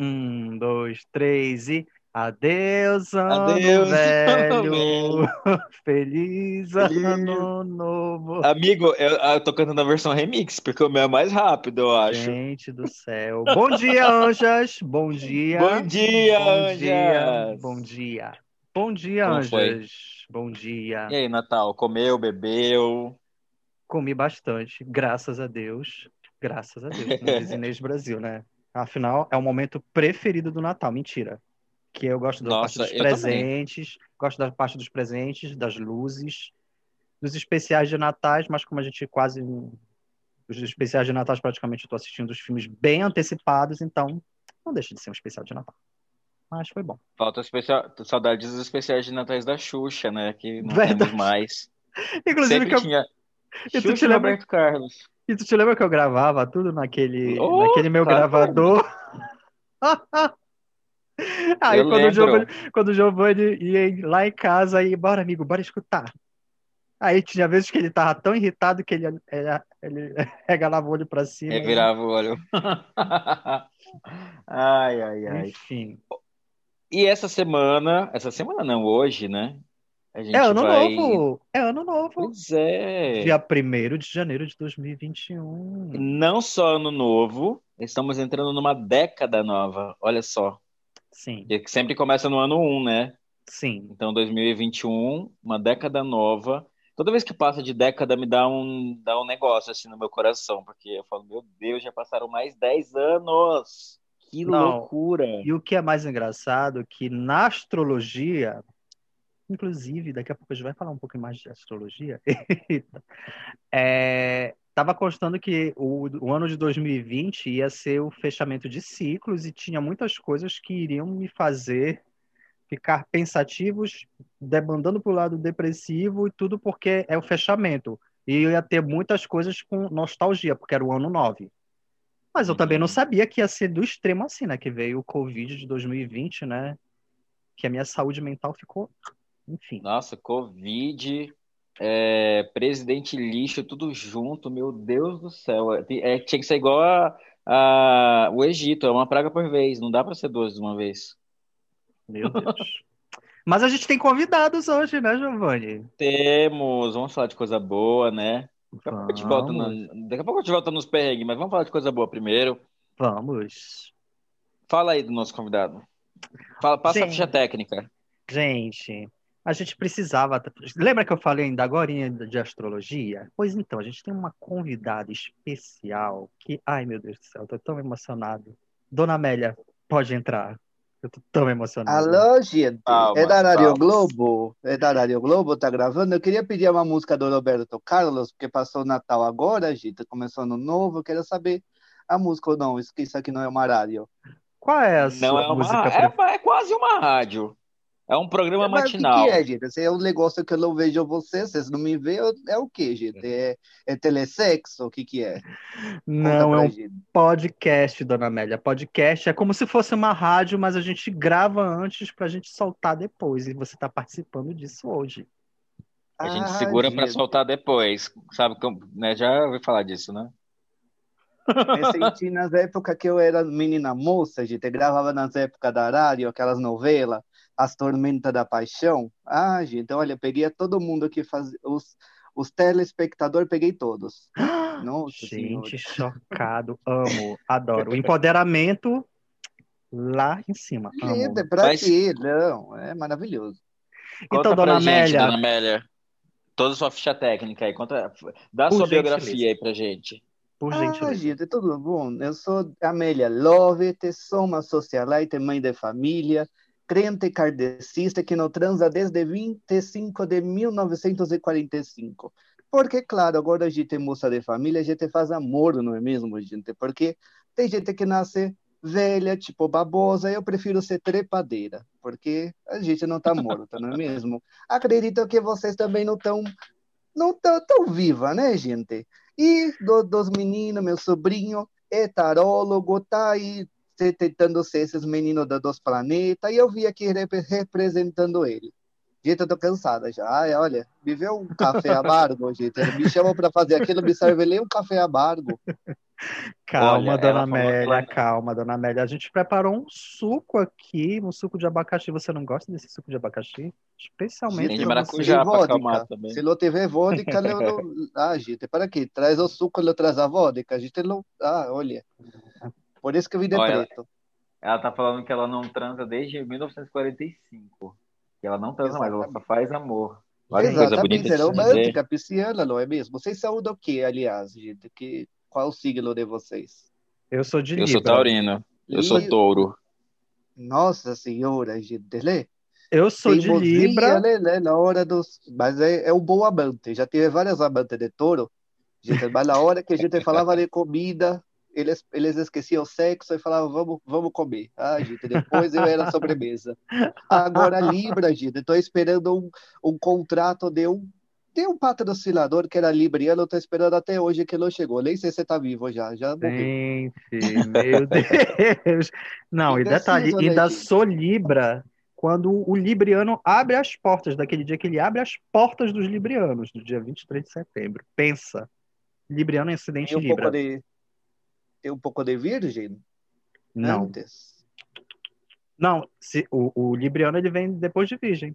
Um, dois, três e. Adeus, ano Adeus, velho. Feliz Feliz. ano novo. Amigo, eu, eu tô cantando a versão remix, porque o meu é mais rápido, eu acho. Gente do céu. Bom dia, anjas. Bom dia. Bom dia, Bom dia. anjas. Bom dia. Bom dia, Como foi? anjas. Bom dia. E aí, Natal, comeu, bebeu? Comi bastante, graças a Deus. Graças a Deus, diz Inês Brasil, né? Afinal, é o momento preferido do Natal. Mentira. Que eu gosto da Nossa, parte dos eu também. presentes, gosto da parte dos presentes, das luzes, dos especiais de Natais, mas como a gente quase. Os especiais de Natal, praticamente, eu tô assistindo os filmes bem antecipados, então não deixa de ser um especial de Natal. Mas foi bom. Falta especial... saudades dos especiais de Natais da Xuxa, né? Que não Verdade. temos mais. Inclusive, Sempre que eu- tinha E tu Xuxa te lembra- Roberto Carlos. E tu te lembra que eu gravava tudo naquele, Oh, naquele meu claro. gravador? Aí Eu quando o, Giovanni, quando o Giovanni ia lá em casa, aí, bora amigo, bora escutar. Aí tinha vezes que ele tava tão irritado que ele, ele, ele regalava o olho pra cima. Revirava o olho. Ai, ai, ai. Enfim. E essa semana, essa semana não, hoje, né? É ano vai. novo! É ano novo! Pois é. Dia 1 de janeiro de 2021. Não só ano novo, estamos entrando numa década nova. Olha só. Sim, Que sempre começa no ano 1, né? sim. Então, 2021, uma década nova. Toda vez que passa de década me dá um, dá um negócio assim no meu coração, porque eu falo, meu Deus, já passaram mais 10 anos. Que Não. loucura. E o que é mais engraçado, que na astrologia, inclusive, daqui a pouco a gente vai falar um pouquinho mais de astrologia, é, tava constando que o, o ano de 2020 ia ser o fechamento de ciclos e tinha muitas coisas que iriam me fazer ficar pensativos, debandando para o lado depressivo e tudo porque é o fechamento. E eu ia ter muitas coisas com nostalgia, porque era o ano 9. Mas eu também não Uhum. sabia que ia ser do extremo assim, né? Que veio o Covid de 2020, né? Que a minha saúde mental ficou. Enfim. Nossa, Covid, é, presidente lixo, tudo junto, meu Deus do céu. É, é, tinha que ser igual a, a- o Egito, é uma praga por vez, não dá para ser duas de uma vez. Meu Deus. Mas a gente tem convidados hoje, né, Giovanni? Temos, vamos falar de coisa boa, né? Daqui a pouco a gente volta, Vamos. no- daqui a pouco a gente volta nos perrengues, mas vamos falar de coisa boa primeiro. Vamos. Fala aí do nosso convidado. Fala, passa a Gente. ficha técnica. Gente, a gente precisava. Lembra que eu falei ainda agora de astrologia? Pois então, a gente tem uma convidada especial que. Ai, meu Deus do céu, eu tô tão emocionado. Dona Amélia, pode entrar. Eu tô tão emocionado. Alô, gente. Palmas, é da Rádio. Globo? É da Rádio Globo, tá gravando? Eu queria pedir uma música do Roberto Carlos, porque passou o Natal agora, gente. Começou ano novo, eu quero saber a música ou não. Esqueça que não é uma rádio. Qual é a Não sua é uma, música é, é quase uma rádio. É um programa Mas o que matinal. que é, gente? Esse é um negócio que eu não vejo vocês, vocês não me veem, é o que, gente? É, é telesexo? O que que é? Não, é um gente. podcast, Dona Amélia. Podcast é como se fosse uma rádio, mas a gente grava antes pra gente soltar depois. E você tá participando disso hoje. A gente Ah, segura pra gente. soltar depois. Sabe, como- né? Já ouvi falar disso, né? Eu senti nas épocas que eu era menina moça, gente, eu gravava nas épocas da rádio, aquelas novelas, As Tormentas da Paixão. Ah, gente, olha, eu peguei todo mundo que fazia, os, os telespectadores, peguei todos. Nossa Gente, Senhora. chocado. Amo, adoro. O empoderamento lá em cima. Amo. Gente, é pra Mas- quê? Não, é maravilhoso. Conta Então, Dona gente, Amélia, Dona Amélia, toda a sua ficha técnica aí. Conta, dá a sua biografia aí pra gente. por Ah, gentileza. gente, tudo bom? Eu sou Amélia Lovett, sou uma socialite, mãe de família, crente kardecista que não transa desde 25 de 1945. Porque, claro, agora a gente é moça de família, a gente faz amor, não é mesmo, gente? Porque tem gente que nasce velha, tipo babosa, eu prefiro ser trepadeira, porque a gente não tá morta, não é mesmo? Acredito que vocês também não estão não tão, tão viva, né, gente? E do- dos meninos, meu sobrinho é tarólogo, tá aí tentando ser esses meninos da- dos planetas, e eu vi aqui rep- representando ele. Gente, eu tô cansada já. Ai, olha, me vê um café amargo, gente. Ele me chamou para fazer aquilo, me serve nem um café amargo. Calma, Olha, dona que Amélia, calma, dona Amélia. A gente preparou um suco aqui, um suco de abacaxi. Você não gosta desse suco de abacaxi? Especialmente Gente, maracujá. vodka. acalmar também. Se não tiver vodka, eu não... Ah, gente, para quê? Traz o suco, ele traz a vodka. A gente não... Ah, olha. Por isso que eu vim de Olha, preto. Ela tá falando que ela não transa desde 1945. Que ela não transa mais, ela só faz amor. Olha que coisa bonita Exatamente, é de romântica, pisciana, não é mesmo? Vocês são do quê, aliás, gente? Que... Qual o signo de vocês? Eu sou de Eu sou taurino. Eu sou touro. Nossa senhora, gente, né? Eu sou de Teimosia, Libra. né, né, na hora dos... Mas é, é um bom amante. Já tive várias amantes de touro. Gente, mas na hora que a gente falava de comida, eles, eles esqueciam o sexo e falavam, vamos, vamos comer. Ah, gente, depois eu era sobremesa. Agora, Libra, gente, estou esperando um, um contrato de um, de um patrocinador que era libriano, estou esperando até hoje que não chegou. Nem sei se está vivo já, já morreu. Gente, meu Deus. Não, e detalhe, né, ainda gente? sou Libra quando o Libriano abre as portas, daquele dia que ele abre as portas dos Librianos, do dia 23 de setembro. Pensa. Libriano em acidente Tem um Libra. pouco de, um pouco de virgem Não, antes. não. Se, o, o Libriano ele vem depois de Virgem.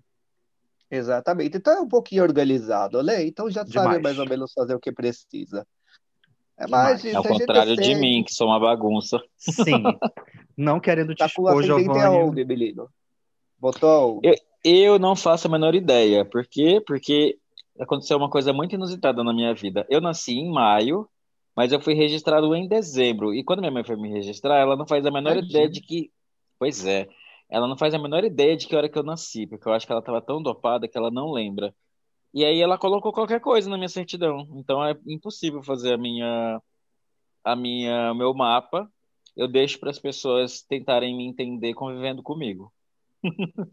Exatamente. Então é um pouquinho organizado, né? Então já sabe Demais. mais ou menos fazer o que precisa. É Demais. mais, É gente, o a gente contrário de mim, que sou uma bagunça. Sim. Não querendo te Tá com expor, Giovanni. aonde, menino? Botou Eu, eu não faço a menor ideia. Por quê? Porque aconteceu uma coisa muito inusitada na minha vida. Eu nasci em maio, mas eu fui registrado em dezembro. E quando minha mãe foi me registrar, ela não faz a menor Imagina. ideia de que. Pois é. Ela não faz a menor ideia de que hora que eu nasci, porque eu acho que ela estava tão dopada que ela não lembra. E aí ela colocou qualquer coisa na minha certidão. Então é impossível fazer a minha, a minha, o meu mapa. Eu deixo para as pessoas tentarem me entender convivendo comigo.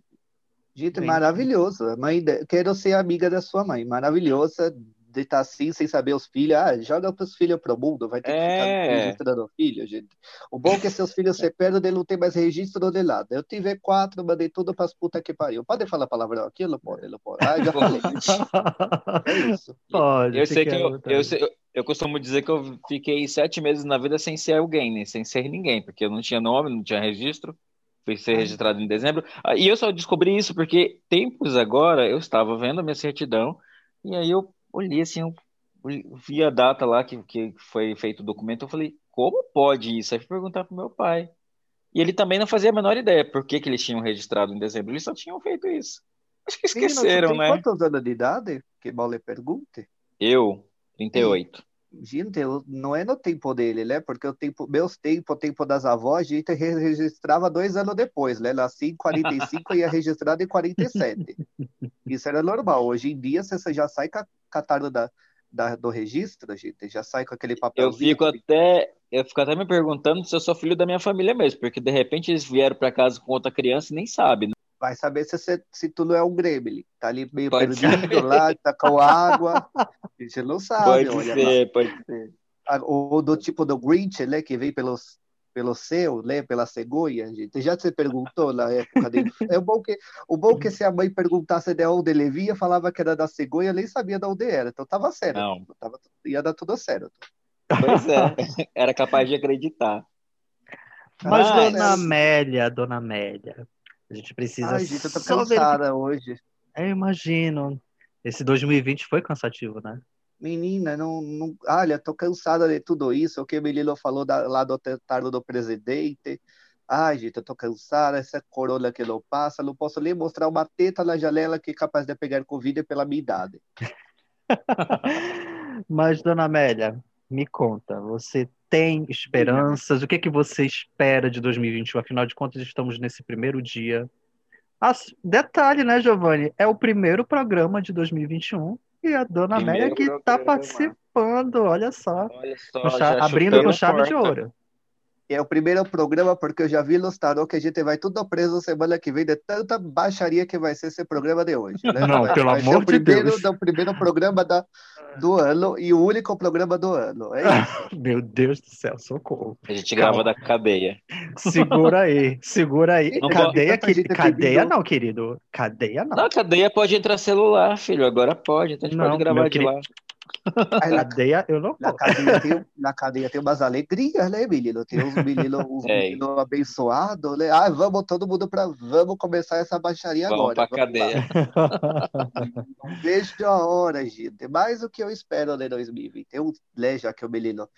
Gente, Sim. maravilhoso. Mãe Quero ser amiga da sua mãe. Maravilhosa de estar assim, sem saber os filhos. Ah, joga os filhos pro mundo. Vai ter que ficar É. registrando filho, gente. O bom é que seus filhos se perdem, ele não tem mais registro de nada. Eu tive quatro, mandei tudo para as putas que pariu. Pode falar palavrão aqui? Não pode, não pode. Ah, já falei. É isso. Pode. Eu sei que eu, eu, sei- eu, eu costumo dizer que eu fiquei sete meses na vida sem ser alguém, né? Sem ser ninguém, porque eu não tinha nome, não tinha registro. Fui ser registrado em dezembro. Ah, E eu só descobri isso porque tempos agora eu estava vendo a minha certidão e aí eu olhei assim, eu vi a data lá que, que foi feito o documento. Eu falei, como pode isso? Aí fui perguntar pro meu pai. E ele também não fazia a menor ideia por que, que eles tinham registrado em dezembro. Eles só tinham feito isso. Acho que Menino, esqueceram, tem né? quantos anos de idade? Que mal lhe pergunte. Eu, 38. Gente, eu- não é no tempo dele, né? Porque o tempo, meus tempos, o tempo das avós, a gente re- registrava dois anos depois, né? Nasci em 45 e ia registrado em 47. Isso era normal. Hoje em dia, você já sai com a catarro da, da- do registro, gente. Já sai com aquele Eu papelzinho. fico até, eu fico até me perguntando se eu sou filho da minha família mesmo, porque de repente eles vieram para casa com outra criança e nem sabem. né? Vai saber se, você- se tu não é um gremlin. Tá ali meio Pode perdido lá, tá com água. A gente não sabe, Pode olha lá. ser, pode ser. ou do tipo do Grinch, né, que vem pelos, pelo céu, né, pela cegonha, gente. Já se perguntou na época dele. É o bom que, o bom que se a mãe perguntasse de onde ele vinha, falava que era da cegonha, nem sabia de onde era. Então tava certo. Não. Tava, ia dar tudo certo. Pois é, era capaz de acreditar. Mas, Mas- dona Amélia, dona Amélia, a gente precisa Ai, gente, eu tô cansada hoje. Eu imagino. Esse 2020 foi cansativo, né? Menina, não, não, olha, tô cansada de tudo isso. O que o menino falou da- lá do atentado do presidente. Ai, gente, eu tô cansada, essa corona que não passa, não posso nem mostrar uma teta na janela que é capaz de pegar Covid pela minha idade. Mas, dona Amélia, me conta, você tem esperanças? O que é que você espera de 2021? Afinal de contas, estamos nesse primeiro dia. Detalhe, né, Giovanni? É o primeiro programa de 2021 e a dona Primeiro Amélia que está programa. participando, olha só. Olha só, já abrindo com chave de porta. Ouro. É o primeiro programa porque eu já vi nos tarô que a gente vai tudo preso semana que vem de tanta baixaria que vai ser esse programa de hoje. Né? Não, vai, pelo vai amor o de primeiro, Deus. O primeiro programa da, do ano e o único programa do ano. É isso. Meu Deus do céu, socorro. A gente Calma. grava da cadeia. Segura aí, segura aí. Não Cadeia, pode- que... tanta gente Cadeia não, querido. Cadeia não. Na cadeia pode entrar celular, filho. Agora pode, então a gente Não, pode gravar de querido. lá. Na cadeia eu não na cadeia, tem, na cadeia tem umas alegrias, né, menino? Tem uns meninos, uns é. meninos abençoados, né? Ah, vamos todo mundo para Vamos começar essa baixaria vamos agora. Pra vamos cadeia. Não vejo a hora, gente. Mais o que eu espero de 2021, né? Já que o menino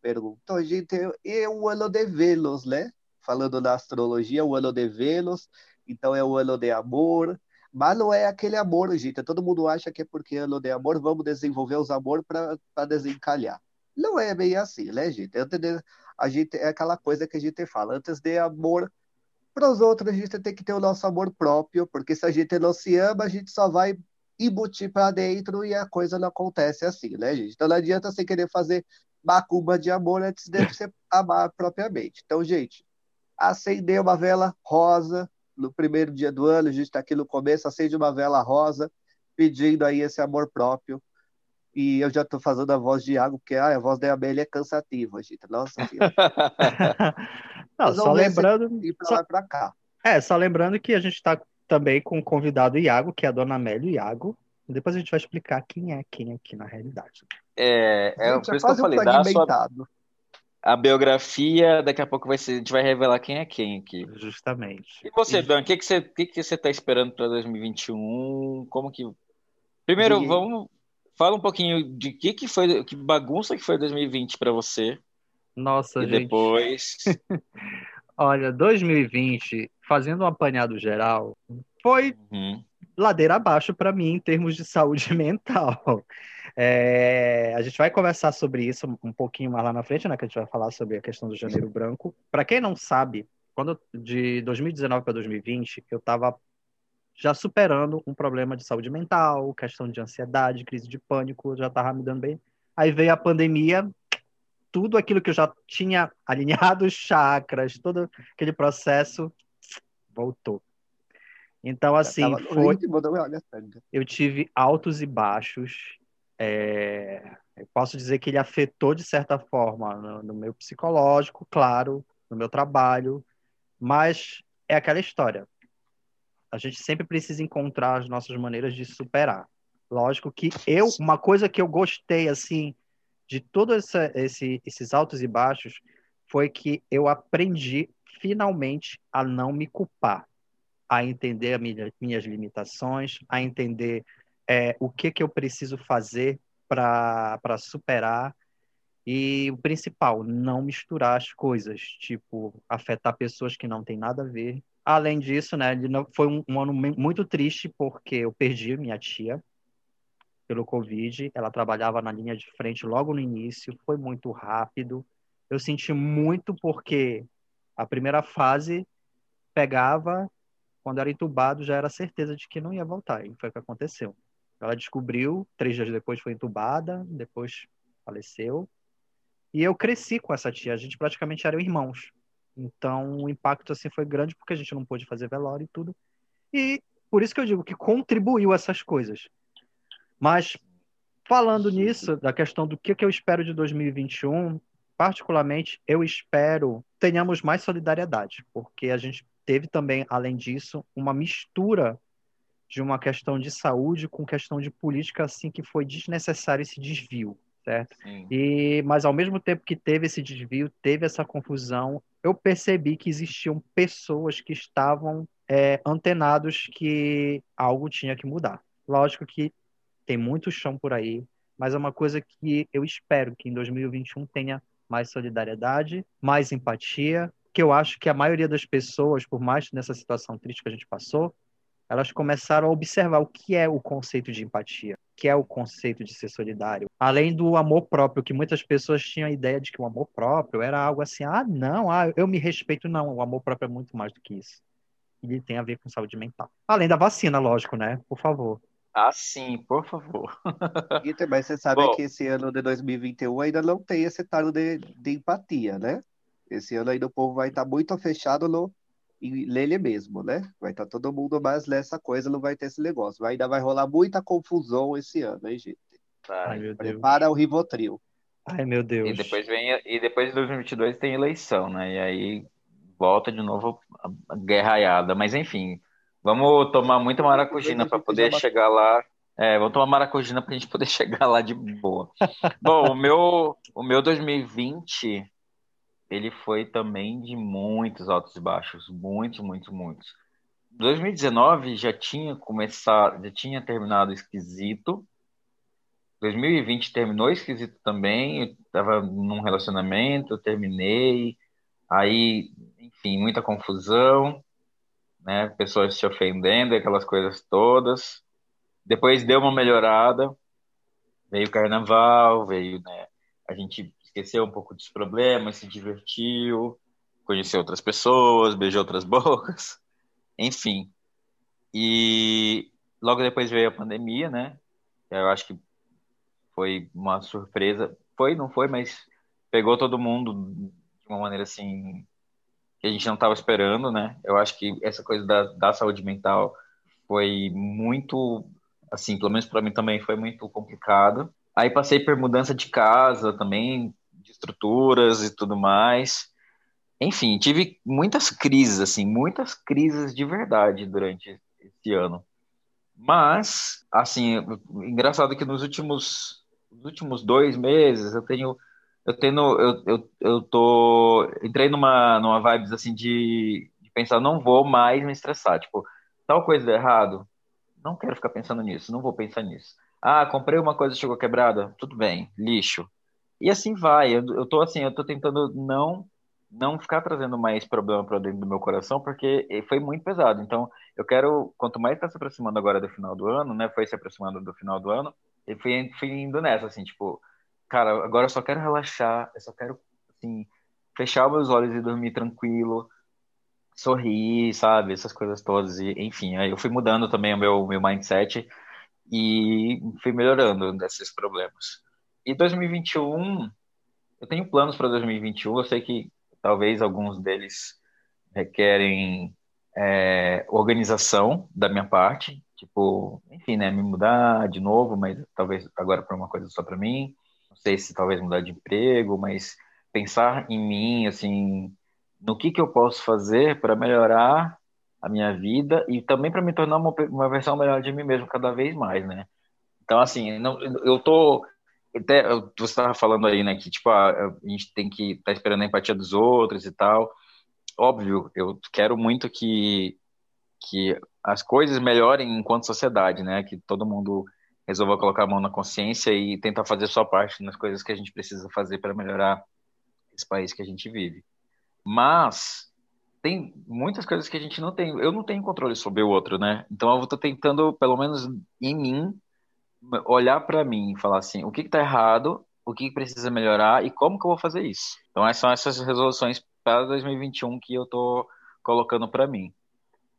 perguntou, gente, é o ano de Vênus, né? Falando da astrologia, o ano de Vênus, então é o ano de amor, mas não é aquele amor, gente. Todo mundo acha que é porque ano de amor, vamos desenvolver os amor para desencalhar. Não é bem assim, né, gente? Antes de, a gente é aquela coisa que a gente fala. Antes de amor para os outros, a gente tem que ter o nosso amor próprio, porque se a gente não se ama, a gente só vai embutir para dentro e a coisa não acontece assim, né, gente? Então não adianta você querer fazer macumba de amor antes de você amar propriamente. Então, gente, acender uma vela rosa, no primeiro dia do ano, a gente está aqui no começo, acende uma vela rosa, pedindo aí esse amor próprio. E eu já estou fazendo a voz de Iago, porque ah, a voz da Abelha é cansativa, gente. Nossa Não, só lembrando. Ir só... lá pra cá. É, só lembrando que a gente está também com o convidado Iago, que é a dona Amélia Iago. Depois a gente vai explicar quem é quem aqui na realidade. É, é, gente, por isso que eu falei, um dá sua, a biografia, daqui a pouco vai ser, a gente vai revelar quem é quem aqui. Justamente. E você, Dan, o que, que você que que você está esperando para 2021? Como que. Primeiro, e... vamos. Fala um pouquinho de que, que foi, que bagunça que foi 2020 para você. Nossa, e gente. depois. Olha, 2020, fazendo um apanhado geral, foi uhum. Ladeira abaixo para mim em termos de saúde mental. É, a gente vai conversar sobre isso um pouquinho mais lá na frente, né? Que a gente vai falar sobre a questão do janeiro branco. Para quem não sabe, quando de 2019 para 2020, eu estava já superando um problema de saúde mental, questão de ansiedade, crise de pânico, já estava me dando bem. Aí veio a pandemia, tudo aquilo que eu já tinha alinhado os chakras, todo aquele processo voltou. Então, assim, foi... eu tive altos e baixos é, eu posso dizer que ele afetou, de certa forma, no, no, meu psicológico, claro, no meu trabalho, mas é aquela história. A gente sempre precisa encontrar as nossas maneiras de superar. Lógico que eu, uma coisa que eu gostei, assim, de todos esse, esses altos e baixos, foi que eu aprendi, finalmente, a não me culpar, a entender minha, minhas limitações, a entender é, o que, que eu preciso fazer para superar. E o principal, não misturar as coisas, tipo, afetar pessoas que não têm nada a ver. Além disso, né, foi um, um ano muito triste porque eu perdi minha tia pelo Covid. Ela trabalhava na linha de frente logo no início, foi muito rápido. Eu senti muito porque a primeira fase pegava, quando era entubado, já era certeza de que não ia voltar. E foi o que aconteceu. Ela descobriu, três dias depois foi entubada, depois faleceu. E eu cresci com essa tia, a gente praticamente eram irmãos. Então o impacto assim foi grande porque a gente não pôde fazer velório e tudo. E por isso que eu digo que contribuiu essas coisas. Mas falando nisso, da questão do que, que eu espero de 2021, particularmente eu espero tenhamos mais solidariedade, porque a gente teve também, além disso, uma mistura de uma questão de saúde com questão de política, assim, que foi desnecessário esse desvio, certo? Sim. E, mas ao mesmo tempo que teve esse desvio, teve essa confusão, eu percebi que existiam pessoas que estavam é, antenados que algo tinha que mudar. Lógico que tem muito chão por aí, mas é uma coisa que eu espero que em 2021 tenha mais solidariedade, mais empatia, que eu acho que a maioria das pessoas, por mais nessa situação triste que a gente passou, elas começaram a observar o que é o conceito de empatia, o que é o conceito de ser solidário. Além do amor próprio, que muitas pessoas tinham a ideia de que o amor próprio era algo assim, ah, não, ah, eu me respeito. Não, o amor próprio é muito mais do que isso. Ele tem a ver com saúde mental. Além da vacina, lógico, né? Por favor. Ah, sim, por favor. mas você sabe Bom, que esse ano de 2021 ainda não tem esse talo de, de empatia, né? Esse ano ainda o povo vai estar muito fechado no e nele mesmo, né? Vai estar tá todo mundo mais nessa coisa, não vai ter esse negócio. Ainda vai rolar muita confusão esse ano, hein, gente? Ai, meu Deus. Prepara o Rivotril. Ai, meu Deus. E depois vem e depois de 2022 tem eleição, né? E aí volta de novo a guerraiada, mas enfim, vamos tomar muita maracujina para poder chegar lá É, vamos tomar maracujina pra gente poder chegar lá de boa. Bom, o meu, o meu 2020, ele foi também de muitos altos e baixos. Muitos, muitos, muitos. 2019 já tinha começado, já tinha terminado esquisito. 2020 terminou esquisito também. Eu tava num relacionamento, eu terminei. Aí, enfim, muita confusão, né? Pessoas se ofendendo, aquelas coisas todas. Depois deu uma melhorada. Veio o carnaval, veio, né? A gente esqueceu um pouco dos problemas, se divertiu, conheceu outras pessoas, beijou outras bocas, enfim. E logo depois veio a pandemia, né? Eu acho que foi uma surpresa. Foi, não foi, mas pegou todo mundo de uma maneira assim que a gente não estava esperando, né? Eu acho que essa coisa da, da saúde mental foi muito, assim, pelo menos para mim também foi muito complicado. Aí passei por mudança de casa também, de estruturas e tudo mais. Enfim, tive muitas crises, assim, muitas crises de verdade durante esse ano. Mas, assim, engraçado que nos últimos, nos últimos dois meses eu tenho eu tenho, eu, eu, eu tô, entrei numa, numa vibes assim de, de pensar, não vou mais me estressar, tipo, tal coisa deu errado, não quero ficar pensando nisso, não vou pensar nisso. Ah, comprei uma coisa chegou quebrada, tudo bem, lixo. E assim vai, eu, eu tô assim, eu tô tentando não não ficar trazendo mais problema para dentro do meu coração, porque foi muito pesado. Então, eu quero, quanto mais está se aproximando agora do final do ano, né? Foi se aproximando do final do ano, e fui, fui indo nessa, assim, tipo, cara, agora eu só quero relaxar, eu só quero, assim, fechar meus olhos e dormir tranquilo, sorrir, sabe? Essas coisas todas. E, enfim, aí eu fui mudando também o meu, meu mindset e fui melhorando desses problemas. E 2021, eu tenho planos para 2021, eu sei que talvez alguns deles requerem é, organização da minha parte, tipo, enfim, né, me mudar de novo, mas talvez agora para uma coisa só para mim não sei se talvez mudar de emprego, mas pensar em mim, assim, no que que eu posso fazer para melhorar a minha vida e também para me tornar uma, uma versão melhor de mim mesmo cada vez mais, né? Então, assim, não, eu tô até você estava falando aí, né, que tipo a, a gente tem que estar tá esperando a empatia dos outros e tal. Óbvio, eu quero muito que que as coisas melhorem enquanto sociedade, né? Que todo mundo resolva colocar a mão na consciência e tentar fazer sua parte nas coisas que a gente precisa fazer para melhorar esse país que a gente vive. Mas tem muitas coisas que a gente não tem. Eu não tenho controle sobre o outro, né? Então eu estou tentando, pelo menos em mim, olhar para mim e falar assim: o que está errado, o que precisa melhorar e como que eu vou fazer isso. Então são essas resoluções para 2021 que eu estou colocando para mim.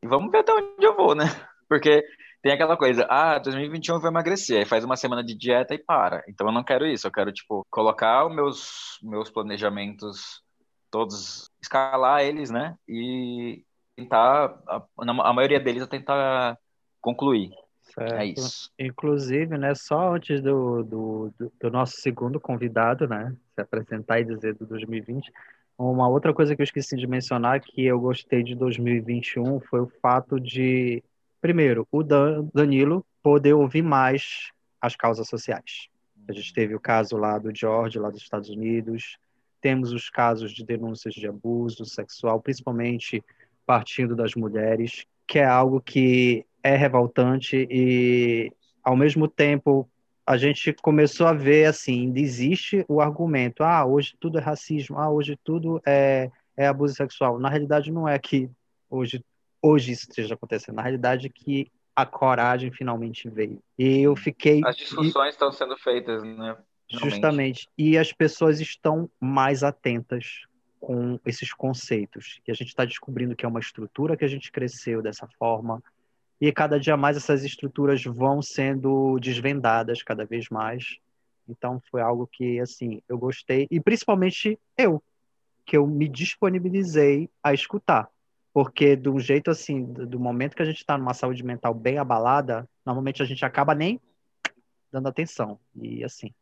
E vamos ver até onde eu vou, né? Porque tem aquela coisa, ah, 2021 eu vou emagrecer, aí faz uma semana de dieta e para. Então eu não quero isso, eu quero, tipo, colocar os meus, meus planejamentos todos, escalar eles, né? E tentar, a, a maioria deles eu tentar concluir. Certo. É isso. Inclusive, né, só antes do, do, do, nosso segundo convidado, né, se apresentar e dizer do 2020, uma outra coisa que eu esqueci de mencionar que eu gostei de 2021 foi o fato de Primeiro, o Danilo poder ouvir mais as causas sociais. A gente teve o caso lá do George, lá dos Estados Unidos, temos os casos de denúncias de abuso sexual, principalmente partindo das mulheres, que é algo que é revoltante e, ao mesmo tempo, a gente começou a ver assim, existe o argumento, ah, hoje tudo é racismo, ah, hoje tudo é, é abuso sexual. Na realidade, não é que hoje hoje isso esteja acontecendo. Na realidade, que a coragem finalmente veio. E eu fiquei. As discussões e... estão sendo feitas, né? Finalmente. Justamente. E as pessoas estão mais atentas com esses conceitos. E a gente está descobrindo que é uma estrutura que a gente cresceu dessa forma. E cada dia mais essas estruturas vão sendo desvendadas cada vez mais. Então foi algo que, assim, eu gostei. E principalmente eu, que eu me disponibilizei a escutar. Porque do jeito assim, do momento que a gente está numa saúde mental bem abalada, normalmente a gente acaba nem dando atenção. E assim,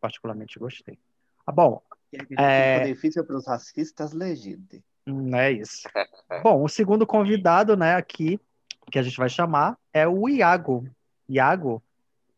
particularmente gostei. Ah, bom. É difícil para os racistas legítimos. Hum, é isso. bom, o segundo convidado, né, aqui, que a gente vai chamar, é o Iago. Iago,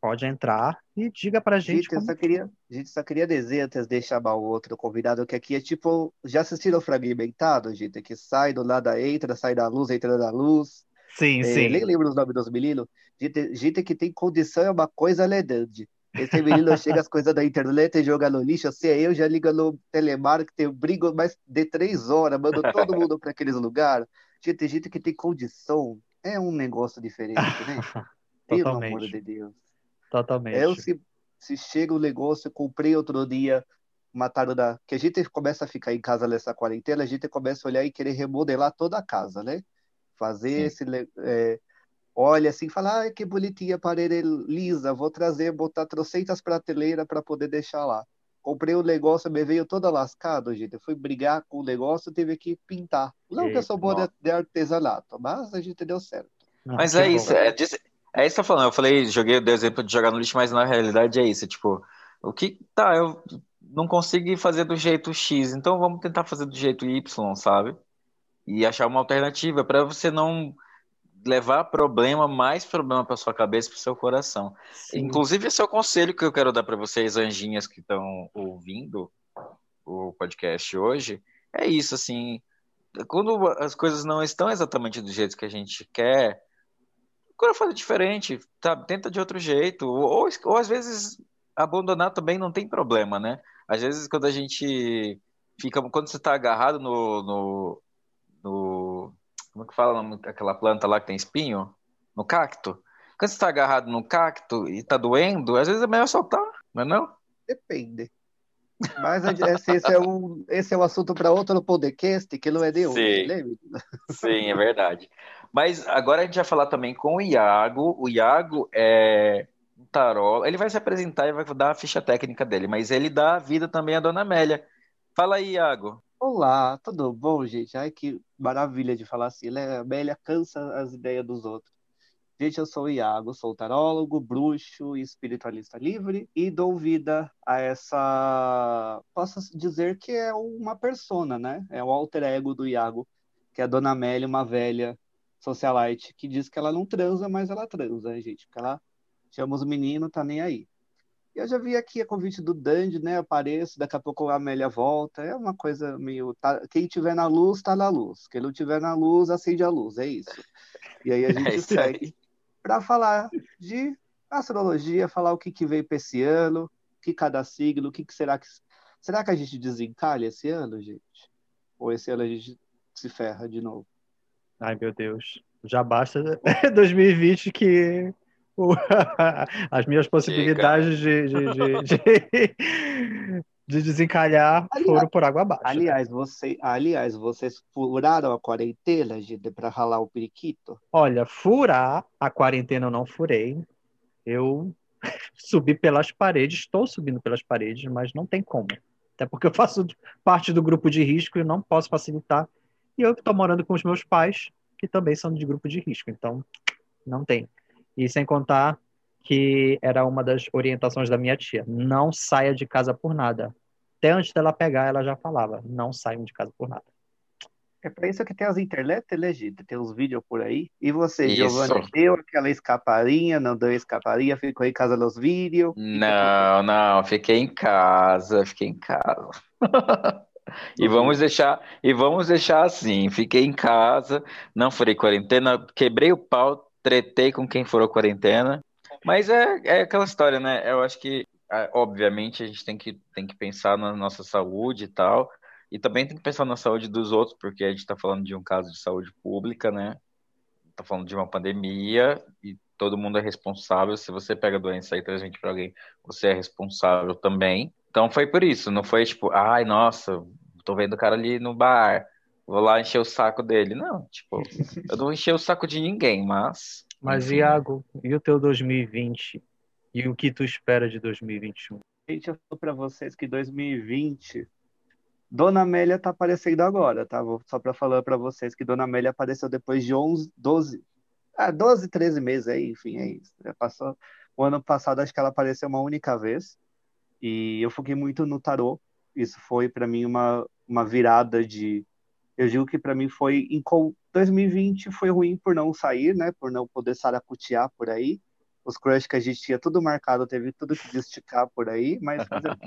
Pode entrar e diga pra gente. Gente, eu só queria, a gente só queria dizer antes de chamar o outro convidado que aqui é tipo, já assistiram Fragmentado, gente? Que sai do nada, entra, sai da luz, entra da luz. Sim, É, sim. nem lembro os nomes dos meninos. Gente, gente que tem condição é uma coisa ledande. Esse menino chega as coisas da internet e joga no lixo. Se é eu, já liga no telemarketing, brigo mais de três horas, mando todo mundo para aqueles lugares. Gente, tem gente que tem condição. É um negócio diferente, né? Pelo amor Totalmente. de Deus. Totalmente. Eu, se, se chega o negócio, eu comprei outro dia uma taruda, que a gente começa a ficar em casa nessa quarentena, a gente começa a olhar e querer remodelar toda a casa, né? Fazer Sim. esse. é, olha assim, fala, ai, que bonitinha a parede lisa, vou trazer, botar trocentas prateleiras para poder deixar lá. Comprei o negócio, me veio toda lascado, gente. Eu fui brigar com o negócio, tive que pintar. Não que eu sou boa de, de artesanato, mas a gente deu certo. Não, Mas que é bom. isso, é, é isso que eu tô falando. Eu falei, joguei o exemplo de jogar no lixo, mas na realidade é isso. Tipo, o que tá, eu não consegui fazer do jeito X, então vamos tentar fazer do jeito Y, sabe? E achar uma alternativa para você não levar problema, mais problema para sua cabeça, para seu coração. Sim. Inclusive, esse é o conselho que eu quero dar para vocês, anjinhas que estão ouvindo o podcast hoje. É isso, assim, quando as coisas não estão exatamente do jeito que a gente quer, procura fazer diferente, tá? Tenta de outro jeito. Ou, ou, às vezes abandonar também não tem problema, né? Às vezes quando a gente fica, quando você tá agarrado no, no, no como é que fala aquela planta lá que tem espinho? No cacto. Quando você tá agarrado no cacto e tá doendo, às vezes é melhor soltar, não é não? Depende. Mas a- esse, esse é um, esse é um assunto para outro podcast que não é de hoje, Sim. né? Sim, é verdade. Mas agora a gente vai falar também com o Iago. O Iago é um tarô. Ele vai se apresentar e vai dar a ficha técnica dele, mas ele dá a vida também à Dona Amélia. Fala aí, Iago. Olá, tudo bom, gente? Ai, que maravilha de falar assim, né? A Amélia cansa as ideias dos outros. Gente, eu sou o Iago, sou tarólogo, bruxo e espiritualista livre e dou vida a essa. Posso dizer que é uma persona, né? É o alter ego do Iago, que é a Dona Amélia, uma velha socialite que diz que ela não transa, mas ela transa, gente? Porque ela chama os meninos, tá nem aí. E eu já vi aqui a convite do Dandy, né? Apareço, daqui a pouco a Amélia volta. É uma coisa meio. tá- Quem tiver na luz, tá na luz. Quem não tiver na luz, acende a luz. É isso. E aí a gente É segue para falar de astrologia, falar o que, que veio para esse ano, o que cada signo, o que, que será que. Será que a gente desencalha esse ano, gente? Ou esse ano a gente se ferra de novo? Ai, meu Deus. Já basta 2020 que as minhas possibilidades de, de, de, de- de desencalhar Aliás- foram por água abaixo. Aliás, você, aliás, vocês furaram a quarentena, para ralar o periquito? Olha, furar a quarentena eu não furei. Eu subi pelas paredes, estou subindo pelas paredes, mas não tem como. Até porque eu faço parte do grupo de risco e não posso facilitar. E eu estou morando com os meus pais, que também são de grupo de risco, então não tem. E sem contar que era uma das orientações da minha tia: não saia de casa por nada. Até antes dela pegar, ela já falava: não saiam de casa por nada. É para isso que tem as internet, né? Tem uns vídeos por aí. E você, Isso. Giovanna, deu aquela escaparinha, não deu escaparinha, ficou em casa nos vídeos? Não, não, fiquei em casa, fiquei em casa. E vamos deixar, e vamos deixar assim, fiquei em casa, não furei quarentena, quebrei o pau, tretei com quem furou quarentena. Mas é, é aquela história, né? Eu acho que, obviamente, a gente tem que, tem que pensar na nossa saúde e tal, e também tem que pensar na saúde dos outros, porque a gente está falando de um caso de saúde pública, né? Está falando de uma pandemia e todo mundo é responsável. Se você pega a doença e transmite para alguém, você é responsável também. Então foi por isso, não foi tipo, ai, nossa, tô vendo o cara ali no bar, vou lá encher o saco dele. Não, tipo, eu não encher o saco de ninguém, mas. Mas, enfim, Iago, e o teu 2020? E o que tu espera de 2021? Gente, eu falo para vocês que 2020, Dona Amélia tá aparecendo agora, tá? Vou- Só para falar para vocês que Dona Amélia apareceu depois de 11, 12, ah, 12, 13 meses aí, enfim, é isso. Já passou. O ano passado acho que ela apareceu uma única vez e eu foquei muito no tarô. Isso foi para mim uma, uma virada de. Eu digo que para mim foi. Em co- 2020 foi ruim por não sair, né? Por não poder saracutear por aí. os crush que a gente tinha tudo marcado, teve tudo que esticar por aí, mas?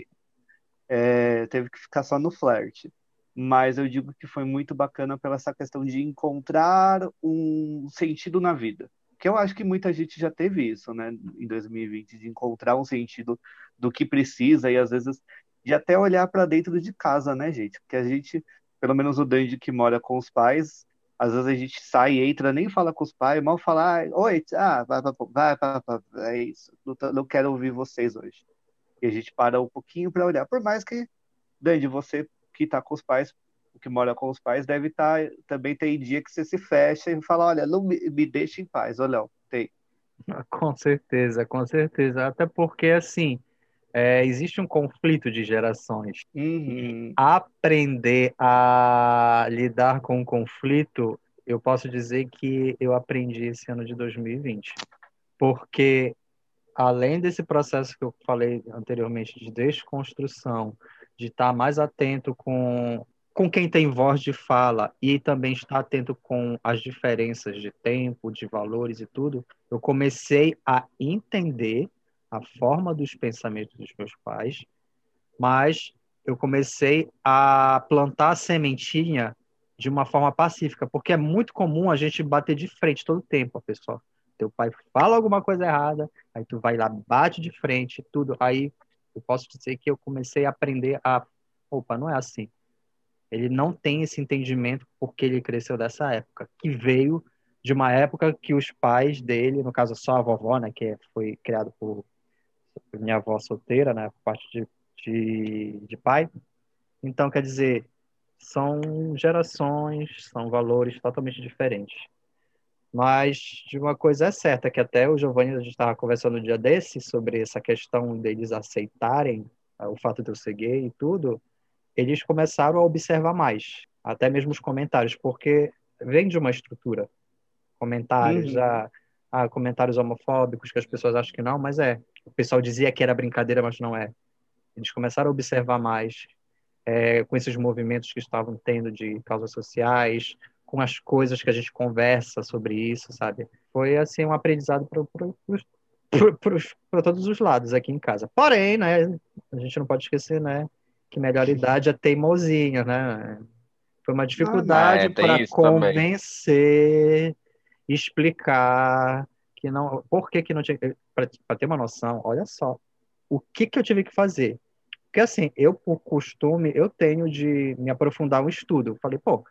É, teve que ficar só no flerte. Mas eu digo que foi muito bacana pela essa questão de encontrar um sentido na vida. Que eu acho que muita gente já teve isso, né, em 2020, de encontrar um sentido do que precisa e às vezes de até olhar para dentro de casa, né, gente? Porque a gente, pelo menos o Dandy que mora com os pais, às vezes a gente sai, entra, nem fala com os pais, mal falar, oi, ah, vai, vai, vai, vai, é isso, não, não quero ouvir vocês hoje. E a gente para um pouquinho para olhar, por mais que, Dandy, você que está com os pais, que mora com os pais, deve estar, tá, também tem dia que você se fecha e fala, olha, não me, me deixa em paz, Léo, tem. Com certeza, com certeza, até porque, assim, é, existe um conflito de gerações. Uhum. Aprender a lidar com o conflito, eu posso dizer que eu aprendi esse ano de 2020. Porque, além desse processo que eu falei anteriormente de desconstrução, de estar mais atento com, com quem tem voz de fala e também estar atento com as diferenças de tempo, de valores e tudo, eu comecei a entender a forma dos pensamentos dos meus pais, mas eu comecei a plantar a sementinha de uma forma pacífica, porque é muito comum a gente bater de frente todo o tempo, a pessoa. Teu pai fala alguma coisa errada, aí tu vai lá, bate de frente, tudo. Aí eu posso dizer que eu comecei a aprender a, opa, não é assim. Ele não tem esse entendimento porque ele cresceu dessa época, que veio de uma época que os pais dele, no caso só a vovó, né, que foi criado por minha avó solteira, né, por parte de, de, de pai. Então, quer dizer, são gerações, são valores totalmente diferentes. Mas de uma coisa é certa, que até o Giovanni, a gente estava conversando um dia desse sobre essa questão deles aceitarem ah, o fato de eu ser gay e tudo, eles começaram a observar mais, até mesmo os comentários, porque vem de uma estrutura. Comentários, uhum. a, a comentários homofóbicos que as pessoas acham que não, mas é o pessoal dizia que era brincadeira, mas não é. Eles começaram a observar mais é, com esses movimentos que estavam tendo de causas sociais, com as coisas que a gente conversa sobre isso, sabe? Foi assim um aprendizado para todos os lados aqui em casa. Porém, né, a gente não pode esquecer, né, que melhor idade é teimosinho, né? Foi uma dificuldade ah, é, para convencer, também. explicar que não, por que que não tinha, para ter uma noção, olha só, o que que eu tive que fazer? Porque assim, eu por costume, eu tenho de me aprofundar um estudo. falei, pô,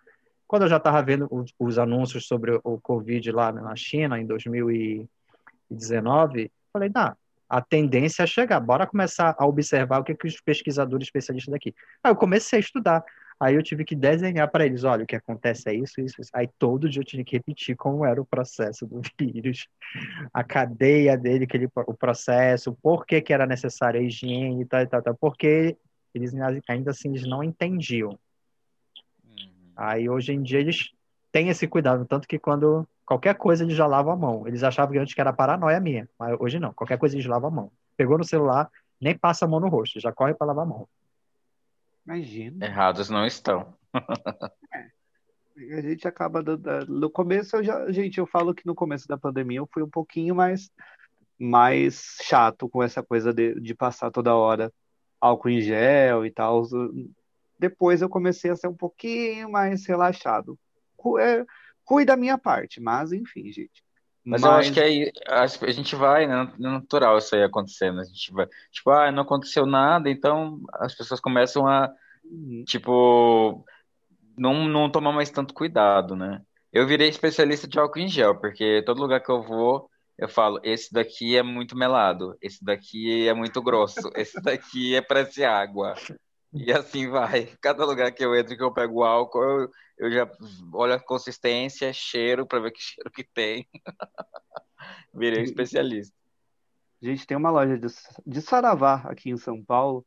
quando eu já estava vendo os, os, anúncios sobre o Covid lá na China em 2019, falei, tá, a tendência é chegar, bora começar a observar o que, que os pesquisadores especialistas daqui. Aí eu comecei a estudar. Aí eu tive que desenhar para eles, olha, o que acontece é isso, isso, isso. Aí todo dia eu tinha que repetir como era o processo do vírus, a cadeia dele, o processo, por que, que era necessária a higiene e tal, e tal, tal, porque eles ainda assim eles não entendiam. Uhum. Aí hoje em dia eles têm esse cuidado, tanto que quando qualquer coisa eles já lavam a mão. Eles achavam que antes que era paranoia minha, mas hoje não, qualquer coisa eles lavam a mão. Pegou no celular, nem passa a mão no rosto, já corre para lavar a mão. Imagina. Errados não estão. é. A gente acaba dando, no começo eu já, gente, eu falo que no começo da pandemia eu fui um pouquinho mais mais chato com essa coisa de, de passar toda hora álcool em gel e tal. Depois eu comecei a ser um pouquinho mais relaxado. É, cuida da minha parte, mas enfim, gente. Mas, mas, eu acho que aí a gente vai, né? É natural isso aí acontecendo. A gente vai, tipo, ah, não aconteceu nada, então as pessoas começam a, uhum. tipo, não, não tomar mais tanto cuidado, né? Eu virei especialista de álcool em gel, porque todo lugar que eu vou, eu falo, esse daqui é muito melado, esse daqui é muito grosso, esse daqui é parece água. E assim vai. Cada lugar que eu entro que eu pego álcool, eu, eu já olho a consistência, cheiro, para ver que cheiro que tem. Virei um especialista. Gente, tem uma loja de, de Saravá aqui em São Paulo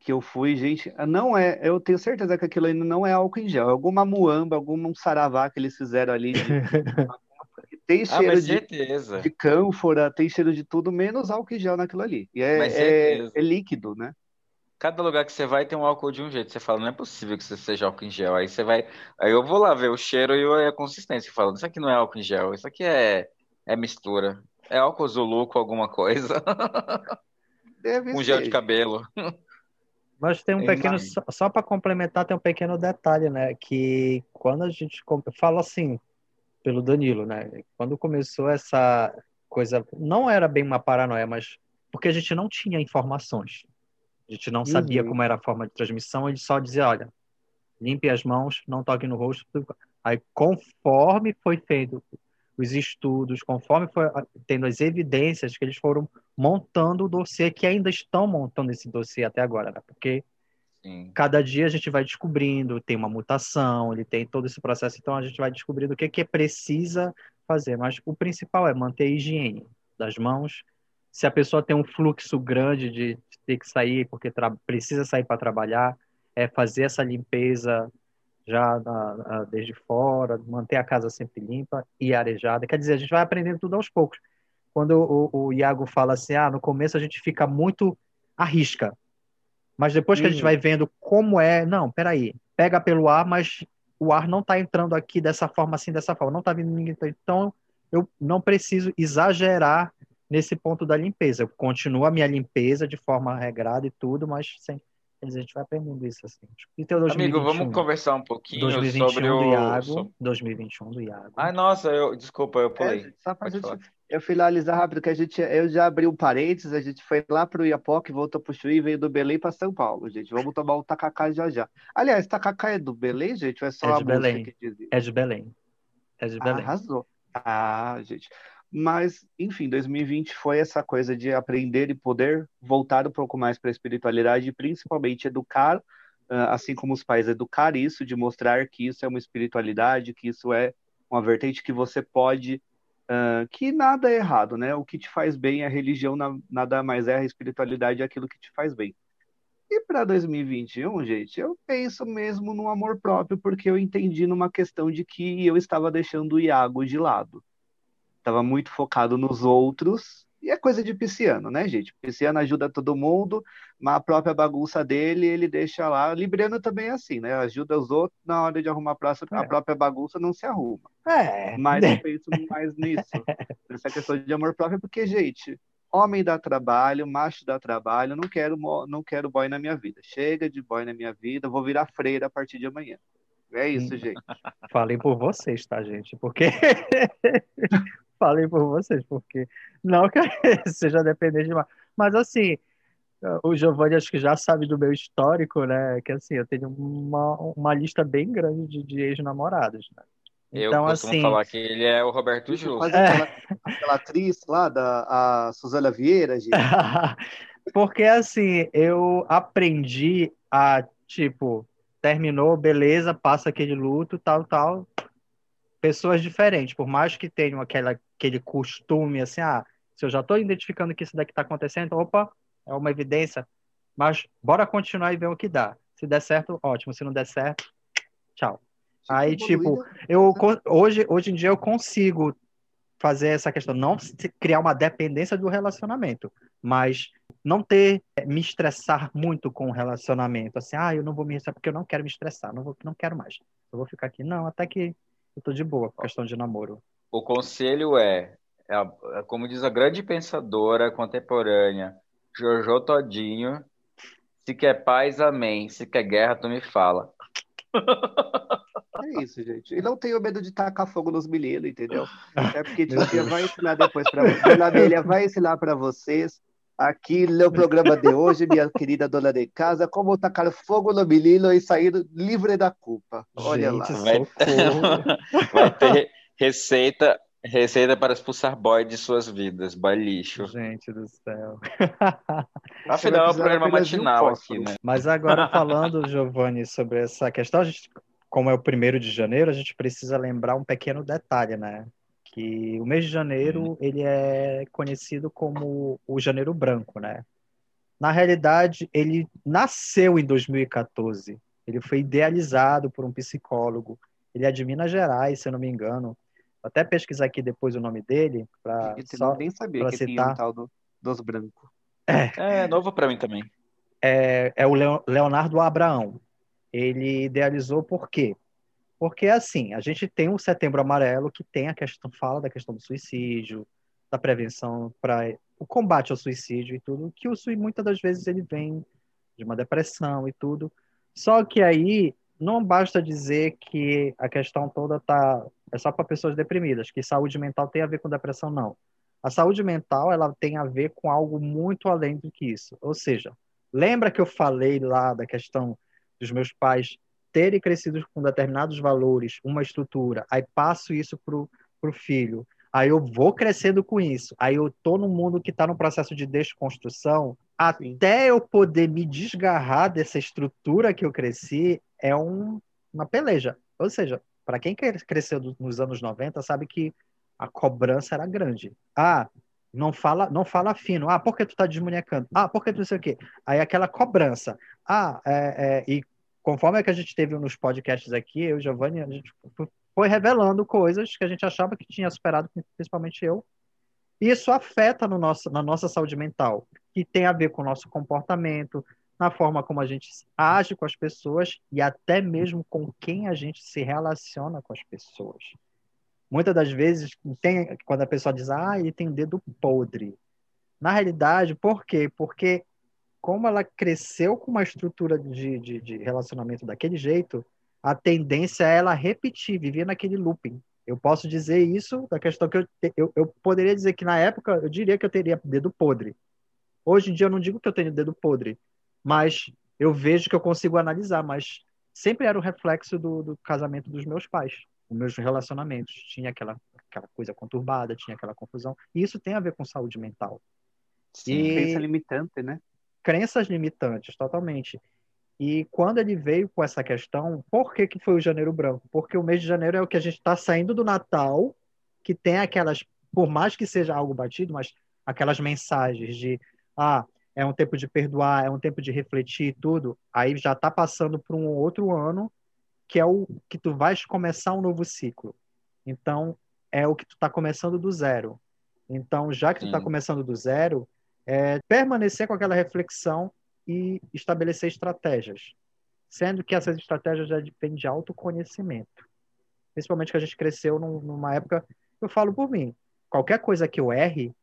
que eu fui, gente, não é, eu tenho certeza que aquilo ainda não é álcool em gel, é alguma muamba, algum saravá que eles fizeram ali. De, tem ah, cheiro ah, de, de cânfora, tem cheiro de tudo, menos álcool em gel naquilo ali. E é, é, é líquido, né? Cada lugar que você vai tem um álcool de um jeito. Você fala, não é possível que você seja álcool em gel. Aí você vai. Aí eu vou lá ver o cheiro e a consistência. Falando, isso aqui não é álcool em gel, isso aqui é, é mistura. É álcool Zulu com alguma coisa. Deve um ser. gel de cabelo. Mas tem um pequeno, só, só para complementar, tem um pequeno detalhe, né? Que quando a gente fala assim, pelo Danilo, né? Quando começou essa coisa, não era bem uma paranoia, mas porque a gente não tinha informações. A gente não sabia Uhum. como era a forma de transmissão, ele só dizia, olha, limpe as mãos, não toque no rosto. Aí, conforme foi feito os estudos, conforme foi tendo as evidências que eles foram montando o dossiê, que ainda estão montando esse dossiê até agora, né? Porque Sim. cada dia a gente vai descobrindo, tem uma mutação, ele tem todo esse processo, então a gente vai descobrindo o que, que precisa fazer. Mas o principal é manter a higiene das mãos. Se a pessoa tem um fluxo grande de ter que sair porque precisa sair para trabalhar, é fazer essa limpeza já na- na- desde fora, manter a casa sempre limpa e arejada. Quer dizer, a gente vai aprendendo tudo aos poucos. Quando o, o Iago fala assim, ah, no começo a gente fica muito à risca, mas depois que a gente Uhum. vai vendo como é, não, peraí, pega pelo ar, mas o ar não está entrando aqui dessa forma, assim, dessa forma, não está vindo ninguém. Então, eu não preciso exagerar nesse ponto da limpeza. Eu continuo a minha limpeza de forma regrada e tudo, mas sem. A gente vai aprendendo isso assim. E teu 2021? Amigo, vamos conversar um pouquinho 2021 sobre do o. Iago. so- 2021 do Iago. Ai, nossa, eu... desculpa, eu pulei. É, só pra gente eu finalizar rápido, que a gente, eu já abri um parênteses, a gente foi lá pro Iapoque, voltou pro Chuí, veio do Belém para São Paulo, gente. Vamos tomar um tacacá já já. Aliás, tacacá é do Belém, gente, ou é só É a de Belém. É de Belém. É de Belém. Arrasou. Ah, gente. Mas, enfim, 2020 foi essa coisa de aprender e poder voltar um pouco mais para a espiritualidade e principalmente educar, assim como os pais, educar isso, de mostrar que isso é uma espiritualidade, que isso é uma vertente que você pode, que nada é errado, né? O que te faz bem, a religião na- nada mais é, a espiritualidade é aquilo que te faz bem. E para 2021, gente, eu penso mesmo no amor próprio, porque eu entendi numa questão de que eu estava deixando o Iago de lado. Estava muito focado nos outros. E é coisa de pisciano, né, gente? Pisciano ajuda todo mundo, mas a própria bagunça dele, ele deixa lá. Libriano também é assim, né? Ajuda os outros na hora de arrumar a próxima- a É. própria bagunça, não se arruma. É. Mas eu penso mais nisso, nessa questão de amor próprio, porque, gente, homem dá trabalho, macho dá trabalho, não quero, não quero boy na minha vida. Chega de boy na minha vida, vou virar freira a partir de amanhã. É isso, gente. Falei por vocês, tá, gente? Porque. Falei por vocês, porque. Não que seja dependente demais. Mas, assim, o Giovanni acho que já sabe do meu histórico, né? Que, assim, eu tenho uma, uma lista bem grande de, de ex-namorados, né? Eu Então, costumo assim. falar que ele é o Roberto Justo. Quase É. aquela, aquela atriz lá, da, a Suzana Vieira, gente. Porque assim, eu aprendi a, tipo, terminou, beleza, passa aquele luto, tal, tal. Pessoas diferentes, por mais que tenham aquela, aquele costume, assim, ah, se eu já estou identificando que isso daqui está acontecendo, opa, é uma evidência, mas bora continuar e ver o que dá. Se der certo, ótimo. Se não der certo, tchau. Aí, tipo, evoluída. Eu, hoje, hoje em dia eu consigo fazer essa questão, não criar uma dependência do relacionamento, mas não ter, eh, me estressar muito com o relacionamento, assim, ah, eu não vou me estressar porque eu não quero me estressar, não vou, não quero mais, eu vou ficar aqui, não, até que eu tô de boa com questão de namoro. O conselho é, é é como diz a grande pensadora contemporânea, Jojo Todinho, se quer paz, amém. Se quer guerra, tu me fala. É isso, gente. E não tenho medo de tacar fogo nos meninos, entendeu? É porque Tia Deus. vai ensinar depois para vocês. Dona Amélia vai ensinar para vocês aqui no programa de hoje, minha querida dona de casa, como tacar fogo no menino e sair livre da culpa. Olha lá. Gente, Vai- socorro. Vai ter receita, receita para expulsar boy de suas vidas, boy lixo. Gente do céu. Afinal, é um programa de um matinal aqui, né? Mas agora falando, Giovanni, sobre essa questão, a gente, como é o primeiro de janeiro, a gente precisa lembrar um pequeno detalhe, né? Que o mês de janeiro ele é conhecido como o janeiro branco, né? Na realidade, ele nasceu em 2014. Ele foi idealizado por um psicólogo. Ele é de Minas Gerais, se eu não me engano. Vou até pesquisar aqui depois o nome dele para Gente, só nem sabia pra que tinha citar. um tal do- dos brancos. É novo pra mim também. é, é o Leo- Leonardo Abraão. Ele idealizou por quê? Porque, assim, a gente tem o Setembro Amarelo, que tem a questão, fala da questão do suicídio, da prevenção para o combate ao suicídio e tudo, que o suicídio muitas das vezes ele vem de uma depressão e tudo. Só que aí não basta dizer que a questão toda tá é só para pessoas deprimidas, que saúde mental tem a ver com depressão não. A saúde mental ela tem a ver com algo muito além do que isso. Ou seja, lembra que eu falei lá da questão dos meus pais terem crescido com determinados valores, uma estrutura, aí passo isso para o filho, aí eu vou crescendo com isso, aí eu tô num mundo que está no processo de desconstrução, Sim. até eu poder me desgarrar dessa estrutura que eu cresci, é um, uma peleja. Ou seja, para quem cresceu nos anos 90, sabe que a cobrança era grande. Ah, não fala, não fala fino. Ah, por que tu tá desmunhecando? Ah, por que tu não sei o quê? Aí aquela cobrança. Ah, é, é, e conforme é que a gente teve nos podcasts aqui, eu e Giovanni, a gente foi revelando coisas que a gente achava que tinha superado, principalmente eu. Isso afeta no nosso, na nossa saúde mental, que tem a ver com o nosso comportamento, na forma como a gente age com as pessoas e até mesmo com quem a gente se relaciona com as pessoas. Muitas das vezes, tem, quando a pessoa diz, ah, ele tem o dedo podre. Na realidade, por quê? Porque como ela cresceu com uma estrutura de, de, de relacionamento daquele jeito, a tendência é ela repetir, viver naquele looping. Eu posso dizer isso da questão que eu, eu, eu poderia dizer que na época eu diria que eu teria dedo podre. Hoje em dia eu não digo que eu tenho dedo podre, mas eu vejo que eu consigo analisar, mas sempre era o reflexo do, do casamento dos meus pais, os meus relacionamentos. Tinha aquela, aquela coisa conturbada, tinha aquela confusão. E isso tem a ver com saúde mental. Sim, e... crença limitante, né? Crenças limitantes, totalmente. E quando ele veio com essa questão, por que, que foi o janeiro branco? Porque o mês de janeiro é o que a gente está saindo do Natal, que tem aquelas, por mais que seja algo batido, mas aquelas mensagens de ah, é um tempo de perdoar, é um tempo de refletir tudo, aí já está passando para um outro ano que é o que tu vais começar um novo ciclo. Então, é o que tu está começando do zero. Então, já que tu está começando do zero, é permanecer com aquela reflexão e estabelecer estratégias. Sendo que essas estratégias já dependem de autoconhecimento. Principalmente que a gente cresceu numa época, eu falo por mim, qualquer coisa que eu erre,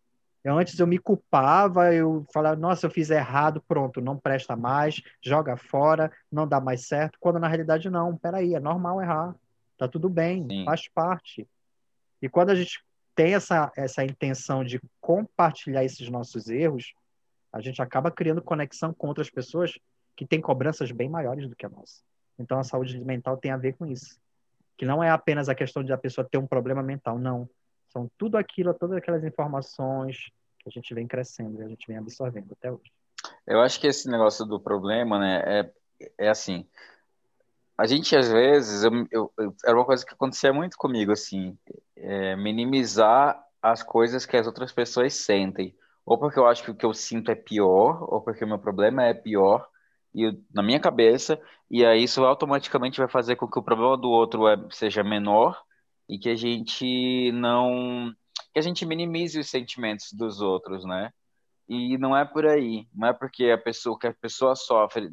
eu, antes eu me culpava, eu falava, nossa, eu fiz errado, pronto, não presta mais, joga fora, não dá mais certo. Quando na realidade não, peraí, é normal errar, tá tudo bem, Sim. faz parte. E quando a gente tem essa, essa intenção de compartilhar esses nossos erros, a gente acaba criando conexão com outras pessoas que têm cobranças bem maiores do que a nossa. Então a saúde mental tem a ver com isso. Que não é apenas a questão de a pessoa ter um problema mental, não. São tudo aquilo, todas aquelas informações que a gente vem crescendo e a gente vem absorvendo até hoje. Eu acho que esse negócio do problema, né, é, é assim. A gente, às vezes, eu, eu, era uma coisa que acontecia muito comigo, assim, é, minimizar as coisas que as outras pessoas sentem ou porque eu acho que o que eu sinto é pior, ou porque o meu problema é pior, e eu, na minha cabeça, e aí isso automaticamente vai fazer com que o problema do outro é, seja menor e que a gente não que a gente minimize os sentimentos dos outros, né? E não é por aí, não é porque a pessoa que a pessoa sofre,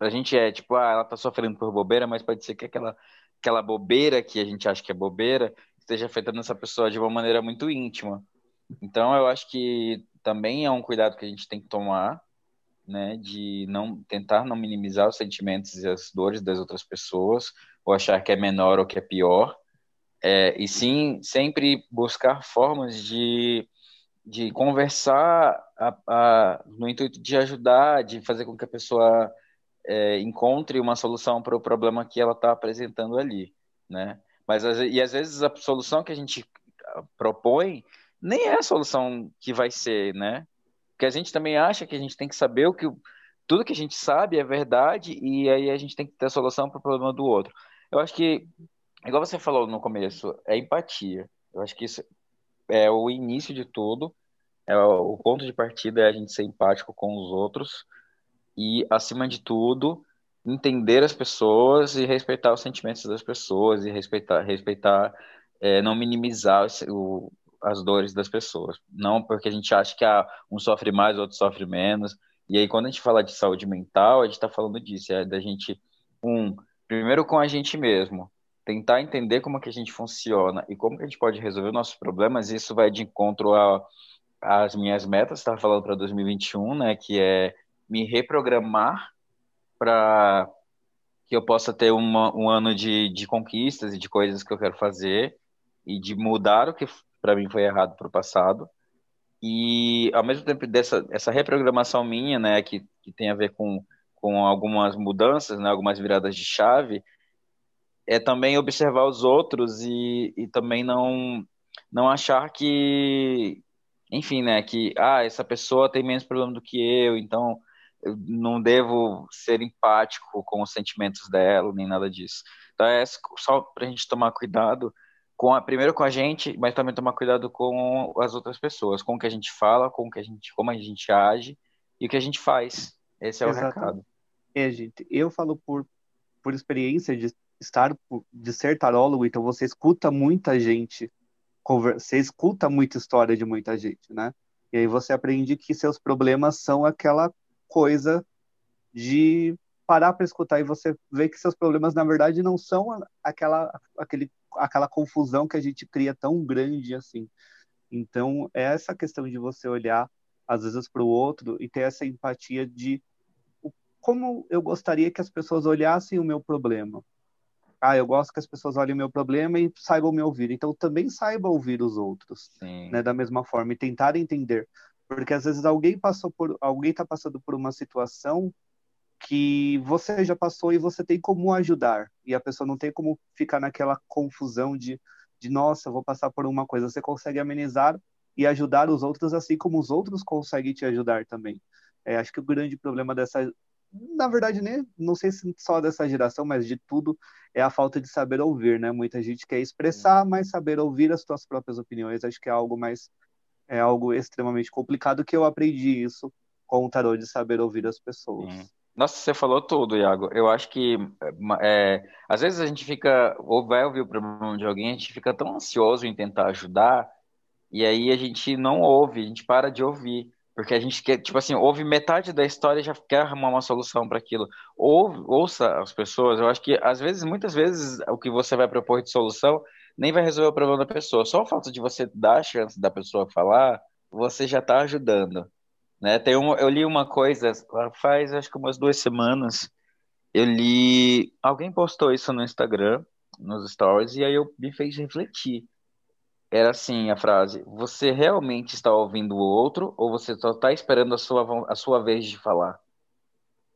a gente é tipo, ah, ela tá sofrendo por bobeira, mas pode ser que aquela aquela bobeira que a gente acha que é bobeira esteja afetando essa pessoa de uma maneira muito íntima. Então eu acho que também é um cuidado que a gente tem que tomar, né, de não tentar não minimizar os sentimentos e as dores das outras pessoas, ou achar que é menor ou que é pior, é, e sim sempre buscar formas de, de conversar a, a, no intuito de ajudar, de fazer com que a pessoa é, encontre uma solução para o problema que ela está apresentando ali, né? Mas e às vezes a solução que a gente propõe nem é a solução que vai ser, né? Porque a gente também acha que a gente tem que saber o que tudo que a gente sabe é verdade e aí a gente tem que ter a solução para o problema do outro. Eu acho que, igual você falou no começo, é empatia. Eu acho que isso é o início de tudo. É o ponto de partida é a gente ser empático com os outros e, acima de tudo, entender as pessoas e respeitar os sentimentos das pessoas e respeitar, respeitar, é, não minimizar o, as dores das pessoas. Não porque a gente acha que ah, um sofre mais, outro sofre menos. E aí, quando a gente fala de saúde mental, a gente está falando disso, é da gente, um, primeiro com a gente mesmo, tentar entender como que a gente funciona e como que a gente pode resolver nossos problemas, isso vai de encontro às minhas metas, estava falando para 2021, né, que é me reprogramar para que eu possa ter uma, um ano de, de conquistas e de coisas que eu quero fazer e de mudar o que para mim foi errado para o passado. E ao mesmo tempo dessa essa reprogramação minha, né, que, que tem a ver com, com algumas mudanças, né, algumas viradas de chave, é também observar os outros e, e também não não achar que enfim né que ah essa pessoa tem menos problema do que eu então eu não devo ser empático com os sentimentos dela nem nada disso então é só para a gente tomar cuidado com a, primeiro com a gente mas também tomar cuidado com as outras pessoas com o que a gente fala com o que a gente como a gente age e o que a gente faz esse é o Exatamente. recado é gente eu falo por por experiência de estar de ser tarólogo, então você escuta muita gente, você escuta muita história de muita gente, né? E aí você aprende que seus problemas são aquela coisa de parar para escutar e você vê que seus problemas na verdade não são aquela aquele aquela confusão que a gente cria tão grande assim. Então, é essa questão de você olhar às vezes para o outro e ter essa empatia de como eu gostaria que as pessoas olhassem o meu problema ah, eu gosto que as pessoas olhem o meu problema e saibam me ouvir. Então também saiba ouvir os outros, Sim. né, da mesma forma e tentar entender, porque às vezes alguém passou por, alguém está passando por uma situação que você já passou e você tem como ajudar e a pessoa não tem como ficar naquela confusão de, de nossa, vou passar por uma coisa. Você consegue amenizar e ajudar os outros assim como os outros conseguem te ajudar também. É, acho que o grande problema dessa na verdade, nem, não sei se só dessa geração, mas de tudo, é a falta de saber ouvir, né? Muita gente quer expressar, mas saber ouvir as suas próprias opiniões, acho que é algo mais, é algo extremamente complicado, que eu aprendi isso com o tarô de saber ouvir as pessoas. Nossa, você falou tudo, Iago. Eu acho que é, às vezes a gente fica, ou vai ouvir o problema de alguém, a gente fica tão ansioso em tentar ajudar, e aí a gente não ouve, a gente para de ouvir. Porque a gente quer, tipo assim, ouve metade da história e já quer arrumar uma solução para aquilo. Ou, ouça as pessoas, eu acho que às vezes, muitas vezes, o que você vai propor de solução nem vai resolver o problema da pessoa. Só o fato de você dar a chance da pessoa falar, você já está ajudando. Né? Tem um, eu li uma coisa faz acho que umas duas semanas. Eu li. Alguém postou isso no Instagram, nos stories, e aí eu me fez refletir era assim a frase: Você realmente está ouvindo o outro ou você só está esperando a sua, a sua vez de falar?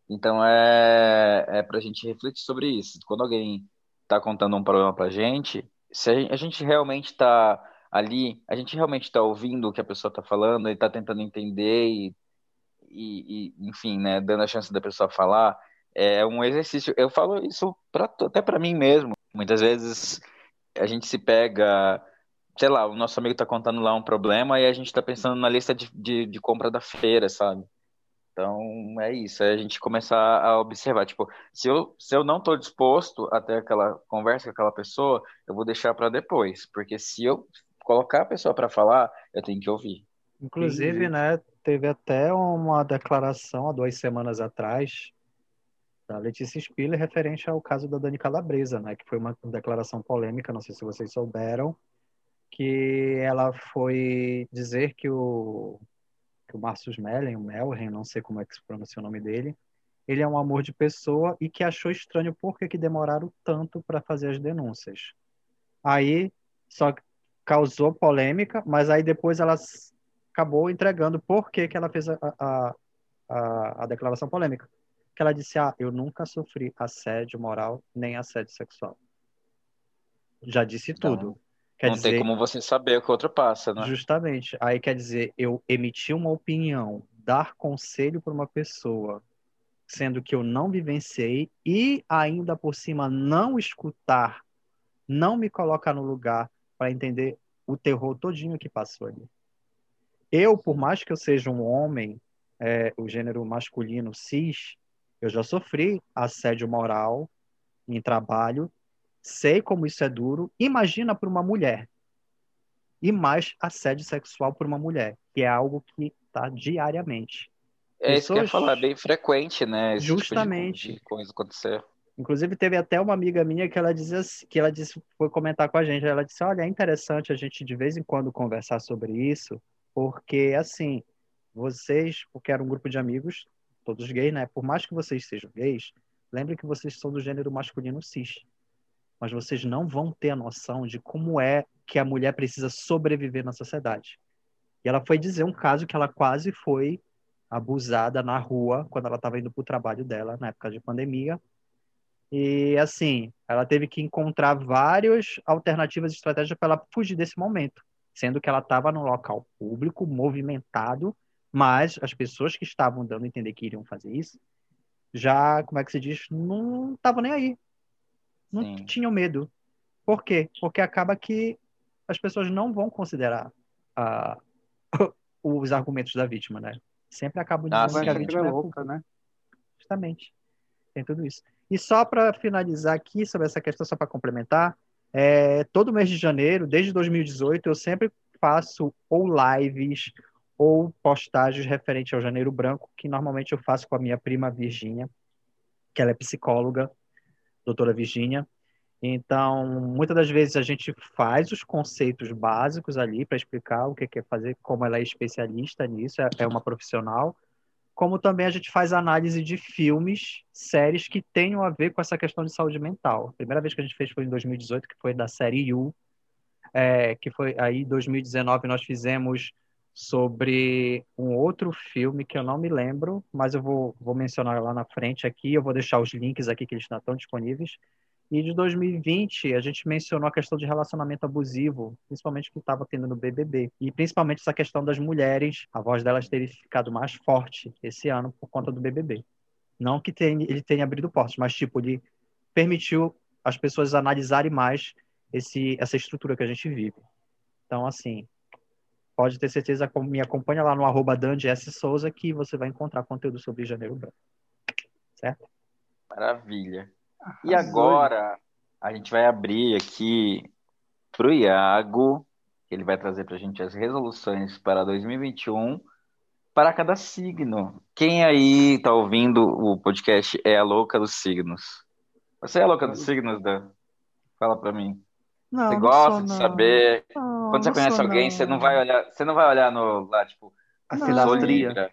Então é, é para a gente refletir sobre isso. Quando alguém está contando um problema para gente, se a gente, realmente está ali, a gente realmente está ouvindo o que a pessoa está falando e está tentando entender e, e, e, enfim, né, dando a chance da pessoa falar, é um exercício. Eu falo isso pra, até para mim mesmo. Muitas vezes a gente se pega sei lá, o nosso amigo tá contando lá um problema e a gente tá pensando na lista de, de, de compra da feira, sabe? Então, é isso, é a gente começar a observar, tipo, se eu, se eu não estou disposto a ter aquela conversa com aquela pessoa, eu vou deixar para depois, porque se eu colocar a pessoa para falar, eu tenho que ouvir. Inclusive, né, teve até uma declaração há duas semanas atrás da Letícia Spiller referente ao caso da Dani Calabresa, né, que foi uma declaração polêmica, não sei se vocês souberam, que ela foi dizer que o, que o Marcius Mellen, o Melren, não sei como é que se pronuncia o nome dele, ele é um amor de pessoa e que achou estranho por que, demoraram tanto para fazer as denúncias. Aí só causou polêmica, mas aí depois ela acabou entregando por que, que ela fez a, a, a, a declaração polêmica. Que ela disse, ah, eu nunca sofri assédio moral nem assédio sexual. Já disse tudo. Quer não dizer, tem como você saber o que o outro passa, né? Justamente. Aí quer dizer, eu emitir uma opinião, dar conselho para uma pessoa, sendo que eu não vivenciei e ainda por cima não escutar, não me colocar no lugar para entender o terror todinho que passou ali. Eu, por mais que eu seja um homem, é, o gênero masculino cis, eu já sofri assédio moral em trabalho sei como isso é duro. Imagina para uma mulher. E mais assédio sexual por uma mulher, que é algo que está diariamente. É Pessoas... isso que eu ia falar, é bem frequente, né? Esse Justamente. Tipo de, de coisa acontecer. Inclusive, teve até uma amiga minha que ela dizia que ela disse, foi comentar com a gente. Ela disse: Olha, é interessante a gente de vez em quando conversar sobre isso, porque assim, vocês, porque era um grupo de amigos, todos gays, né? Por mais que vocês sejam gays, lembre que vocês são do gênero masculino cis. Mas vocês não vão ter a noção de como é que a mulher precisa sobreviver na sociedade. E ela foi dizer um caso que ela quase foi abusada na rua quando ela estava indo para o trabalho dela na época de pandemia. E assim, ela teve que encontrar várias alternativas de estratégia para ela fugir desse momento, sendo que ela estava num local público, movimentado, mas as pessoas que estavam dando a entender que iriam fazer isso, já, como é que se diz, não estavam nem aí. Não Sim. tinham medo. Por quê? Porque acaba que as pessoas não vão considerar uh, os argumentos da vítima, né? Sempre acabam dizendo ah, que a vítima é louca, né? Justamente. Tem tudo isso. E só para finalizar aqui sobre essa questão, só para complementar, é, todo mês de janeiro, desde 2018, eu sempre faço ou lives ou postagens referentes ao Janeiro Branco, que normalmente eu faço com a minha prima Virgínia, que ela é psicóloga, doutora Virgínia. Então, muitas das vezes a gente faz os conceitos básicos ali para explicar o que quer fazer, como ela é especialista nisso, é, é uma profissional, como também a gente faz análise de filmes, séries que tenham a ver com essa questão de saúde mental. A primeira vez que a gente fez foi em 2018, que foi da série You, é, que foi aí em 2019 nós fizemos sobre um outro filme que eu não me lembro, mas eu vou, vou mencionar lá na frente aqui, eu vou deixar os links aqui que eles estão disponíveis. E de 2020, a gente mencionou a questão de relacionamento abusivo, principalmente que estava tendo no BBB. E principalmente essa questão das mulheres, a voz delas ter ficado mais forte esse ano por conta do BBB. Não que tenha, ele tenha abrido portas, mas tipo, ele permitiu as pessoas analisarem mais esse, essa estrutura que a gente vive. Então, assim, pode ter certeza, me acompanha lá no arroba S. Souza que você vai encontrar conteúdo sobre Janeiro Branco. Certo? Maravilha. E agora a gente vai abrir aqui para o Iago, ele vai trazer para a gente as resoluções para 2021 para cada signo. Quem aí está ouvindo o podcast é a louca dos signos? Você é a louca dos signos, Dan? Fala para mim. Não, você não gosta sou, de não. saber? Não, Quando você conhece sou, alguém, não. você não vai olhar, você não vai olhar no lá tipo, A Não. Libra.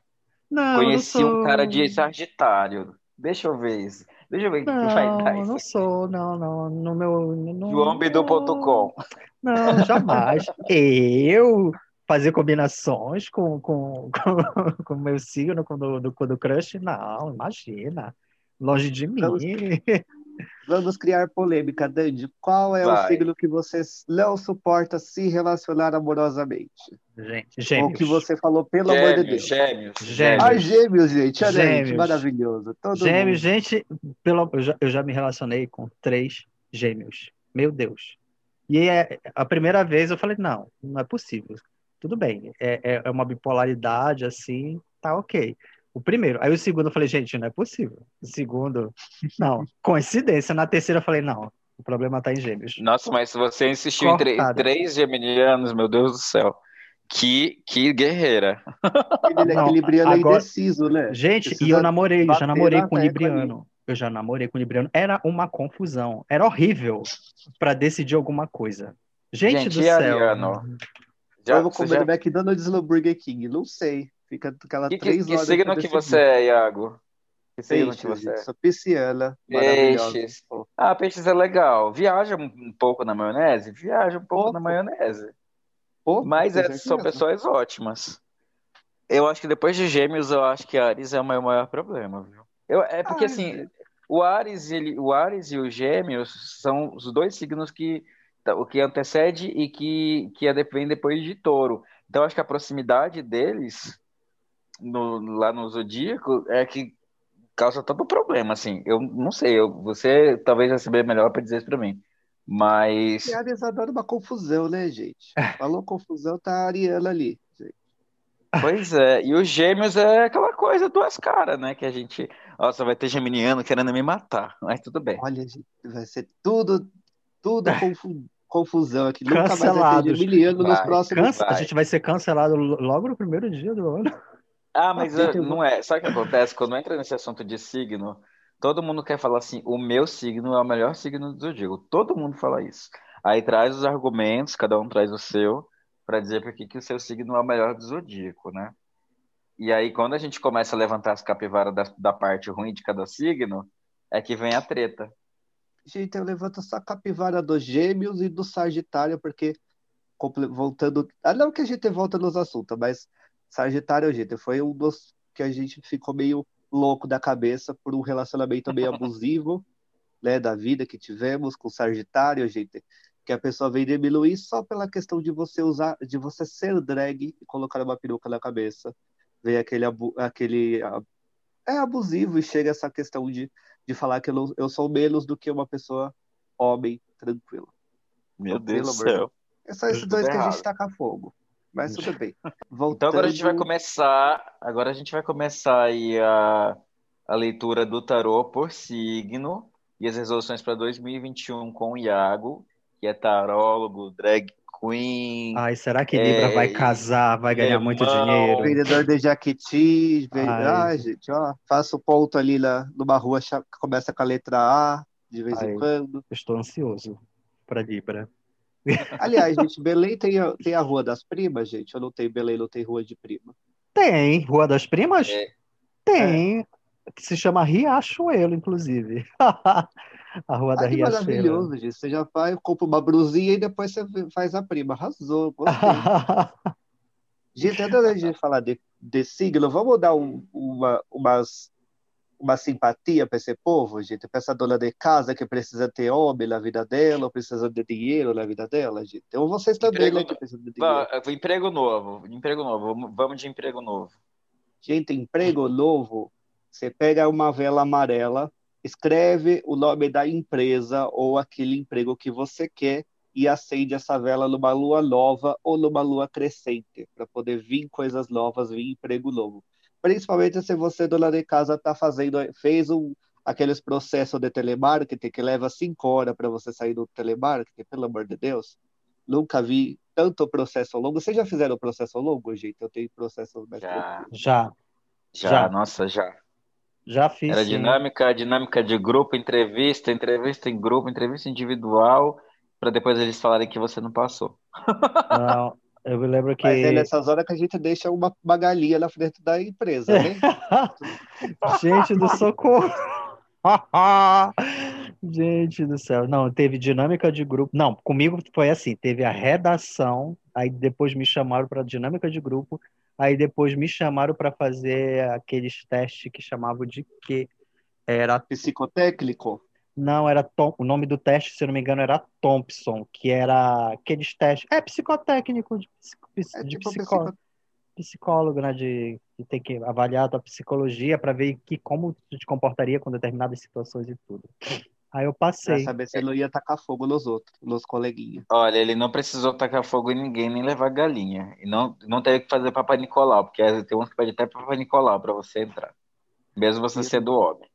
Não, Conheci não um sou... cara de Sagitário. Deixa eu ver isso. Deixa eu ver o que vai dar Não, isso não sou, não, não, no meu... No, JoãoBidu.com. Não, jamais. Eu fazer combinações com com, com, com o meu signo, com o do, do, com o do crush? Não, imagina. Longe de mim. Vamos- criar polêmica, Dandy. Qual é o Vai. signo que você não suporta se relacionar amorosamente? Gente, gêmeos. que você falou, pelo amor de Gêmeos, Deus. gêmeos, Gêmeos. Ah, gêmeos, gente. Olha Gêmeos. maravilhoso. Todo Gêmeos, mundo. gente, pelo, eu, já, eu já me relacionei com três gêmeos. Meu Deus. E é, a primeira vez eu falei, não, não é possível. Tudo bem, é, é- é uma bipolaridade assim, tá ok. O primeiro. Aí o segundo eu falei, gente, não é possível. O segundo, não. Coincidência. Na terceira eu falei, não, o problema tá em gêmeos. Nossa, mas se você insistiu em Cortada. três geminianos, meu Deus do céu. Que, que guerreira. Ele é Não, equilibriano agora- indeciso, né? Gente, e Precisa eu namorei, já namorei na com Libriano. Eu já namorei com Libriano. Era uma confusão. Era horrível para decidir alguma coisa. Gente, Gente, do e céu. Ariano? Já, Vamos você comer já... McDonald's no Burger King. Não sei. Fica aquelas Que, que, três que horas signo pra que você é, Iago? Que signo que você é? Sou pisciana. Peixes. Ah, peixes é legal. Viaja um pouco na maionese? Viaja um pouco Pouco. na maionese. Mas é, são pessoas ótimas. Eu acho que depois de Gêmeos, eu acho que Ares é o meu maior problema, viu? Eu, é porque Ai, assim, gente. o Ares, ele, o Ares e o Gêmeos são os dois signos que o que antecede e que, que é- vem depois de Touro. Então, acho que a proximidade deles no- lá no zodíaco é que causa todo o problema, assim. Eu não sei, eu, você talvez vai saber melhor para dizer isso para mim. Mas E a Ares adora uma confusão, né, gente? Falou confusão, tá a Ariana ali. gente. Pois é, e os gêmeos é aquela coisa duas caras, né? Que a gente, nossa, vai ter geminiano querendo me matar, mas tudo bem. Olha, gente, vai ser tudo, tudo confu- confusão aqui. Nunca mais vai ter geminiano nos Vai, próximos. Cansa- a gente vai ser cancelado lo- logo no primeiro dia do ano. Ah, mas Ah, tem- não é. Sabe o que acontece? Quando entra nesse assunto de signo, Todo mundo quer falar assim, o meu signo é o melhor signo do zodíaco. Todo mundo fala isso. Aí traz os argumentos, cada um traz o seu, para dizer por que o seu signo é o melhor do zodíaco, né? E aí, quando a gente começa a levantar as capivaras da, da parte ruim de cada signo, é que vem a treta. Gente, eu levanto só a capivara dos gêmeos e do Sagitário, porque voltando. Ah, não que a gente volta nos assuntos, mas Sagitário, gente, foi um dos que a gente ficou meio louco da cabeça por um relacionamento meio abusivo, né, da vida que tivemos com Sagitário, gente, que a pessoa vem diminuir só pela questão de você usar, de você ser drag e colocar uma peruca na cabeça. Vem aquele, aquele é abusivo e chega essa questão de, de falar que eu, não, eu sou menos do que uma pessoa homem tranquila. Meu Deus do céu. É só esses dois que a gente taca fogo. Mas tudo bem. Voltando... Então agora a gente vai começar. Agora a gente vai começar aí a, a leitura do tarô por signo e as resoluções para 2021 com o Iago, que é tarólogo, drag queen. Ai, será que Libra é... vai casar, vai ganhar muito dinheiro? Vendedor de jaquetis. Vend... Ai. gente, ó, faço ponto ali na, numa rua que começa com a letra A, de vez Ai, em quando. Estou ansioso para Libra. Aliás, gente, Belém tem a, tem a Rua das Primas, gente? Ou não tem Belém, não tem Rua de Prima? Tem, Rua das Primas? É. Tem, é. que se chama Riachuelo, inclusive. a Rua Ai, da Riachuelo. maravilhoso, gente. Você já vai, compra uma brusinha e depois você faz a prima. Arrasou, gente, antes da gente falar de, de signo, vamos dar um, uma, umas uma simpatia para esse povo, gente, para essa dona de casa que precisa ter homem na vida dela, precisa de dinheiro na vida dela, gente. Ou vocês também, emprego, né, que precisam de dinheiro. Emprego novo, emprego novo, vamos de emprego novo. Gente, emprego novo, você pega uma vela amarela, escreve o nome da empresa ou aquele emprego que você quer e acende essa vela numa lua nova ou numa lua crescente, para poder vir coisas novas, vir emprego novo principalmente se você, dona de casa, está fazendo, fez um, aqueles processos de telemarketing que leva cinco horas para você sair do telemarketing, pelo amor de Deus. Nunca vi tanto processo longo. Vocês já fizeram o processo longo, gente? Eu tenho processo já. já. Já. Já, nossa, já. Já fiz. Era dinâmica, dinâmica de grupo, entrevista, entrevista em grupo, entrevista individual, para depois eles falarem que você não passou. Não, eu me lembro que. Mas é nessas horas que a gente deixa uma, uma galinha na frente da empresa, né? gente do socorro! gente do céu. Não, teve dinâmica de grupo. Não, comigo foi assim: teve a redação, aí depois me chamaram para dinâmica de grupo, aí depois me chamaram para fazer aqueles testes que chamavam de quê? Era. Psicotécnico? Não, era Tom, o nome do teste, se eu não me engano, era Thompson, que era aqueles testes. É psicotécnico de, é de tipo psicólogo, psicólogo, né? De, de ter que avaliar a tua psicologia para ver que, como tu te comportaria com determinadas situações e tudo. Aí eu passei. Pra saber se ele não ia tacar fogo nos outros, nos coleguinhas. Olha, ele não precisou tacar fogo em ninguém, nem levar galinha. E não, não teve que fazer Papai Nicolau, porque tem uns que pedem até Papai Nicolau para você entrar. Mesmo você Isso. sendo homem.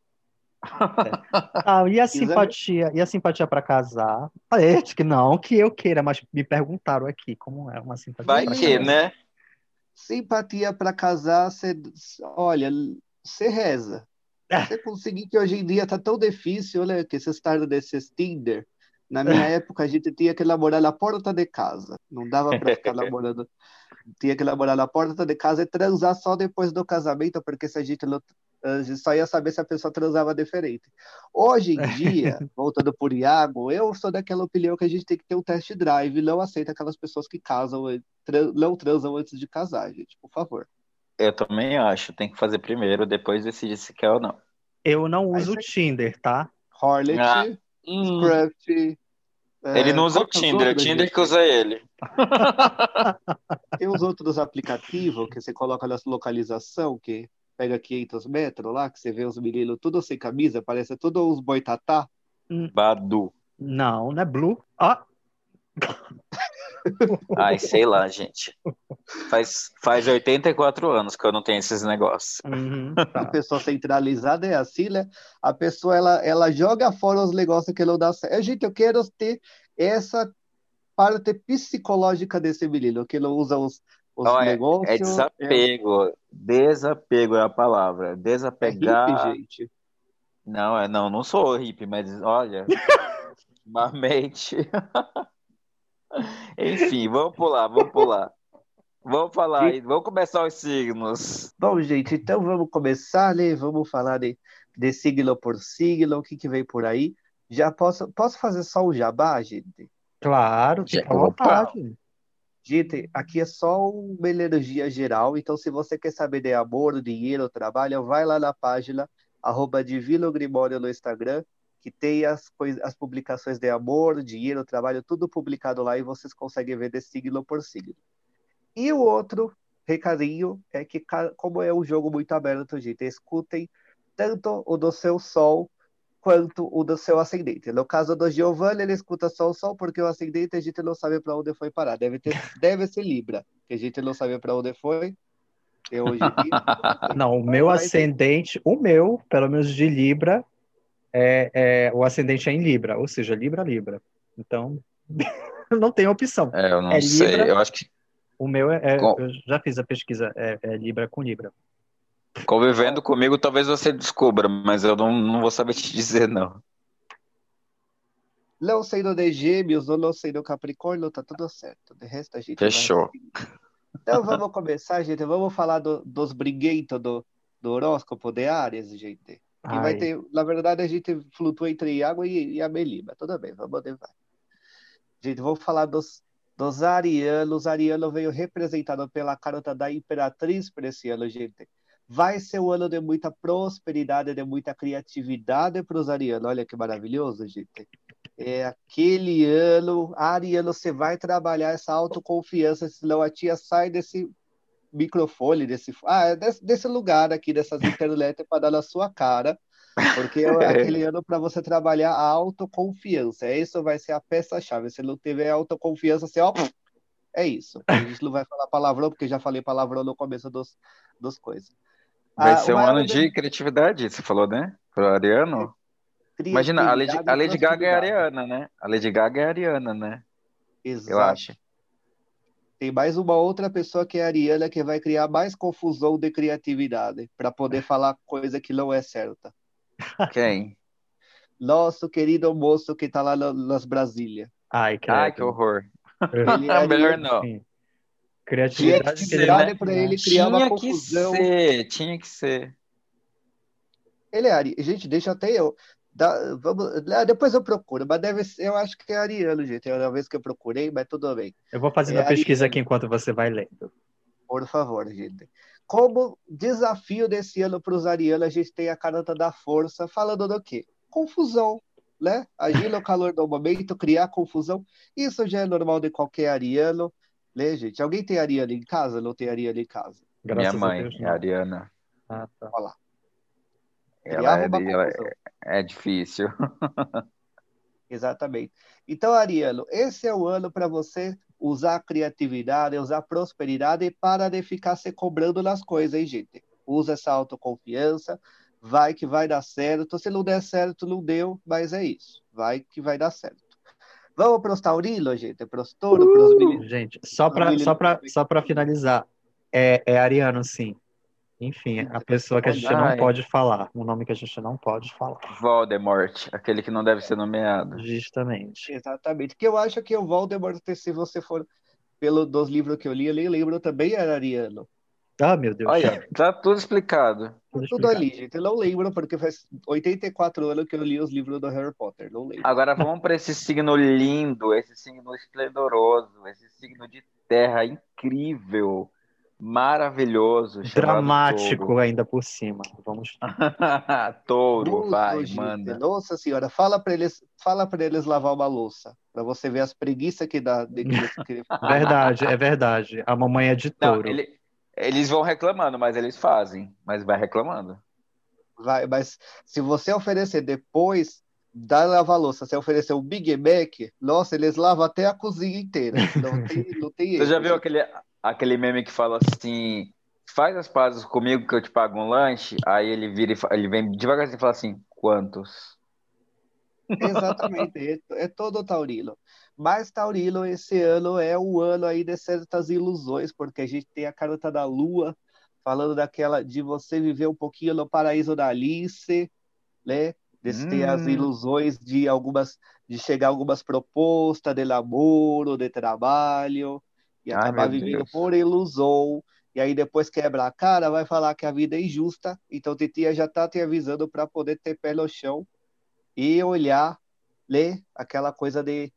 É. Ah, e a simpatia, e a simpatia para casar? Falei, acho que não, que eu queira, mas me perguntaram aqui como é uma simpatia. Vai que, né? Simpatia para casar, você, olha, você reza. É. Você conseguir que hoje em dia tá tão difícil, olha, que você está desses Tinder. Na minha época, a gente tinha que namorar na porta de casa. Não dava para ficar namorando. Tinha que namorar na porta de casa e transar só depois do casamento, porque se a gente não a gente só ia saber se a pessoa transava diferente. Hoje em dia, voltando por Iago, eu sou daquela opinião que a gente tem que ter um test drive e não aceita aquelas pessoas que casam, não transam antes de casar, gente, por favor. Eu também acho, tem que fazer primeiro, depois decidir se quer ou não. Eu não uso o Tinder, tá? Hornet, ah. Scruft. É, ele não usa o Tinder, é o Tinder que usa ele. Tem os outros aplicativos que você coloca na localização, que pega 500 metros lá, que você vê os meninos tudo sem camisa, parece tudo uns boitatá. Hum. Badu. Não, não é Blue. Ah! Ai, sei lá, gente. Faz, faz 84 anos que eu não tenho esses negócios. Uhum, tá. A pessoa centralizada é assim, né? A pessoa, ela, ela joga fora os negócios que não dá certo. Gente, eu quero ter essa parte psicológica desse menino, que não usa os, os negócios. É, é desapego. É... Desapego é a palavra. Desapegar. É hippie, gente. Não, é, não, não sou hippie, mas olha, ultimamente. Enfim, vamos pular, vamos pular. Vamos falar aí, vamos começar os signos. Bom, gente, então vamos começar, né? Vamos falar de, de signo por signo, o que, que vem por aí. Já posso, posso fazer só o jabá, gente? Claro, fica à vontade. Gente, aqui é só uma energia geral, então se você quer saber de amor, dinheiro, trabalho, vai lá na página arroba Divino Grimório no Instagram, que tem as, as publicações de amor, dinheiro, trabalho, tudo publicado lá e vocês conseguem ver de signo por signo. E o outro recadinho é que, como é um jogo muito aberto, gente, escutem tanto o do seu sol quanto o do seu ascendente. No caso do Giovanni, ele escuta só o Sol, porque o ascendente a gente não sabe para onde foi parar. Deve, ter, deve ser Libra, que a gente não sabe para onde foi. Eu hoje não, o meu ascendente, o meu, pelo menos de Libra, é, é, o ascendente é em Libra, ou seja, Libra, Libra. Então, não tem opção. É, eu não é sei, Libra, eu acho que. O meu é, é Com... eu já fiz a pesquisa, é, é Libra com Libra. Convivendo comigo, talvez você descubra, mas eu não, não vou saber te dizer, não. Não sendo de gêmeos ou não sendo capricórnio, tá tudo certo. De resto, a gente. Fechou. Vai... Então vamos começar, gente. Vamos falar do, dos briguentos do, do horóscopo de Ares, gente. Que vai ter, na verdade, a gente flutua entre água e, e a melima. Tudo bem, vamos levar. Gente, vamos falar dos, dos arianos. Ariano veio representado pela carta da Imperatriz para esse ano, gente. Vai ser um ano de muita prosperidade, de muita criatividade para os arianos. Olha que maravilhoso, gente. É aquele ano, ariano, você vai trabalhar essa autoconfiança, senão a tia sai desse microfone, desse, ah, é desse, desse lugar aqui, dessas internet para dar na sua cara, porque é aquele ano para você trabalhar a autoconfiança. Isso vai ser a peça-chave. Se não tiver autoconfiança, você, ó, é isso. A gente não vai falar palavrão, porque já falei palavrão no começo dos, dos coisas. Vai ah, ser um ano de... de criatividade, você falou, né? Pro Ariano. Imagina, a Lady, a Lady Gaga é ariana, né? A Lady Gaga é ariana, né? Exato. Eu acho. Tem mais uma outra pessoa que é ariana que vai criar mais confusão de criatividade para poder falar coisa que não é certa. Quem? Nosso querido moço que tá lá nas Brasília. Ai, que, Ai, que horror. Ele é Melhor não. Sim. Criatividade tinha que ser, para ele criar tinha uma confusão. Tinha que ser, tinha que ser. Ele é Ari. Gente, deixa até eu. Dá, vamos, ah, depois eu procuro, mas deve ser, eu acho que é ariano, gente. É uma vez que eu procurei, mas tudo bem. Eu vou fazendo é a pesquisa ariano. aqui enquanto você vai lendo. Por favor, gente. Como desafio desse ano para os arianos, a gente tem a carta da força, falando do quê? Confusão, né? Agir no calor do momento, criar confusão. Isso já é normal de qualquer ariano. Né, gente? Alguém tem Ariana em casa? Não tem Ariana em casa? Graças Minha mãe, Deus, é Ariana. Ah, tá. Olha lá. Ela, é, ela é, é, difícil. Exatamente. Então, Ariano, esse é o ano para você usar criatividade, usar prosperidade para de ficar se cobrando nas coisas, hein, gente? Usa essa autoconfiança, vai que vai dar certo. Se não der certo, não deu, mas é isso. Vai que vai dar certo. Vamos para os taurinos, gente? Para os touros, uh, para os meninos. Gente, só para só só finalizar, é, é ariano, sim. Enfim, a pessoa que a gente não pode falar, o nome que a gente não pode falar. Voldemort, aquele que não deve ser nomeado. Justamente. Exatamente. Que eu acho que o Voldemort, se você for pelo dos livros que eu li, eu li, lembro também era ariano. Ah, meu Deus. Olha, tá tudo explicado. Tudo, tudo ali, gente. Eu não lembro, porque faz 84 anos que eu li os livros do Harry Potter. Não lembro. Agora vamos para esse signo lindo, esse signo esplendoroso, esse signo de terra incrível, maravilhoso. Dramático touro. ainda por cima. Vamos. touro, vai, gente. manda. Nossa senhora, fala para eles, fala para eles lavar uma louça, para você ver as preguiças que dá. De... verdade, é verdade. A mamãe é de touro. Não, ele eles vão reclamando, mas eles fazem. Mas vai reclamando. Vai, mas se você oferecer depois da lavar-louça, se oferecer um Big Mac, nossa, eles lavam até a cozinha inteira. Não tem, não tem Você já viu aquele, aquele meme que fala assim: faz as pazes comigo que eu te pago um lanche? Aí ele vira e ele vem devagarzinho e fala assim: quantos? Exatamente, é, é todo taurino. Mas Taurino, esse ano é o ano aí de certas ilusões, porque a gente tem a carta da Lua falando daquela de você viver um pouquinho no paraíso da Alice, né? De ter as hum. ilusões de algumas, de chegar a algumas propostas de namoro, de trabalho, e Ai, acabar vivendo Deus. por ilusão. E aí depois quebra a cara, vai falar que a vida é injusta. Então Titia já tá te avisando para poder ter pé no chão e olhar, ler aquela coisa de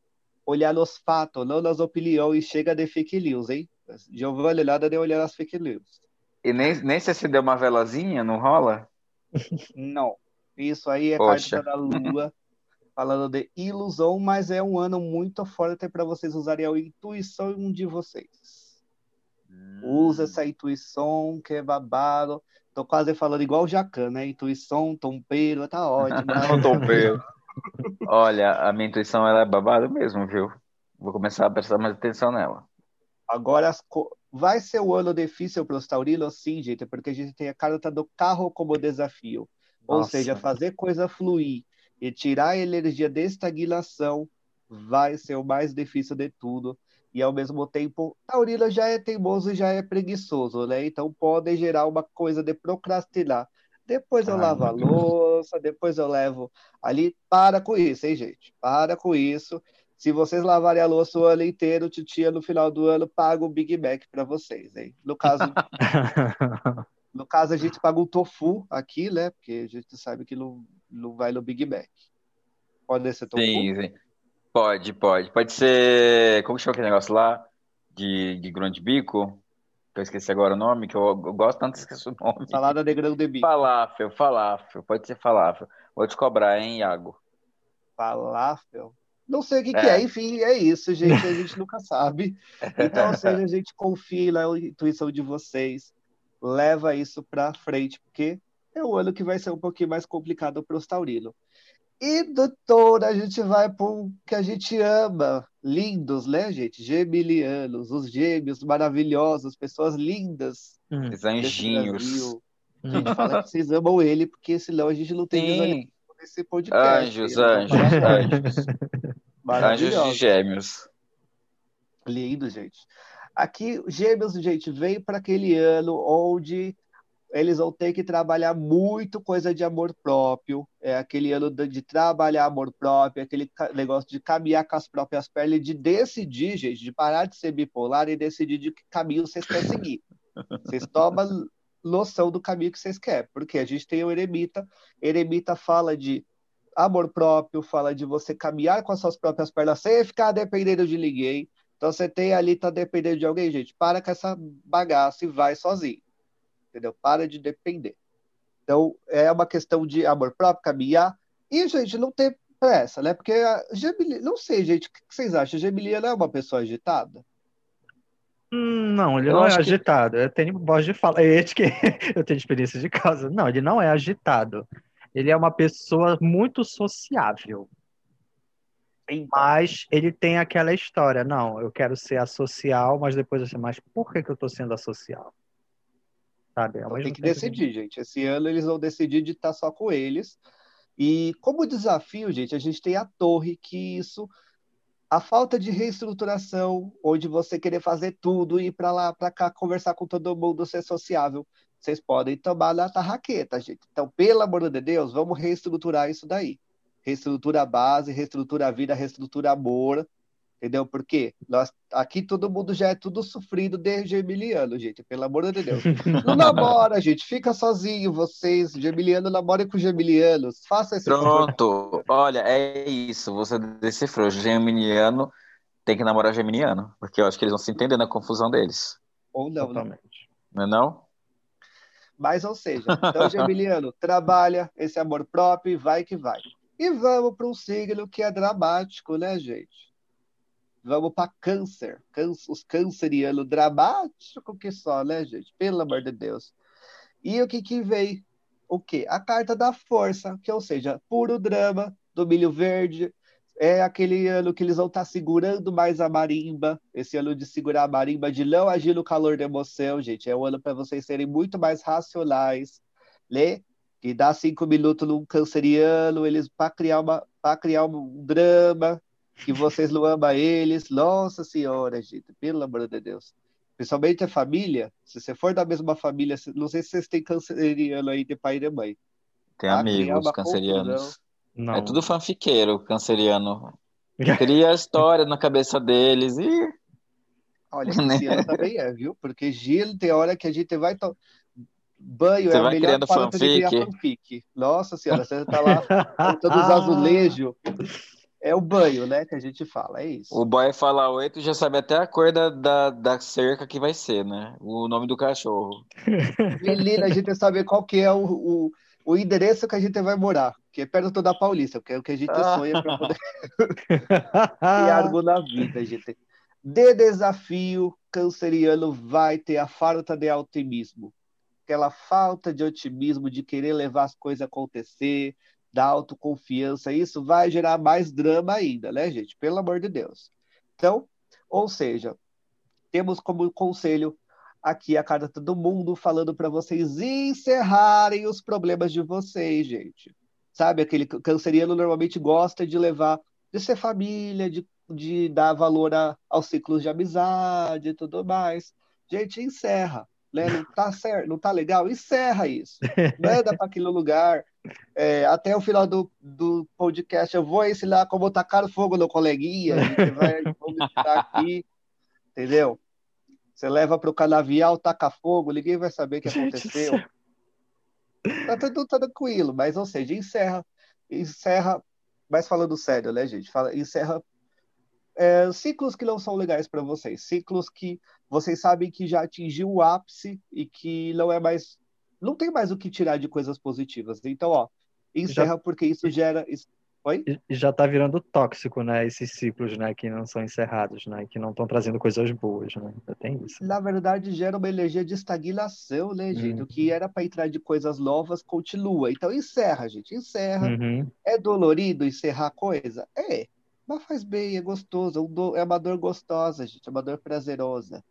olhar nos fatos, não nas opiniões, chega de fake news, hein? Giovanni, nada de olhar as fake news. E nem, nem se acender uma velazinha, não rola? Não. Isso aí é Poxa. carta da lua, falando de ilusão, mas é um ano muito forte para vocês usarem a intuição de vocês. Hum. Usa essa intuição que é babado. Tô quase falando igual o Jacan, né? Intuição, tompeiro, tá ótimo. Né? tompeiro. Olha, a minha intuição ela é babado mesmo, viu? Vou começar a prestar mais atenção nela. Agora, vai ser o ano difícil para os taurinos, sim, gente, porque a gente tem a carta do carro como desafio. Nossa. Ou seja, fazer coisa fluir e tirar a energia de estagnação vai ser o mais difícil de tudo. E ao mesmo tempo, Taurino já é teimoso e já é preguiçoso, né? Então pode gerar uma coisa de procrastinar. Depois eu Ai, lavo a louça, depois eu levo ali. Para com isso, hein, gente? Para com isso. Se vocês lavarem a louça o ano inteiro, titia no final do ano paga o Big Mac para vocês, hein? No caso, no caso a gente paga o tofu aqui, né? Porque a gente sabe que não, não vai no Big Mac. Pode ser tofu? Sim, sim. Pode, pode. Pode ser. Como chama aquele negócio lá? De, de grão de bico? Que eu esqueci agora o nome, que eu, eu gosto tanto de esquecer o nome. Salada de grão de bico. Falafel, falafel. Pode ser falafel. Vou te cobrar, hein, Iago? Falafel? Não sei o que é. que é, enfim, é isso, gente, a gente nunca sabe. Então, ou seja, a gente confia na intuição de vocês, leva isso para frente, porque é o ano que vai ser um pouquinho mais complicado para os taurinos. E, doutora, a gente vai para o que a gente ama, lindos, né, gente? Gemilianos, os gêmeos maravilhosos, pessoas lindas. Hum. Os anjinhos. A gente fala que vocês amam ele, porque senão a gente não tem nesse podcast. Anjos, anjos, anjos. Anjos de gêmeos. Lindo, gente. Aqui, Gêmeos, gente, vem para aquele ano onde eles vão ter que trabalhar muito coisa de amor próprio. É aquele ano de, trabalhar amor próprio, aquele negócio de caminhar com as próprias pernas, de decidir, gente, de parar de ser bipolar e decidir de que caminho vocês querem seguir. Vocês tomam noção do caminho que vocês querem, porque a gente tem o eremita. Eremita fala de amor próprio, fala de você caminhar com as suas próprias pernas sem ficar dependendo de ninguém. Então você tem ali, tá dependendo de alguém, gente, para com essa bagaça e vai sozinho. Entendeu? Para de depender. Então é uma questão de amor próprio, caminhar. E, gente, não ter pressa, né? Porque a Gemini, não sei, gente, o que vocês acham? A Gemiliana é uma pessoa agitada? Hum, não, ele eu não é agitado. Que... Eu tenho voz de fala. É que eu tenho experiência de casa. Não, ele não é agitado. Ele é uma pessoa muito sociável. Então. Mas ele tem aquela história, não, eu quero ser asocial, mas depois assim, mas por que, que eu estou sendo asocial? Sabe? Então, tem que decidir, gente. Esse ano eles vão decidir de estar só com eles. E como desafio, gente, a gente tem a torre, que isso, a falta de reestruturação, onde você querer fazer tudo, ir para lá, para cá, conversar com todo mundo, ser sociável vocês podem tomar na tarraqueta, gente. Então, pelo amor de Deus, vamos reestruturar isso daí. Reestrutura a base, reestrutura a vida, reestrutura amor, entendeu? Porque nós, aqui todo mundo já é tudo sofrido de gemiliano, gente, pelo amor de Deus. Não namora, gente, fica sozinho, vocês, gemiliano, namorem com gemilianos, faça esse Pronto, olha, é isso, você decifrou, gemiliano tem que namorar geminiano, porque eu acho que eles vão se entender na confusão deles. Ou não, né? Totalmente. Não é não? Mas, ou seja, então, Gemiliano, trabalha esse amor próprio e vai que vai. E vamos para um signo que é dramático, né, gente? Vamos para câncer. câncer. Os cancerianos dramático que só, né, gente? Pelo amor de Deus. E o que que veio? O quê? A carta da força, que ou seja, puro drama do milho verde, é aquele ano que eles vão estar tá segurando mais a marimba, esse ano de segurar a marimba, de não agir no calor da emoção, gente. É um ano para vocês serem muito mais racionais, né? Que dá cinco minutos num canceriano, eles para criar uma para criar um drama que vocês não amam eles. Nossa senhora, gente, pelo amor de Deus. Principalmente a família, se você for da mesma família, não sei se vocês têm canceriano aí de pai e de mãe. Tem Tá, amigos cancerianos. Não. É tudo fanfiqueiro, canceriano. Cria a história na cabeça deles e Olha, Né? esse ano também é, viu? Porque Gil tem hora que a gente vai. To... Banho Você é a vai melhor criando forma de criar fanfic. fanfic. Nossa senhora, você tá lá contando os azulejos. É o banho, né? Que a gente fala, é isso. o boy fala oi, tu já sabe até a cor da, da, da cerca que vai ser, né? O nome do cachorro. Menina, a gente sabe qual que é o, o, o endereço que a gente vai morar, que é perto da Paulista, que é o que a gente Ah. sonha para poder criar algo na vida, gente. De desafio, canceriano vai ter a falta de otimismo. Aquela falta de otimismo, de querer levar as coisas a acontecer, da autoconfiança, isso vai gerar mais drama ainda, né, gente? Pelo amor de Deus. Então, ou seja, temos como conselho aqui a carta do mundo falando para vocês encerrarem os problemas de vocês, gente. Sabe, aquele canceriano normalmente gosta de levar, de ser família, de, de dar valor a, aos ciclos de amizade e tudo mais. Gente, encerra. Né? Não tá certo, não tá legal? Encerra isso. Manda para aquele lugar. É, até o final do, do podcast eu vou ensinar como tacar fogo no coleguinha. Vai vamos ensinar aqui, entendeu? Você leva para o canavial, taca fogo, ninguém vai saber o que aconteceu. Tá tudo tranquilo, mas ou seja, encerra, encerra, mas falando sério, né, gente? Fala, encerra é, ciclos que não são legais para vocês, ciclos que vocês sabem que já atingiu o ápice e que não é mais, não tem mais o que tirar de coisas positivas. Então, ó, encerra porque isso gera. Oi? Já tá virando tóxico, né? Esses ciclos, né? Que não são encerrados, né? Que não estão trazendo coisas boas, né? Tem isso. Na verdade, gera uma energia de estagnação, né, gente? Uhum. O que era para entrar de coisas novas continua. Então, encerra, gente, encerra. Uhum. É dolorido encerrar coisa? É. Mas faz bem, é gostoso. É É uma dor gostosa, gente. É uma dor prazerosa.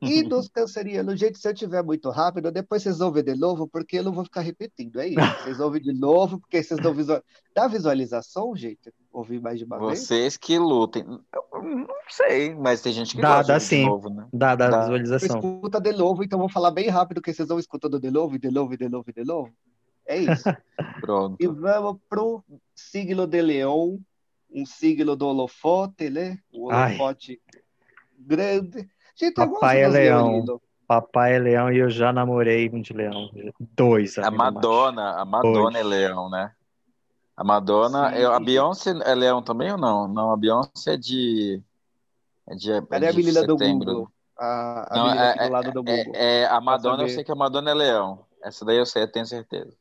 E dos cancerianos, gente, se eu tiver muito rápido, depois vocês ouvem de novo, porque eu não vou ficar repetindo. É isso. Vocês ouvem de novo, porque vocês não visualizam. Dá visualização, gente? Ouvir mais de uma vez? Vocês que lutem. Eu não sei, mas tem gente que Dá, gosta dá de sim. novo, né? Dá, dá Dá. visualização. Escuta de novo, então vou falar bem rápido, que vocês vão escutando de novo, e de novo, de novo, e de novo. É isso. Pronto. E vamos pro signo de leão, um signo do holofote, né? O Ai. holofote grande. Gente, Papai é leão. leoninos. Papai é leão e eu já namorei um de leão. Dois. A amigo macho. Madonna, a Madonna é Dois. leão, né? A Madonna, Sim. a Beyoncé é leão também ou não? Não, a Beyoncé é de. É de, é Cadê a de menina do setembro. Google? A, a Não, menina é, do lado do é- Google. é- a Madonna, eu sei que a Madonna é leão. Essa daí eu sei, eu tenho certeza.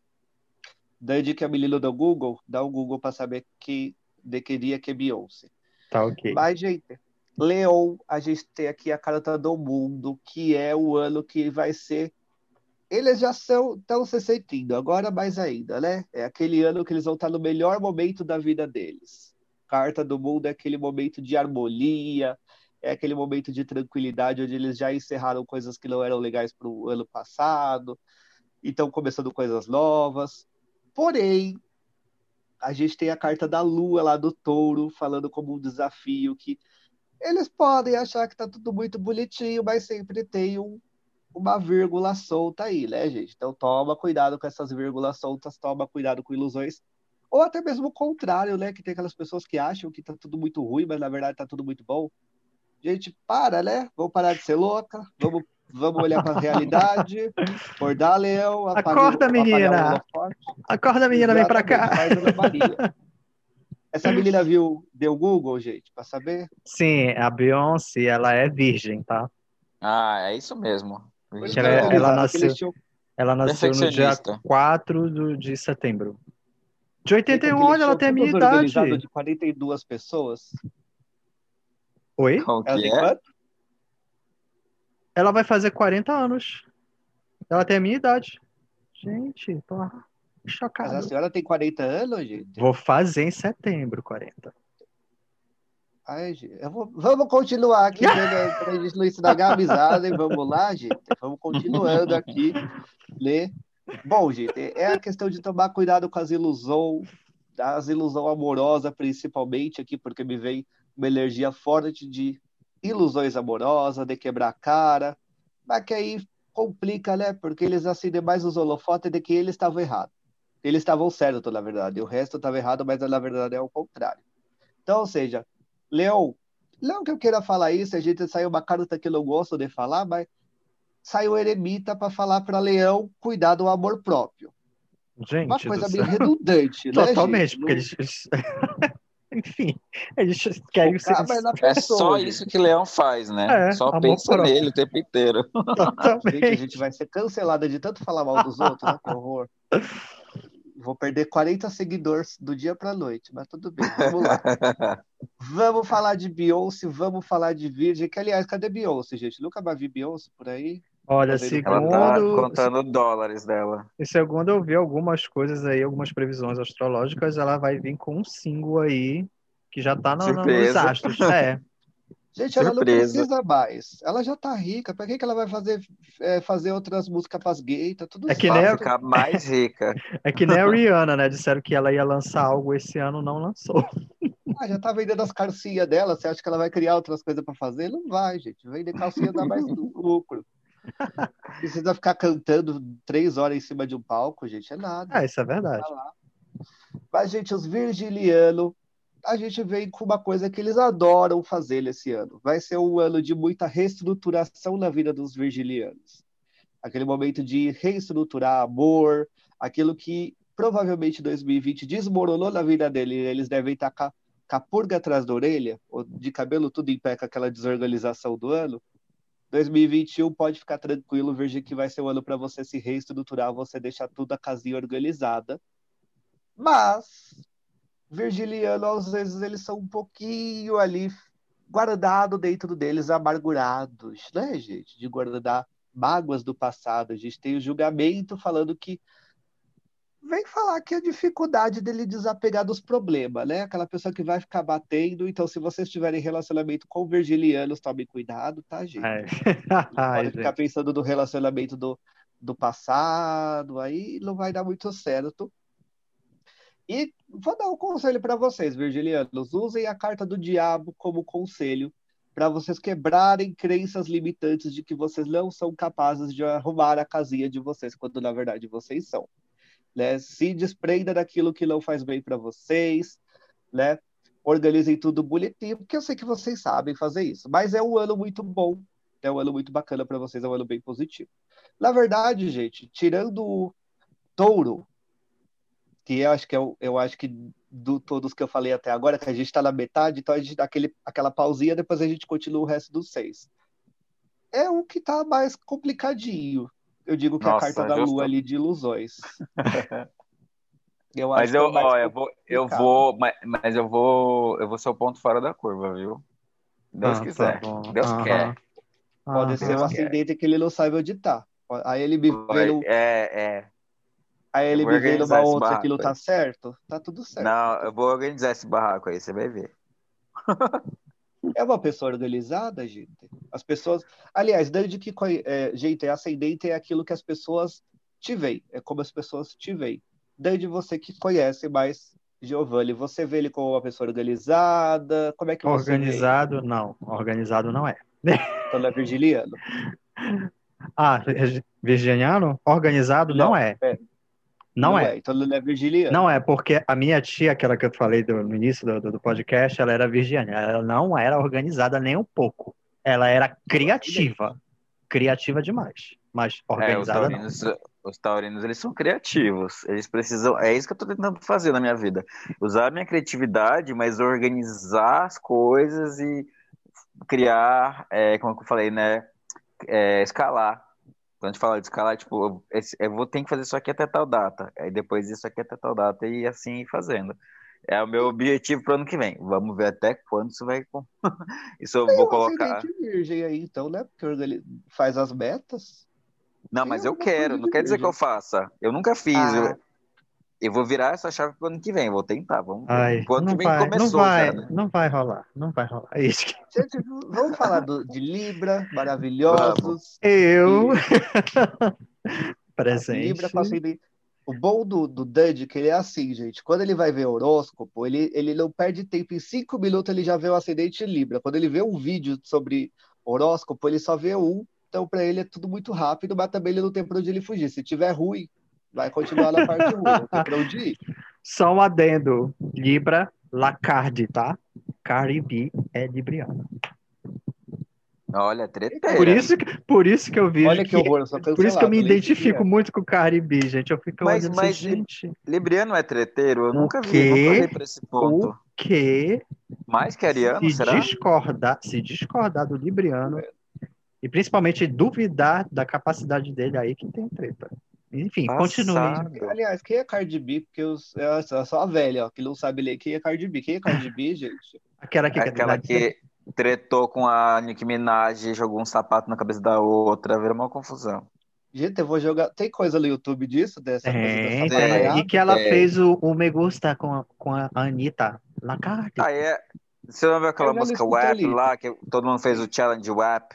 Desde que a menina do Google, dá o Google para saber que de que dia que é Beyoncé. Tá ok. Mas, gente, Leão, a gente tem aqui a carta do mundo, que é o ano que vai ser. Eles já são estão se sentindo, agora mais ainda, né? É aquele ano que eles vão estar no melhor momento da vida deles. Carta do mundo é aquele momento de harmonia, é aquele momento de tranquilidade, onde eles já encerraram coisas que não eram legais para o ano passado, e estão começando coisas novas. Porém, a gente tem a carta da lua lá do touro, falando como um desafio que eles podem achar que tá tudo muito bonitinho, mas sempre tem um, uma vírgula solta aí, né, gente? Então toma cuidado com essas vírgulas soltas, toma cuidado com ilusões. Ou até mesmo o contrário, né? Que tem aquelas pessoas que acham que tá tudo muito ruim, mas na verdade tá tudo muito bom. Gente, para, né? Vamos parar de ser louca, vamos, vamos olhar para a realidade, acordar, Leão, Acorda, menina! Acorda, menina, vem pra cá. Essa menina viu, deu Google, gente, pra saber? Sim, a Beyoncé, ela é virgem, tá? Ah, é isso mesmo. Ela- tô ela nasceu- Ela nasceu no dia Perfeccionista. 4 do- de setembro. De 81, eles olha, ela tem a minha idade. de 42 pessoas. Oi? Qual que Ela tem é? quanto? Ela vai fazer 40 anos. Ela tem a minha idade. Gente, tô Mas a chocado. senhora tem 40 anos, gente? Vou fazer em setembro 40. Ai, vou- Vamos continuar aqui, né, pra gente não estragar a amizade, vamos lá, gente. Vamos continuando aqui, né? Bom, gente, é a questão de tomar cuidado com as ilusões, as ilusões amorosas, principalmente aqui, porque me vem uma energia forte de ilusões amorosas, de quebrar a cara, mas que aí complica, né? Porque eles acendem mais os holofotes de que eles estavam errados. Eles estavam certos, na verdade. O resto estava errado, mas na verdade é o contrário. Então, ou seja, Leão, não que eu queira falar isso, a gente saiu uma carta que eu não gosto de falar, mas saiu eremita para falar para Leão cuidar do amor próprio. Gente, uma coisa meio redundante, né? Totalmente, gente? porque eles. Enfim, eles querem ser. É só isso que Leão faz, né? É, só pensa próprio. nele o tempo inteiro. Gente, a gente vai ser cancelada de tanto falar mal dos outros, né? Que horror. Vou perder 40 seguidores do dia pra noite, mas tudo bem, vamos lá. Vamos falar de Beyoncé, vamos falar de Virgem, que aliás, cadê Beyoncé, gente? Nunca mais vi Beyoncé por aí. Olha, Fazendo- Ela tá segundo, contando dólares dela. e segundo eu vi algumas coisas aí, algumas previsões astrológicas, ela vai vir com um single aí que já tá no- nos Surpresa. astros. É, Gente, ela não Surpresa. precisa mais. Ela já tá rica. Pra que, que ela vai fazer, é, fazer outras músicas pras gays? Tá tudo É que certo. nem Pra a- ficar mais rica. é que nem a Rihanna, né? Disseram que ela ia lançar algo esse ano, não lançou. Ah, já tá vendendo as calcinhas dela. Você acha que ela vai criar outras coisas pra fazer? Não vai, gente. Vender calcinha dá mais lucro. Precisa ficar cantando três horas em cima de um palco, gente. É nada. É, isso é verdade. Mas, gente, os virgilianos, a gente vem com uma coisa que eles adoram fazer nesse ano. Vai ser um ano de muita reestruturação na vida dos virgilianos. Aquele momento de reestruturar amor, aquilo que provavelmente 2020 desmoronou na vida dele. Eles devem estar com a, com a purga atrás da orelha, ou de cabelo tudo em pé com aquela desorganização do ano. 2021 pode ficar tranquilo, Virgem, que vai ser o ano para você se reestruturar, você deixar tudo a casinha organizada. Mas, virgiliano, às vezes, eles são um pouquinho ali guardados dentro deles, amargurados, né, gente? De guardar mágoas do passado. A gente tem o julgamento falando que vem falar que a dificuldade dele desapegar dos problemas, né? Aquela pessoa que vai ficar batendo. Então, se vocês tiverem relacionamento com virgilianos, tomem cuidado, tá, gente? É. Ai, pode ficar pensando no relacionamento do, do passado, aí não vai dar muito certo. E vou dar um conselho para vocês, virgilianos. Usem a carta do diabo como conselho para vocês quebrarem crenças limitantes de que vocês não são capazes de arrumar a casinha de vocês, quando na verdade vocês são. Né? Se desprenda daquilo que não faz bem para vocês, né? Organizem tudo bonitinho, porque eu sei que vocês sabem fazer isso. Mas é um ano muito bom é um ano muito bacana para vocês, é um ano bem positivo. Na verdade, gente, tirando o touro, que eu acho que é o- eu acho que do todos que eu falei até agora, que a gente está na metade, então a gente dá aquele, aquela pausinha, depois a gente continua o resto dos seis. É o que tá mais complicadinho. Eu digo que é a Nossa, carta da lua ali de ilusões. Eu Mas é eu, ó, eu vou, eu vou, mas, mas eu vou, eu vou ser o ponto fora da curva, viu? Deus Ah, quiser. tá. Deus quer. Pode Aham. ser um Aham. acidente que ele não saiba onde tá. Aí ele me no, É, é. aí ele me vê organizar numa outra aí. tá certo, tá tudo certo. Não, eu vou organizar esse barraco aí, você vai ver. É uma pessoa organizada, gente. As pessoas. Aliás, desde que. É, gente, é ascendente é aquilo que as pessoas te veem. É como as pessoas te veem. Desde você que conhece mais Giovanni, você vê ele como uma pessoa organizada? Como é que você Organizado, não. Organizado não é. vê? Quando é virgiliano? Ah, virginiano? Organizado não, Não, é. é. Não, é. Então ele não é virgiliano. Não é, porque a minha tia, aquela que eu falei do- no início do, do- do podcast, ela era virginiana. Ela não era organizada nem um pouco. Ela era criativa. Criativa demais. Mas É, os organizada não. taurinos, os taurinos, eles são criativos. Eles precisam. É isso que eu tô tentando fazer na minha vida. Usar a minha criatividade, mas organizar as coisas e criar, é, como eu falei, né? É, escalar. Quando a gente fala de escalar, tipo, eu, vou ter que fazer isso aqui até tal data. Aí depois isso aqui até tal data e assim ir fazendo. É o meu objetivo pro ano que vem. Vamos ver até quando isso vai. Isso eu Tem vou colocar. virgem aí, então, né? Porque faz as metas. Não, Tem mas eu quero, não quer dizer que eu faça. Eu nunca fiz. Ah. Eu, eu vou virar essa chave pro ano que vem, vou tentar. Vamos ver. Ai, Pro ano não que vem vai, não começou vai, já, né? não vai rolar, não vai rolar. É isso que Gente, vamos falar do- de Libra, maravilhosos. eu Libra presente. com ascendente. O bom do, do Duddy, que ele é assim, gente. Quando ele vai ver horóscopo, ele, ele não perde tempo. Em cinco minutos ele já vê o ascendente em Libra. Quando ele vê um vídeo sobre horóscopo, ele só vê um. Então, para ele é tudo muito rápido, mas também ele não tem pra onde ele fugir. Se tiver ruim, Vai continuar na parte ruim, não tem pra onde ir. Só um adendo. Libra, Lacardi, tá? Cardi B é libriana. Olha, treteira. Por isso, que, por isso que eu vejo Olha que horror, eu sou Por isso que eu me identifico muito com o Cardi B, gente. Eu fico Mas- olhando mas- assim, gente, Libriano é treteiro? Eu O nunca vi, nunca vi pra esse ponto. o que Mais que ariano, se será? discordar, se discordar do libriano e principalmente duvidar da capacidade dele aí que tem treta. Enfim, continue. Passado. Aliás, quem é Cardi B? Porque eu, eu, eu sou a velha, ó, que não sabe ler quem é Cardi B. Quem é Cardi B, gente? Aquela que Aquela que tretou com a Nicki Minaj, jogou um sapato na cabeça da outra, virou uma confusão. Gente, eu vou jogar. Tem coisa no YouTube disso? Dessa Tem, apresentação tem. trabalhada? e que ela É. fez o, o Me Gusta com a, com a Anitta Lacardi. Aí é. Você não viu aquela música escutei WAP ali. lá, que todo mundo fez o challenge WAP?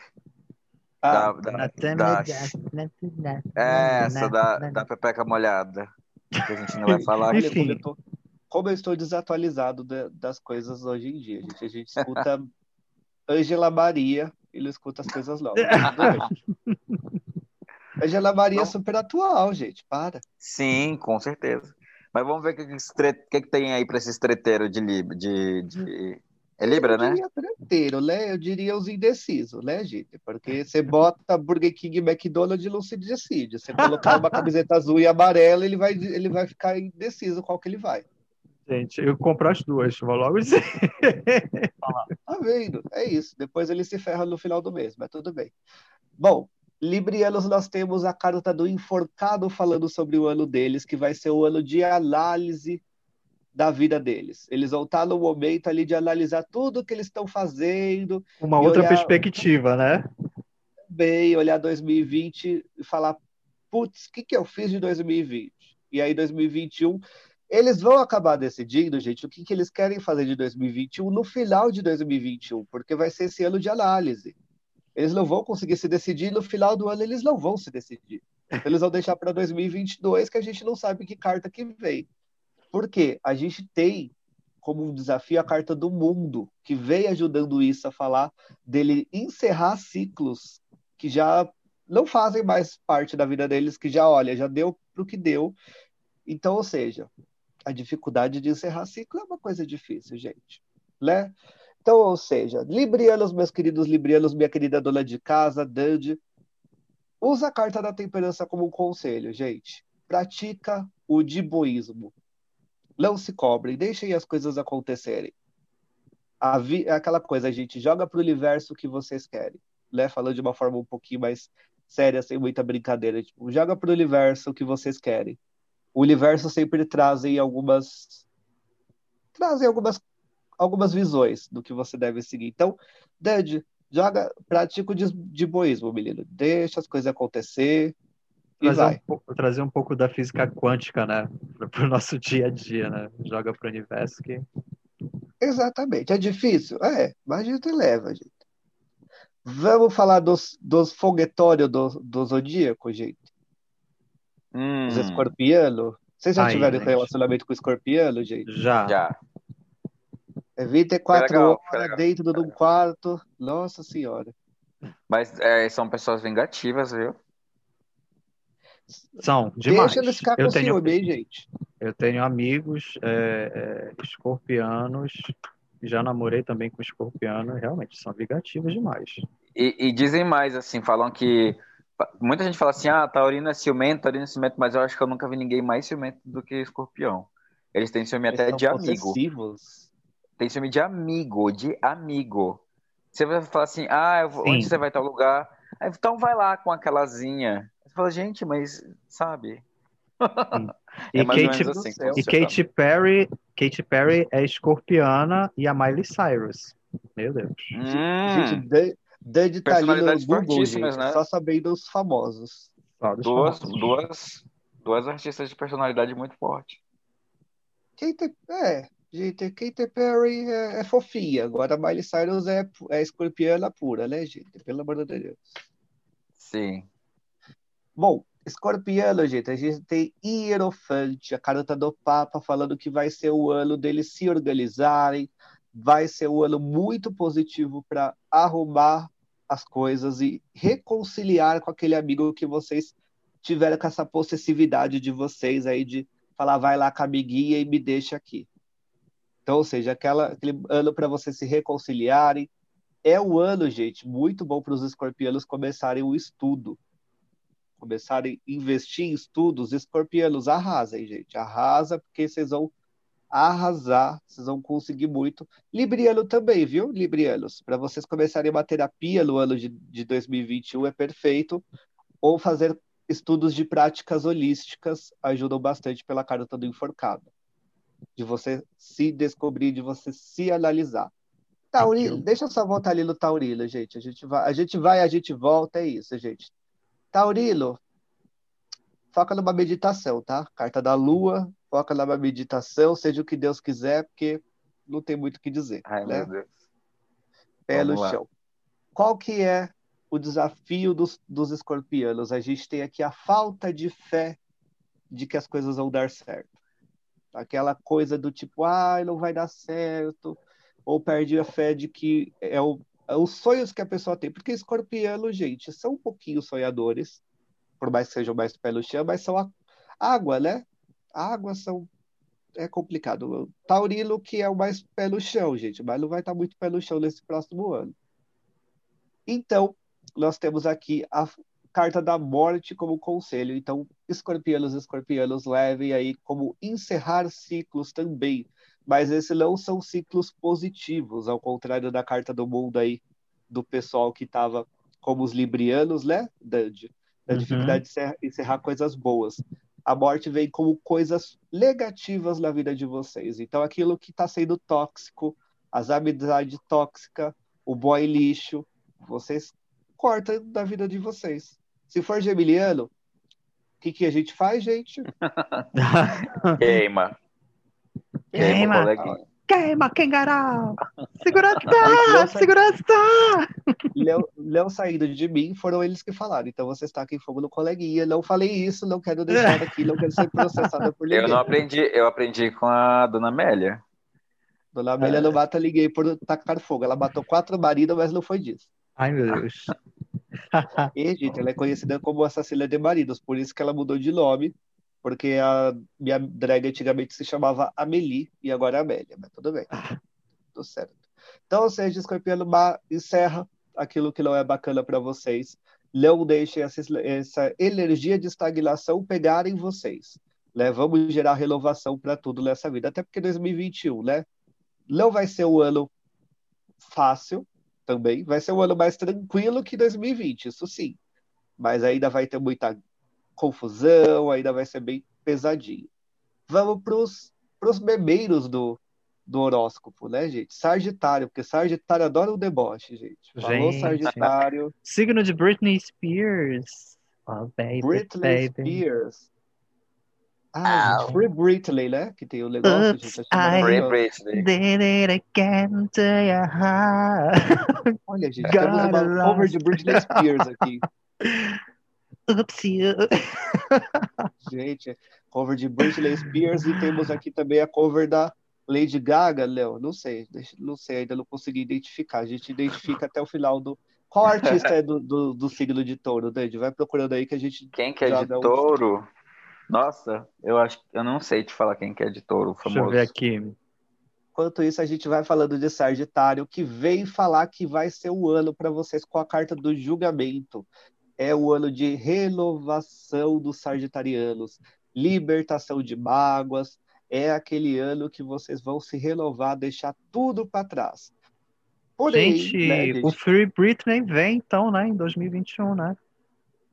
Ah, da, da, Nothing da- nothing like that, é, essa da, da Pepeca Molhada. Que a gente não vai falar aqui. Enfim. como eu, estou desatualizado da- das coisas hoje em dia, gente. A gente escuta Angela Maria e não escuta as coisas novas. Bem. Angela Maria é super atual, gente. Para. Sim, com certeza. Mas vamos ver o que, que, esse que que tem aí pra esses treteiros de. De, de... É Libra, eu né? diria treteiro, né? Eu diria os indecisos, né, gente? Porque você bota Burger King e McDonald's e não se decide. Você colocar uma camiseta azul e amarela, ele vai, ele vai ficar indeciso qual que ele vai. Gente, eu compro as duas, vou logo dizer. Tá vendo? É isso. Depois ele se ferra no final do mês, mas tudo bem. Bom, Librianos, nós temos a carta do enforcado falando sobre o ano deles, que vai ser o ano de análise da vida deles. Eles vão estar no momento ali de analisar tudo que eles estão fazendo, Uma outra olhar- perspectiva, né? bem, olhar 2020 e falar, putz, o que, que eu fiz de 2020? E aí 2021, eles vão acabar decidindo, gente, o que, que eles querem fazer de 2021 no final de 2021, porque vai ser esse ano de análise. Eles não vão conseguir se decidir, no final do ano eles não vão se decidir. Eles vão deixar para 2022, que a gente não sabe que carta que vem. Por quê? A gente tem como um desafio a carta do mundo, que vem ajudando isso a falar dele encerrar ciclos que já não fazem mais parte da vida deles, que já, olha, já deu pro que deu. Então, ou seja, a dificuldade de encerrar ciclo é uma coisa difícil, gente, né? Então, ou seja, Librianos, meus queridos Librianos, minha querida dona de casa, Dandy, usa a carta da temperança como um conselho, gente. Pratica o diboísmo. Não se cobrem, deixem as coisas acontecerem. A vi- é aquela coisa, gente, joga pro universo o que vocês querem né, falando de uma forma um pouquinho mais séria, sem muita brincadeira, tipo, joga pro universo o que vocês querem. O universo sempre trazem algumas trazem algumas algumas visões do que você deve seguir. Então, Dad, joga, pratica o dis- diboísmo, menino. Deixa as coisas acontecer Trazer vai. um, pouco, trazer um pouco da física quântica, né? Para o nosso dia a dia, né? Joga para o universo que. Exatamente. É difícil? É, mas a gente leva, gente. Vamos falar dos, dos foguetórios do, do Zodíaco, gente. Hum, Os escorpianos. Vocês já Ai, tiveram gente. relacionamento com escorpiano, gente? Já. já. É 24 Foi legal, horas legal. dentro de um quarto. Nossa Senhora. Mas é, são pessoas vingativas, viu? São demais. Deixa eles ficar com eu, tenho, ciúme, hein, gente? eu tenho amigos é, é, escorpianos, já namorei também com escorpiano, realmente são vingativos demais. E, e dizem mais, assim, falam que. Muita gente fala assim, ah, taurino é ciumento, taurino é ciumento, mas eu acho que eu nunca vi ninguém mais ciumento do que escorpião. Eles têm ciúme Eles até são de amigo. possessivos. Tem ciúme de amigo, de amigo. Você vai falar assim, ah, eu vou- onde você vai tal lugar? Aí, então vai lá com aquelazinha. Você fala, gente, mas, sabe? E, É ou Katy, menos assim e. Katy Perry, Katy Perry é escorpiana e a Miley Cyrus. Meu Deus. Hum, Gente, Dandy tá ali no Google, gente, né? só sabendo os famosos. Dos duas, famosos. duas, duas artistas de personalidade muito forte. Katy, é, gente, Katy Perry é, é fofinha. Agora a Miley Cyrus é, é escorpiana pura, né, gente? Pelo amor de Deus. Sim. Bom, escorpiano, gente, a gente tem Hierofante, a carta do Papa, falando que vai ser o ano deles se organizarem, vai ser um ano muito positivo para arrumar as coisas e reconciliar com aquele amigo que vocês tiveram com essa possessividade de vocês aí de falar, vai lá com a amiguinha e me deixa aqui. Então, ou seja, aquela, aquele ano para vocês se reconciliarem. É o ano, gente, muito bom para os escorpianos começarem o estudo. Começarem a investir em estudos. Escorpianos, arrasem, gente. Arrasa, porque vocês vão arrasar, vocês vão conseguir muito. Libriano também, viu, Librianos? Para vocês começarem uma terapia no ano de, de 2021 é perfeito. Ou fazer estudos de práticas holísticas ajudam bastante pela carta do enforcado. De você se descobrir, de você se analisar. Taurino, deixa eu só voltar ali no Taurino, gente. A gente vai, a gente vai, a gente volta, é isso, gente. Taurino, foca numa meditação, tá? Carta da Lua, foca na meditação, seja o que Deus quiser, porque não tem muito o que dizer. Ai, né? meu Deus. Pé no chão. Qual que é o desafio dos, dos escorpianos? A gente tem aqui a falta de fé de que as coisas vão dar certo. Aquela coisa do tipo, ah, não vai dar certo, ou perde a fé de que é, o, os sonhos que a pessoa tem. Porque escorpiano, gente, são um pouquinho sonhadores, por mais que sejam mais pé no chão, mas são a água, né? Água são é complicado. Taurino que é o mais pé no chão, gente, mas não vai estar muito pé no chão nesse próximo ano. Então, nós temos aqui a carta da morte como conselho. Então, escorpianos escorpianos levem aí como encerrar ciclos também. Mas esses não são ciclos positivos, ao contrário da carta do mundo aí, do pessoal que estava como os librianos, né, Dandy? Da Uhum. dificuldade de encerrar, encerrar coisas boas. A morte vem como coisas negativas na vida de vocês. Então, aquilo que está sendo tóxico, as amizades tóxicas, o boy lixo, vocês cortam da vida de vocês. Se for geminiano, o que, que a gente faz, gente? Queima. Queima, Queima. coleguinha. Queima, Kengarau! Segurança! Segurança! Léo, Léo saindo de mim, foram eles que falaram. Então vocês taquem fogo no coleguinha. Não falei isso, não quero deixar aqui, não quero ser processada por ninguém. Eu não aprendi, eu aprendi com a dona Amélia. Dona Amélia não mata ninguém por tacar fogo. Ela matou quatro maridos, mas não foi disso. Ai, meu Deus. E, gente, ela é conhecida como assassina de maridos, por isso que ela mudou de nome, porque a minha drag antigamente se chamava Amelie e agora é Amélia, mas tudo bem. Tudo certo. Então, seja, Escorpiano ma- encerra aquilo que não é bacana para vocês. Não deixem essa, essa energia de estagnação pegarem vocês. Né? Vamos gerar renovação para tudo nessa vida, até porque 2021, né? Não vai ser um ano fácil também, vai ser um ano mais tranquilo que 2020, isso sim. Mas ainda vai ter muita confusão, ainda vai ser bem pesadinho. Vamos para os memeiros do, do horóscopo, né, gente? Sagitário, porque Sagitário adora o deboche, gente. Falou Gente. Sagitário, Signo de Britney Spears. Oh, baby, Britney baby. Spears. Ah, Ah. gente, Free Britney, né? Que tem o negócio, Oops, gente. I- Free. Britney. Did it again to your heart. Olha, gente, God temos uma cover de Britney Spears aqui. Gente, cover de Britney Spears e temos aqui também a cover da Lady Gaga, Léo. Não sei, não sei, ainda não consegui identificar. A gente identifica até o final do. Qual artista é do, do, do signo de touro, Dande? Vai procurando aí que a gente. Quem que é de dá um- touro? Nossa, eu acho eu não sei te falar quem que é de touro Deixa eu famoso. ver aqui. Enquanto isso, a gente vai falando de Sagitário, que vem falar que vai ser o ano para vocês com a carta do julgamento. É o ano de renovação dos sagitarianos, libertação de mágoas. É aquele ano que vocês vão se renovar, deixar tudo para trás. Porém, gente, né, gente, o Free Britney vem então, né, em 2021, né?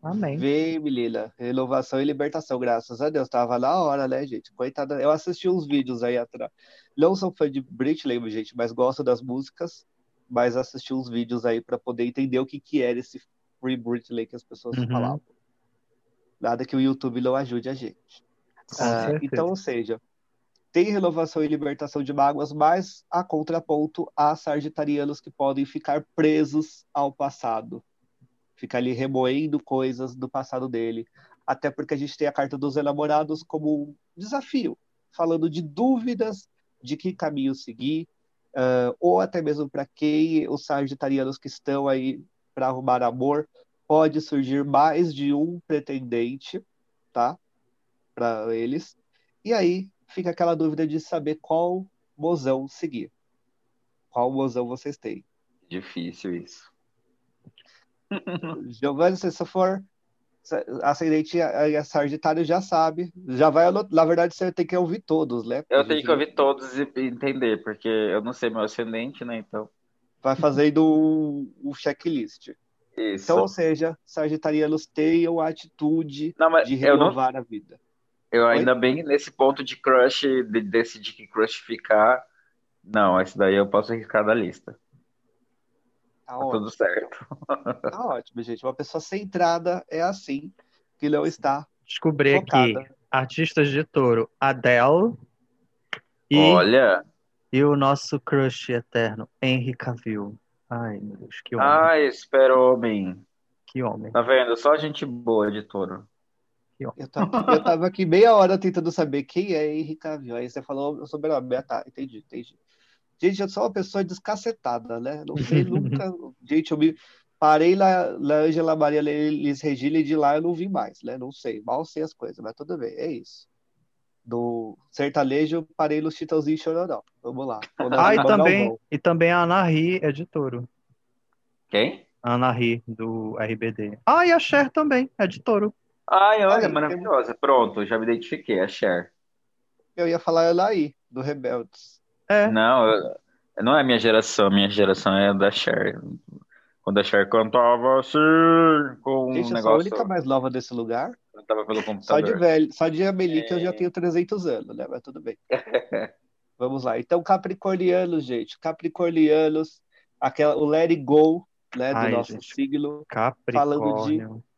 Amém. Vem, menina. Renovação e libertação, graças a Deus. Tava na hora, né, gente? Coitada. Eu assisti uns vídeos aí atrás. Não sou fã de Britney, gente, mas gosto das músicas. Mas assisti uns vídeos aí para poder entender o que, que era esse Free Britney que as pessoas Uhum. falavam. Nada que o YouTube não ajude a gente. Ah, então, ou seja, tem renovação e libertação de mágoas, mas a contraponto há sagitarianos que podem ficar presos ao passado, ficar ali remoendo coisas do passado dele, até porque a gente tem a carta dos enamorados como um desafio, falando de dúvidas de que caminho seguir, ah, ou até mesmo para quem os sagitarianos que estão aí para arrumar amor pode surgir mais de um pretendente, tá? Para eles. E aí fica aquela dúvida de saber qual mozão seguir. Qual mozão vocês têm? Difícil isso. Giovanni, se você for ascendente Sagitário já sabe. Já vai, na verdade, você tem que ouvir todos, né? Eu tenho que ouvir todos e entender, porque eu não sei meu ascendente, né? Então. Vai fazendo o, o checklist. Isso. Então, ou seja, sagitarianos tenham a atitude não, de renovar não... a vida. Eu Oi? ainda bem nesse ponto de crush, de decidir que crush ficar. Não, esse daí eu posso arriscar da lista. Tá, tá tudo certo. Tá ótimo, gente. Uma pessoa centrada é assim, que não está. Descobri focada. aqui artistas de touro, Adele e, Olha. E o nosso crush eterno, Henry Cavill. Ai, meu Deus, que homem. Ai, espero homem. Que homem. Tá vendo? Só gente boa de touro. Eu tava, eu tava aqui meia hora tentando saber quem é Henry Cavill. Aí você falou sobre a Beta. Entendi, entendi. Gente, eu sou uma pessoa descacetada, né? Não sei nunca. Gente, eu me parei lá na Angela Maria Liz Regina e de lá eu não vi mais, né? Não sei, mal sei as coisas, mas tudo bem, é isso. Do sertanejo, parei no Chitãozinho e Chororó. Vamos lá. Ah, e também, e também a Ana Ri é de touro. Quem? Ana Ri, do RBD. Ah, e a Cher também, é de touro. Ai, olha, Ai, maravilhosa. Pronto, já me identifiquei, a Cher. Eu ia falar ela aí, do Rebeldes. É. Não, eu, não é minha geração, minha geração é da Cher. Quando a Cher cantava assim, com Gente, um negócio... eu sou a única mais nova desse lugar. Cantava pelo computador. Só de velho, só de Amelie é... que eu já é. tenho 300 anos, né? Mas tudo bem. Vamos lá. Então, Capricornianos, gente. Capricornianos, aquela, o Let It Go, né, do Ai, nosso gente. signo. Falando de...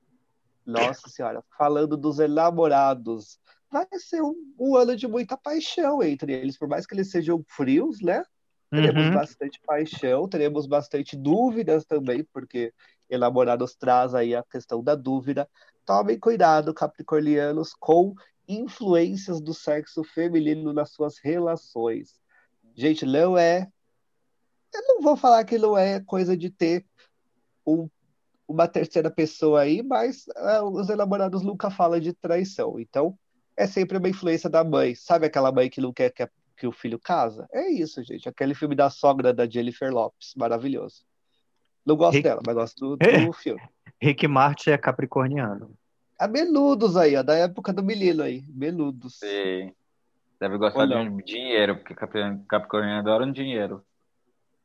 Nossa Senhora, falando dos enamorados vai ser um, um, ano de muita paixão entre eles, por mais que eles sejam frios, né? Teremos uhum. bastante paixão, teremos bastante dúvidas também, porque elaborados traz aí a questão da dúvida. Tomem cuidado, capricornianos, com influências do sexo feminino nas suas relações. Gente, não é. Eu não vou falar que não é coisa de ter um, uma terceira pessoa aí, mas é, os elaborados nunca falam de traição. Então, é sempre uma influência da mãe. Sabe aquela mãe que não quer que, a, que o filho casa? É isso, gente. Aquele filme da sogra da Jennifer Lopes. Maravilhoso. Não gosto Rick... dela, mas gosto do, do filme. Rick Martin é capricorniano. É menudos aí, ó, da época do menino aí. Menudos. Sim. Deve gostar de um dinheiro, porque Capricorniano adora um dinheiro.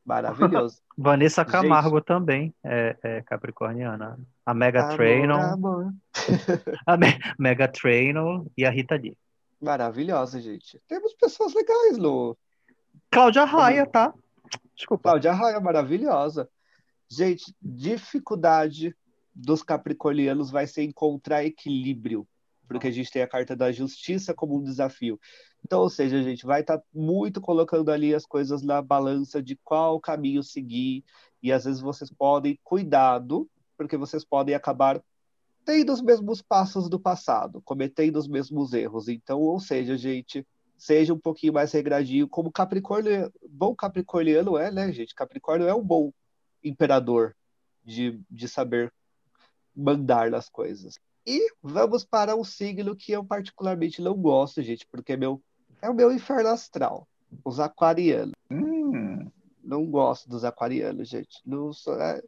Maravilhoso. Vanessa Camargo Gente. também é, é, capricorniana. A Mega Trainor. a Me Mega Trainor e a Rita Lee. Maravilhosa, gente. Temos pessoas legais, Lu. Cláudia Raia, tá? Desculpa. Cláudia Raia, maravilhosa. Gente, dificuldade dos capricornianos vai ser encontrar equilíbrio, porque a gente tem a carta da justiça como um desafio. Então, ou seja, a gente vai estar tá muito colocando ali as coisas na balança de qual caminho seguir, e às vezes vocês podem, cuidado, porque vocês podem acabar tendo os mesmos passos do passado, cometendo os mesmos erros. Então, ou seja, gente, seja um pouquinho mais regradinho, como Capricórnio, bom Capricorniano é, né, gente? Capricórnio é um bom imperador de, de saber mandar nas coisas. E vamos para um signo que eu particularmente não gosto, gente, porque é meu é o meu inferno astral. Os aquarianos. Hum. Não gosto dos aquarianos, gente. Não sou, é,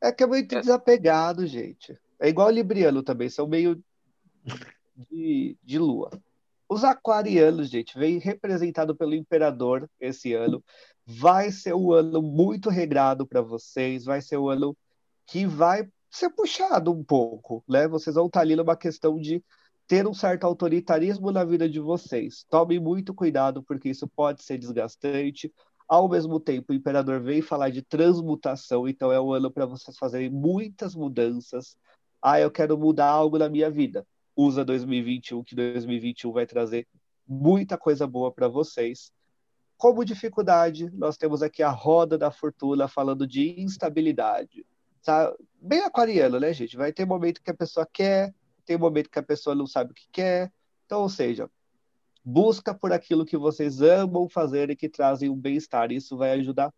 é que é muito desapegado, gente. É igual o libriano também, são meio de, de lua. Os aquarianos, gente, vem representado pelo imperador esse ano. Vai ser um ano muito regrado para vocês, vai ser um ano que vai ser puxado um pouco, né? Vocês vão estar ali numa questão de ter um certo autoritarismo na vida de vocês. Tomem muito cuidado, porque isso pode ser desgastante. Ao mesmo tempo, o imperador vem falar de transmutação, então é um ano para vocês fazerem muitas mudanças. Ah, eu quero mudar algo na minha vida. Usa 2021, que 2021 vai trazer muita coisa boa para vocês. Como dificuldade, nós temos aqui a roda da fortuna falando de instabilidade. Tá? Bem aquariano, né, gente? Vai ter momento que a pessoa quer, tem momento que a pessoa não sabe o que quer. Então, ou seja, busca por aquilo que vocês amam fazer e que trazem um bem-estar. Isso vai ajudar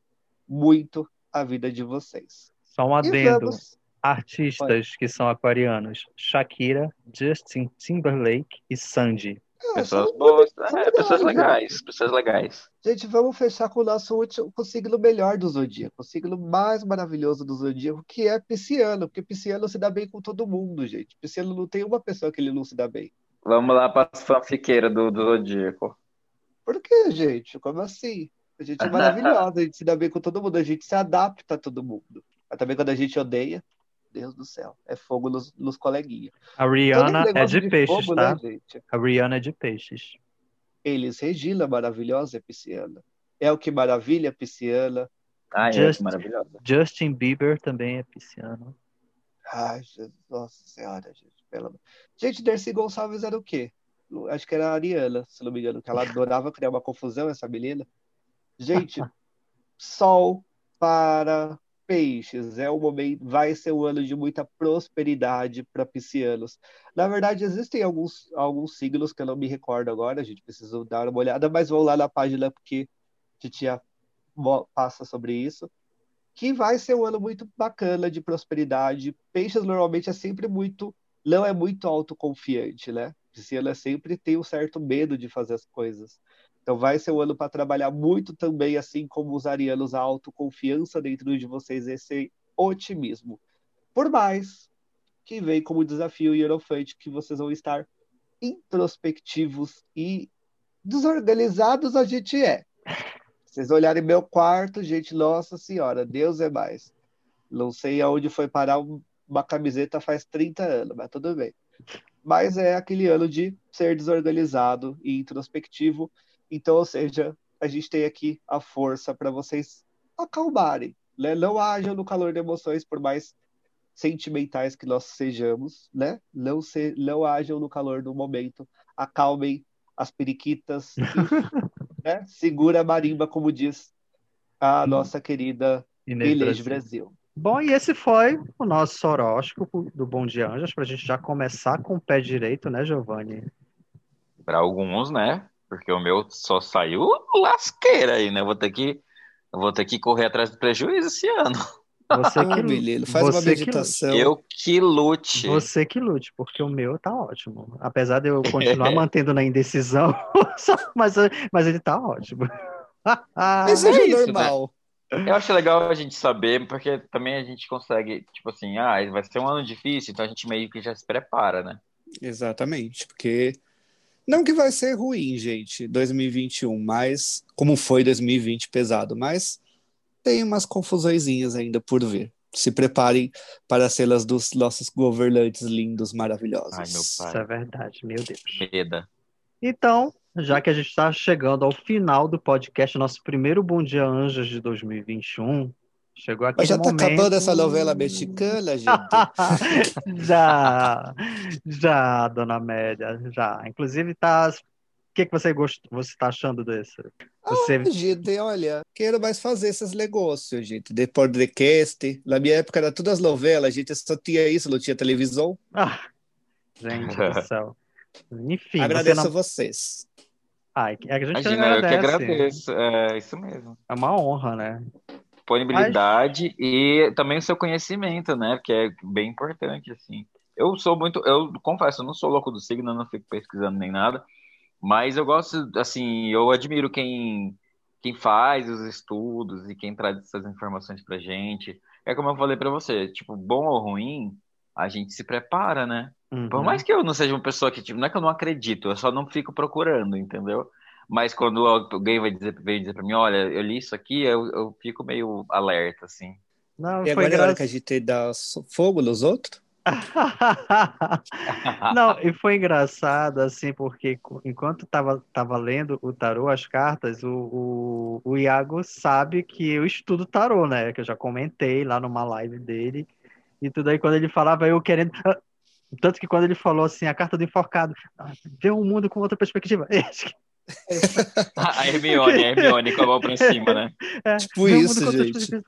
muito a vida de vocês. Só um adendo. Vamos... Artistas que são aquarianos: Shakira, Justin Timberlake e Sandy. Ah, Pessoas boas, é, pessoas legais, pessoas legais. Gente, vamos fechar com o nosso último, com o signo melhor do zodíaco, o signo mais maravilhoso do zodíaco, que é Pisciano, porque Pisciano se dá bem com todo mundo, gente. Pisciano não tem uma pessoa que ele não se dá bem. Vamos lá para as fanfiqueiras do, do Zodíaco. Por quê, gente? Como assim? A gente é maravilhosa, a gente se dá bem com todo mundo, a gente se adapta a todo mundo. Mas também quando a gente odeia, Deus do céu, é fogo nos, nos coleguinhas. A Rihanna é negócio de peixes, fogo, tá? né? A Rihanna é de peixes. Eles, Regina maravilhosa é pisciana. É o que maravilha pisciana. É, Just- que maravilhosa. Justin Bieber também é pisciano. Ai, Jesus, nossa senhora, gente. Pelo... amor- Gente, Dercy Gonçalves era o quê? Acho que era a Ariana, se não me engano, que ela adorava criar uma confusão, essa menina. Gente, sol para peixes. É o momento, vai ser um ano de muita prosperidade para piscianos. Na verdade, existem alguns, alguns signos que eu não me recordo agora, a gente precisa dar uma olhada, mas vão lá na página porque Titia passa sobre isso. Que vai ser um ano muito bacana de prosperidade. Peixes normalmente é sempre muito, não é muito autoconfiante, né? Pisciano é sempre tem um certo medo de fazer as coisas. Então vai ser um ano para trabalhar muito também, assim como os arianos, a autoconfiança dentro de vocês, esse otimismo. Por mais que vem como desafio Hierofante, que vocês vão estar introspectivos e desorganizados a gente é. Vocês olharem meu quarto, gente, nossa senhora, Deus é mais. Não sei aonde foi parar um- uma camiseta faz 30 anos, mas tudo bem. Mas é aquele ano de ser desorganizado e introspectivo. Então, ou seja, a gente tem aqui a força para vocês acalmarem, né? Não hajam no calor de emoções, por mais sentimentais que nós sejamos, né? Não, se, não hajam no calor do momento. Acalmem as periquitas, e, né? Segura a marimba, como diz a nossa querida Inês Inês Brasil. Brasil. Bom, e esse foi o nosso horóscopo do Bom Dia Anjas, para a gente já começar com o pé direito, né, Giovanni? Para alguns, né? Porque o meu só saiu lasqueira aí, né? Eu vou ter que, eu vou ter que correr atrás do prejuízo esse ano. Você Ah, que, menino, faz uma você que meditação. Eu que lute. você que lute, porque o meu tá ótimo. Apesar de eu continuar mantendo na indecisão, mas, mas ele tá ótimo. Mas é seja isso, né? normal. Eu acho legal a gente saber, porque também a gente consegue, tipo assim, ah, vai ser um ano difícil, então a gente meio que já se prepara, né? Exatamente, porque não que vai ser ruim, gente, 2021, mas como foi 2020 pesado, mas tem umas confusõezinhas ainda por vir. Se preparem para as cenas dos nossos governantes lindos, maravilhosos. Ai, meu pai. Isso é verdade, meu Deus. Meda. Então, já que a gente está chegando ao final do podcast, nosso primeiro Bom Dia Anjos de 2021, chegou aquele Mas já tá momento... acabando essa novela mexicana, gente. já, já, dona Amélia, já. Inclusive, tá. O que, que você gost... você está achando desse? Você... Ah, gente, olha, quero mais fazer esses negócios, gente. De podcast. Na minha época era todas novelas, a gente só tinha isso, não tinha televisão. Ah, gente do céu. Enfim, Agradeço você a não... vocês. Ai, é que a gente Imagina, eu que agradece. agradeço. É isso mesmo. É uma honra, né? Disponibilidade e também o seu conhecimento, né? Que é bem importante, assim. Eu sou muito, eu confesso, eu não sou louco do signo, eu não fico pesquisando nem nada, mas eu gosto, assim, eu admiro quem, quem faz os estudos e quem traz essas informações pra gente. É como eu falei pra você, tipo, bom ou ruim, a gente se prepara, né? Uhum. Por mais que eu não seja uma pessoa que, tipo, não é que eu não acredito, eu só não fico procurando, entendeu? Mas quando alguém vai dizer, veio dizer pra mim, olha, eu li isso aqui, eu, eu fico meio alerta, assim. Não, E foi agora é hora que a gente dá fogo nos outros? Não, e foi engraçado, assim, porque enquanto tava, tava lendo o tarô, as cartas, o, o, o Iago sabe que eu estudo tarô, né? Que eu já comentei lá numa live dele. E tudo aí, quando ele falava, eu querendo. ah, Tanto que quando ele falou assim, a carta do enforcado, ah, vê o mundo com outra perspectiva. A Hermione, a Hermione com a mão pra cima, né? É, Tipo isso, gente.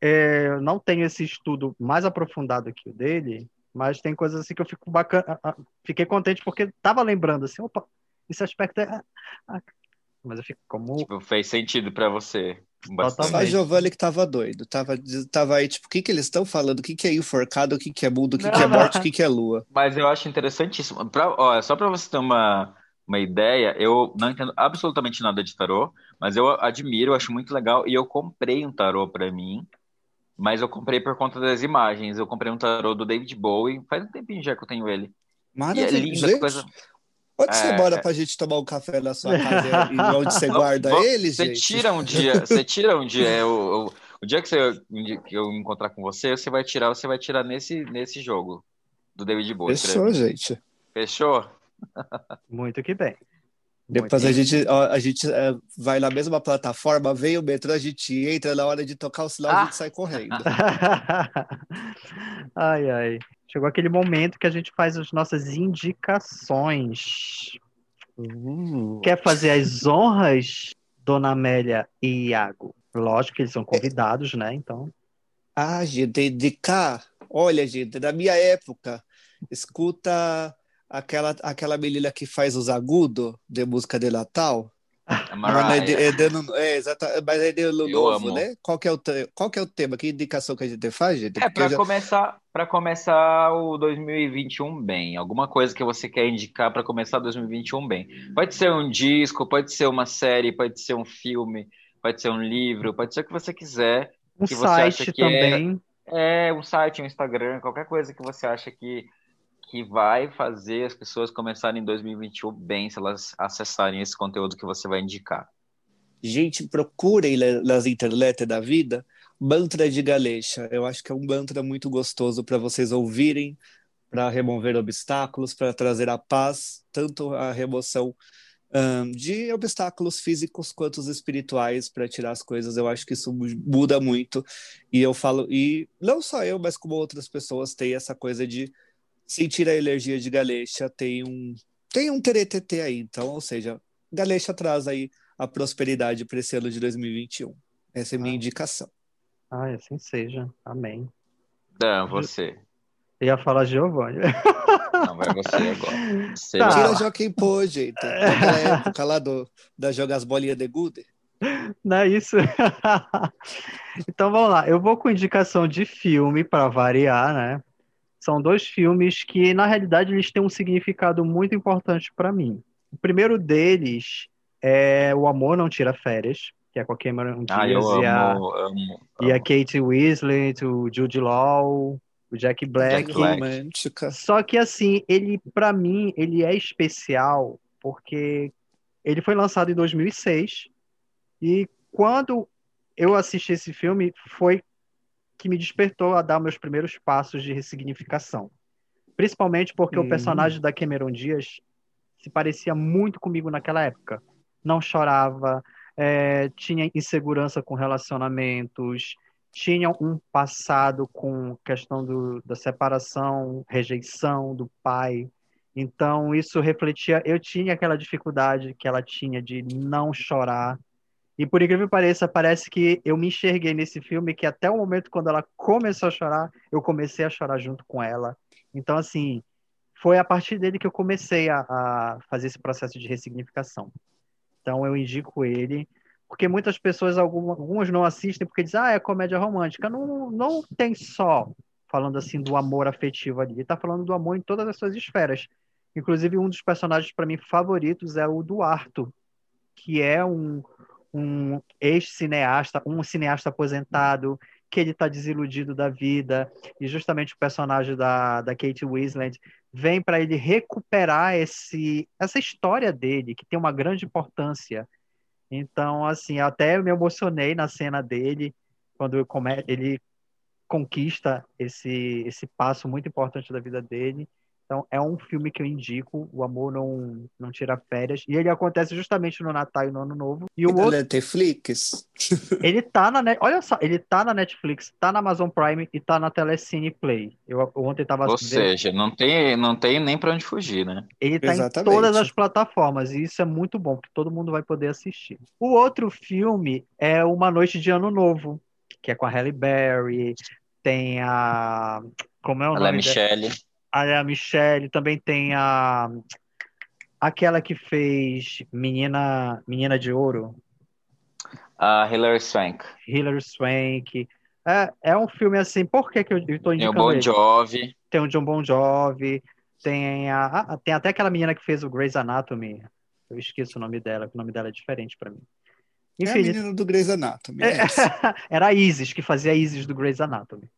É, eu não tenho esse estudo mais aprofundado que o dele, mas tem coisas assim que eu fico bacana, fiquei contente porque tava lembrando assim, opa, esse aspecto é. Mas eu fico como. Tipo, fez sentido pra você. Bastante. Só a Giovanni que tava doido. Tava, tava aí, tipo, o que que eles estão falando? O que que é enforcado? O que que é mundo? O que que é morte? O que que é lua? Mas eu acho interessantíssimo. Pra, ó, só para você ter uma, uma ideia, eu não entendo absolutamente nada de tarô, mas eu admiro, eu acho muito legal. E eu comprei um tarô para mim, mas eu comprei por conta das imagens. Eu comprei um tarô do David Bowie, faz um tempinho já que eu tenho ele. E é lindo, as coisas. onde você É, mora é. pra gente tomar um café na sua casa e onde você guarda Vamos- ele, Você gente? tira um dia, você tira um dia, eu, eu- o dia que, você, que eu encontrar com você, você vai tirar, você vai tirar nesse, nesse jogo do David Bowie. Fechou, gente. Fechou? Muito que bem. Depois a gente, a gente é, vai na mesma plataforma, vem o metrô, a gente entra, na hora de tocar o sinal, a Ah. gente sai correndo. ai, ai. Chegou aquele momento que a gente faz as nossas indicações. Uh. Quer fazer as honras, Dona Amélia e Iago? Lógico que eles são convidados, né? Então. Ah, gente, de cá, olha, gente, da minha época, escuta aquela, aquela menina que faz os agudos de música de Natal. Mas é, é, de ano- é, exata, mas é de ano Eu novo, amo. né? Qual que, é o, qual que é o tema? Que indicação que a gente faz, gente? É, para já- começar, para começar o 2021 bem. Alguma coisa que você quer indicar para começar 2021 bem. Pode ser um disco, pode ser uma série, pode ser um filme, pode ser um livro, pode ser o que você quiser. Um Que você acha site que é- também. É um site, um Instagram, qualquer coisa que você acha que, que vai fazer as pessoas começarem em 2021 bem, se elas acessarem esse conteúdo que você vai indicar. Gente, procurem na- nas internet da vida mantra de Ganesha. Eu acho que é um mantra muito gostoso para vocês ouvirem, para remover obstáculos, para trazer a paz, tanto a remoção ahn, de obstáculos físicos quanto os espirituais, para tirar as coisas. Eu acho que isso mu- muda muito. E eu falo, e não só eu, mas como outras pessoas têm essa coisa de sentir a energia de Ganesha, tem um tem um teretetê aí, então, ou seja, Ganesha traz aí a prosperidade para esse ano de 2021. Essa é a minha Ah. indicação. Ai, assim seja. Amém. Dan, você. Eu ia falar Giovanni. Não, vai você agora. Você Tá. Tira. Joaquim Pô, gente. Daquela época lá do, da jogar as bolinhas de gude. Não é isso? Então vamos lá. Eu vou com indicação de filme para variar, né? São dois filmes que, na realidade, eles têm um significado muito importante para mim. O primeiro deles é O Amor Não Tira Férias, que é com a Cameron Ah, eu Diaz e a, amo, amo, e a amo. Kate Winslet, o Jude Law, o Jack Black. Jack Black. Só que assim, ele para mim, ele é especial porque ele foi lançado em 2006 e quando eu assisti esse filme foi que me despertou a dar meus primeiros passos de ressignificação. Principalmente porque Hum. o personagem da Cameron Diaz se parecia muito comigo naquela época. Não chorava, é, tinha insegurança com relacionamentos, tinha um passado com questão do, da separação, rejeição do pai. Então, isso refletia. Eu tinha aquela dificuldade que ela tinha de não chorar. E por incrível que pareça, parece que eu me enxerguei nesse filme que até o momento quando ela começou a chorar, eu comecei a chorar junto com ela. Então, assim, foi a partir dele que eu comecei a, a fazer esse processo de ressignificação. Então, eu indico ele, porque muitas pessoas, algumas, algumas não assistem porque dizem, ah, é comédia romântica. Não, não tem só falando assim do amor afetivo ali, ele está falando do amor em todas as suas esferas. Inclusive, um dos personagens para mim favoritos é o do Arthur, que é um, um ex-cineasta, um cineasta aposentado, que ele está desiludido da vida, e justamente o personagem da, da Kate Winslet vem para ele recuperar esse, essa história dele, que tem uma grande importância. Então, assim, até me emocionei na cena dele, quando ele conquista esse, esse passo muito importante da vida dele. Então, é um filme que eu indico, O Amor Não, não Tira Férias, e ele acontece justamente no Natal e no Ano Novo. E o E da outro, Netflix. ele tá na Net... Olha só, ele tá na Netflix, tá na Amazon Prime e tá na Telecine Play. Eu ontem tava Ou seja, não tem, não tem nem pra onde fugir, né? Ele tá em Exatamente. todas as plataformas e isso é muito bom, porque todo mundo vai poder assistir. O outro filme é Uma Noite de Ano Novo, que é com a Halle Berry, tem a como é o Ela é nome dela? A Michelle, também tem a aquela que fez Menina Menina de Ouro. A Hilary Swank. Hilary Swank. É, é um filme assim, por que, que eu estou indicando Tem o Bon ele? Jovi. Tem o John Bon Jovi, tem, a, ah, tem até aquela menina que fez o Grey's Anatomy. Eu esqueço o nome dela, porque o nome dela é diferente para mim. É a Enfim, menina do Grey's Anatomy. É, É era a Isis, que fazia a Isis do Grey's Anatomy.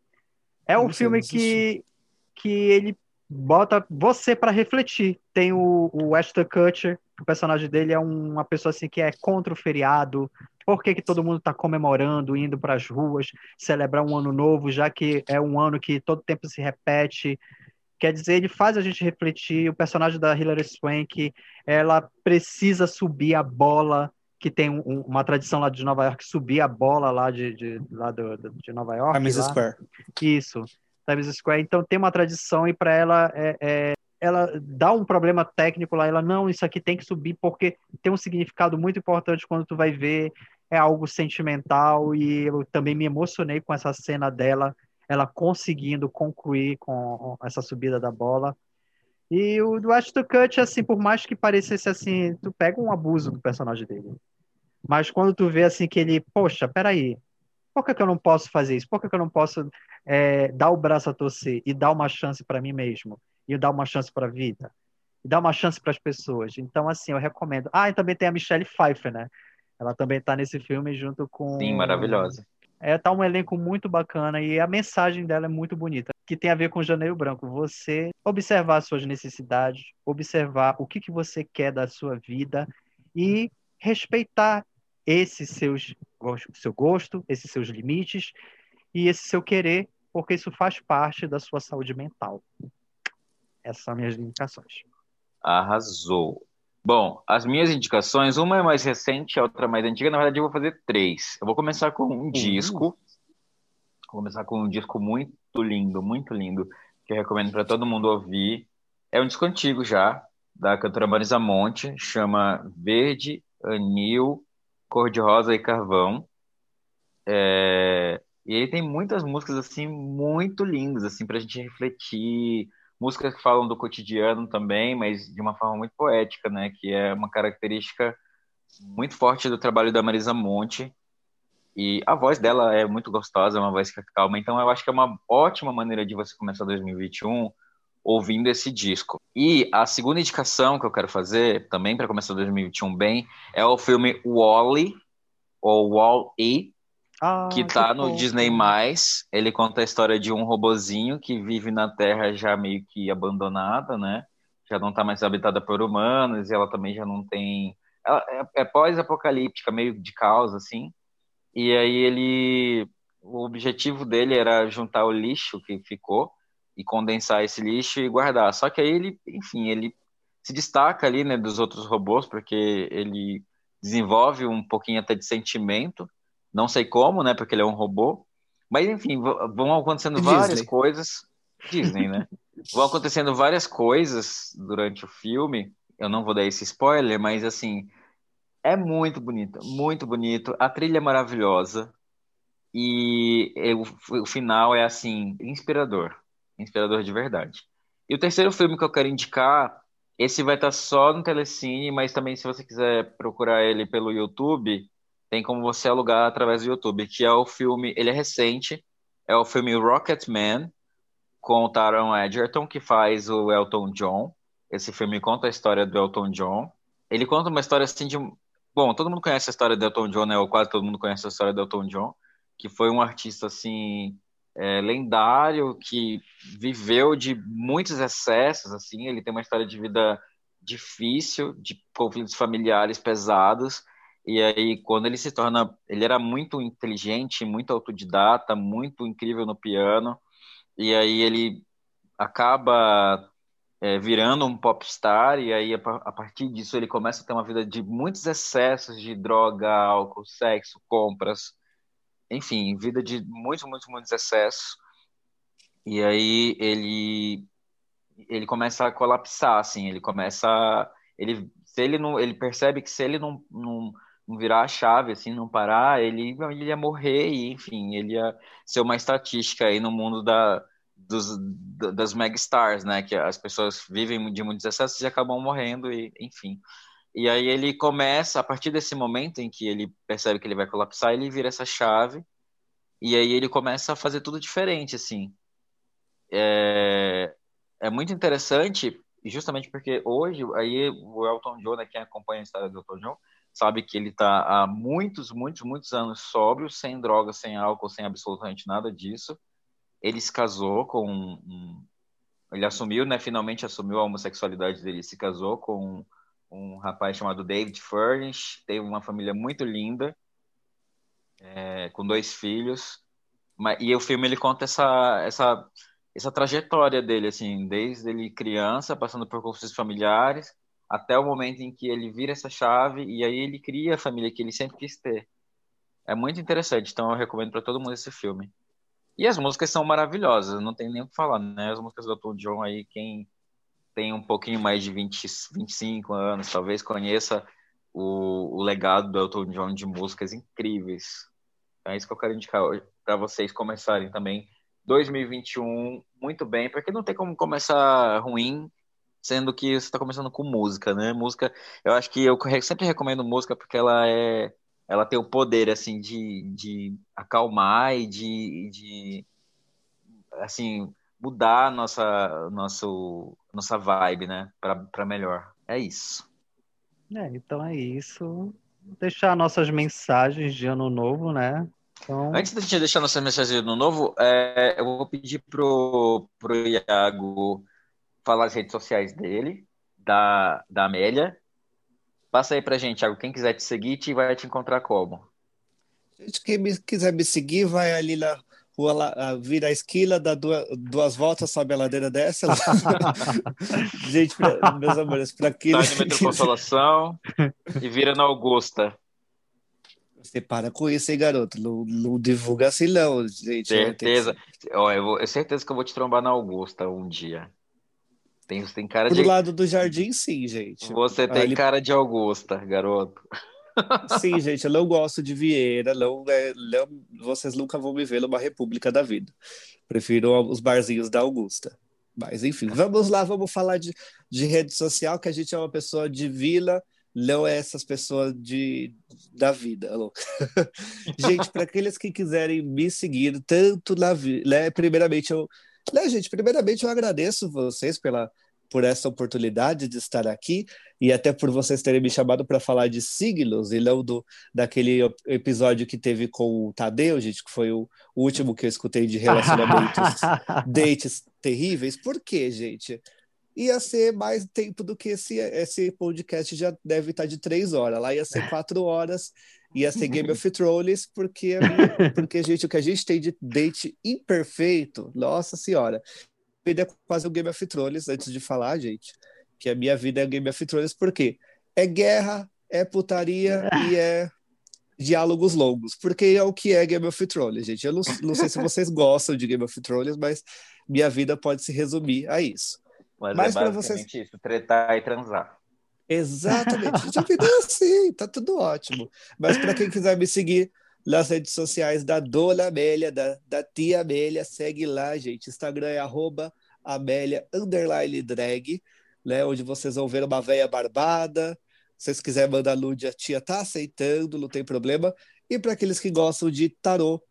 É um Não filme que, que ele bota você para refletir. Tem o, o Ashton Kutcher, o personagem dele é um- uma pessoa assim que é contra o feriado. Por que, que todo mundo está comemorando, indo para as ruas, celebrar um ano novo, já que é um ano que todo tempo se repete? Quer dizer, ele faz a gente refletir. O personagem da Hilary Swank, ela precisa subir a bola que tem um- um- uma tradição lá de Nova York, subir a bola lá de, de, lá do, de Nova York. Times. Square. Isso, Times Square. Então tem uma tradição e para ela é, é- ela dá um problema técnico lá, ela não, isso aqui tem que subir porque tem um significado muito importante quando tu vai ver, é algo sentimental e eu também me emocionei com essa cena dela, ela conseguindo concluir com essa subida da bola. E o do Ashton assim, por mais que parecesse assim, tu pega um abuso do personagem dele. Mas quando tu vê assim que ele, poxa, peraí, por que, que eu não posso fazer isso? Por que, que eu não posso é, dar o braço a torcer e dar uma chance para mim mesmo? E dar uma chance para a vida? E dar uma chance para as pessoas? Então, assim, eu recomendo. Ah, e também tem a Michelle Pfeiffer, né? Ela também tá nesse filme junto com. Sim, maravilhosa. É, tá um elenco muito bacana e a mensagem dela é muito bonita, que tem a ver com Janeiro Branco. Você observar as suas necessidades, observar o que, que você quer da sua vida e respeitar esse seus, seu gosto, esses seus limites e esse seu querer, porque isso faz parte da sua saúde mental. Essas são minhas indicações. Arrasou. Bom, as minhas indicações, uma é mais recente, a outra mais antiga. Na verdade, eu vou fazer três. Eu vou começar com um disco. Vou começar com um disco muito lindo, muito lindo, que eu recomendo para todo mundo ouvir. É um disco antigo já, da cantora Marisa Monte, chama Verde, Anil, Cor-de-Rosa e Carvão. É, E ele tem muitas músicas assim muito lindas assim para a gente refletir, músicas que falam do cotidiano também, mas de uma forma muito poética, né? Que é uma característica muito forte do trabalho da Marisa Monte. E a voz dela é muito gostosa, é uma voz que calma. Então eu acho que é uma ótima maneira de você começar 2021 ouvindo esse disco. E a segunda indicação que eu quero fazer, também para começar 2021 bem, é o filme Wall-E, ou Wall-E, Ah, que tá no fofo. Disney+. Ele conta a história de um robozinho que vive na Terra já meio que abandonada, né? Já não tá mais habitada por humanos, e ela também já não tem... Ela é, é pós-apocalíptica, meio de caos, assim. E aí ele... O objetivo dele era juntar o lixo que ficou e condensar esse lixo e guardar. Só que aí ele, enfim, ele se destaca ali, né, dos outros robôs, porque ele desenvolve um pouquinho até de sentimento, não sei como, né, porque ele é um robô, mas enfim, vão acontecendo várias Disney. coisas, Disney, né, vão acontecendo várias coisas durante o filme, eu não vou dar esse spoiler, mas assim, é muito bonito, muito bonito, a trilha é maravilhosa, e o, o final é assim, inspirador, inspirador de verdade. E o terceiro filme que eu quero indicar, esse vai estar só no Telecine, mas também se você quiser procurar ele pelo YouTube, tem como você alugar através do YouTube, que é o filme, ele é recente, é o filme Rocketman, com o Taron Egerton, que faz o Elton John. Esse filme conta a história do Elton John. Ele conta uma história assim de... Bom, todo mundo conhece a história do Elton John, né? Ou quase todo mundo conhece a história do Elton John, que foi um artista, assim, é, lendário, que viveu de muitos excessos, assim. Ele tem uma história de vida difícil, de conflitos familiares pesados, e aí, quando ele se torna. Ele era muito inteligente, muito autodidata, muito incrível no piano. E aí ele acaba é, virando um popstar. E aí, a, pa- a partir disso, ele começa a ter uma vida de muitos excessos de droga, álcool, sexo, compras. Enfim, vida de muitos, muitos, muitos excessos. E aí ele ele começa a colapsar, assim, ele começa a- ele se ele não ele percebe que se ele não, não, não virar a chave, assim, não parar, ele, ele ia morrer e, enfim, ele ia ser uma estatística aí no mundo da, dos, da- das megastars, né, que as pessoas vivem de muitos excessos e acabam morrendo e, enfim. E aí ele começa, a partir desse momento em que ele percebe que ele vai colapsar, ele vira essa chave, e aí ele começa a fazer tudo diferente, assim. É, é muito interessante, justamente porque hoje, aí o Elton John, né, quem acompanha a história do Elton John, sabe que ele está há muitos, muitos, muitos anos sóbrio, sem droga, sem álcool, sem absolutamente nada disso. Ele se casou com um, ele assumiu, né, finalmente assumiu a homossexualidade dele, se casou com um rapaz chamado David Furnish, teve uma família muito linda, é, com dois filhos, e o filme ele conta essa, essa, essa trajetória dele, assim, desde ele criança, passando por conflitos familiares, até o momento em que ele vira essa chave e aí ele cria a família que ele sempre quis ter. É muito interessante, então eu recomendo para todo mundo esse filme. E as músicas são maravilhosas, não tem nem o que falar, né? As músicas do Elton John aí, quem tem um pouquinho mais de 20, 25 anos, talvez conheça o, o legado do Elton John de músicas incríveis. É isso que eu quero indicar para vocês começarem também 2021 muito bem, porque não tem como começar ruim sendo que você está começando com música, né? Música, eu acho que eu sempre recomendo música porque ela é, ela tem o poder assim de, de acalmar e de, de assim mudar nossa nosso nossa vibe, né? Para melhor. É isso. É, então é isso. Deixar nossas mensagens de ano novo, né? Então... Antes da gente deixar nossas mensagens de ano novo, é, eu vou pedir pro, pro Iago falar as redes sociais dele, da, da Amélia. Passa aí pra gente, Thiago. Quem quiser te seguir, te vai te encontrar como? Gente, quem me, quiser me seguir, vai ali na rua, lá, vira a esquina, dá duas, duas voltas, sobe a ladeira dessa. gente, pra, meus amores, para quem. Tá de Consolação e vira na Augusta. Você para com isso, hein, garoto? Não, não divulga assim, não, gente. Certeza. Ó, eu, vou, eu certeza que eu vou te trombar na Augusta um dia. Tem, tem cara Pro de. lado do jardim, sim, gente. Você tem Ali... cara de Augusta, garoto. Sim, gente, eu não gosto de Vieira, não, é, não, vocês nunca vão me ver numa república da vida. Prefiro os barzinhos da Augusta. Mas, enfim, vamos lá, vamos falar de, de rede social, que a gente é uma pessoa de vila, não é essas pessoas de, da vida. gente, para aqueles que quiserem me seguir, tanto na vida, né, primeiramente eu né, gente, primeiramente eu agradeço vocês pela, por essa oportunidade de estar aqui e até por vocês terem me chamado para falar de siglos e não do, daquele episódio que teve com o Tadeu, gente, que foi o, o último que eu escutei de relacionamentos, dates terríveis. Por quê, gente? Ia ser mais tempo do que esse, esse podcast já deve estar de três horas. Lá ia ser quatro horas ia ser Game of Thrones, porque, porque gente, o que a gente tem de date imperfeito, nossa senhora. Vida é quase o Game of Thrones, antes de falar, gente, que a minha vida é Game of Thrones, porque é guerra, é putaria e é diálogos longos, porque é o que é Game of Thrones, gente. Eu não, não sei se vocês gostam de Game of Thrones, mas minha vida pode se resumir a isso. Mas, mas é para vocês isso, tretar e transar. Exatamente. Já vida é assim, tá tudo ótimo. Mas para quem quiser me seguir nas redes sociais da Dona Amélia, da, da tia Amélia, segue lá, gente. Instagram é arroba Amélia underline drag, né? Onde vocês vão ver uma velha barbada. Se vocês quiserem mandar nude, a tia tá aceitando, não tem problema. E para aqueles que gostam de tarô,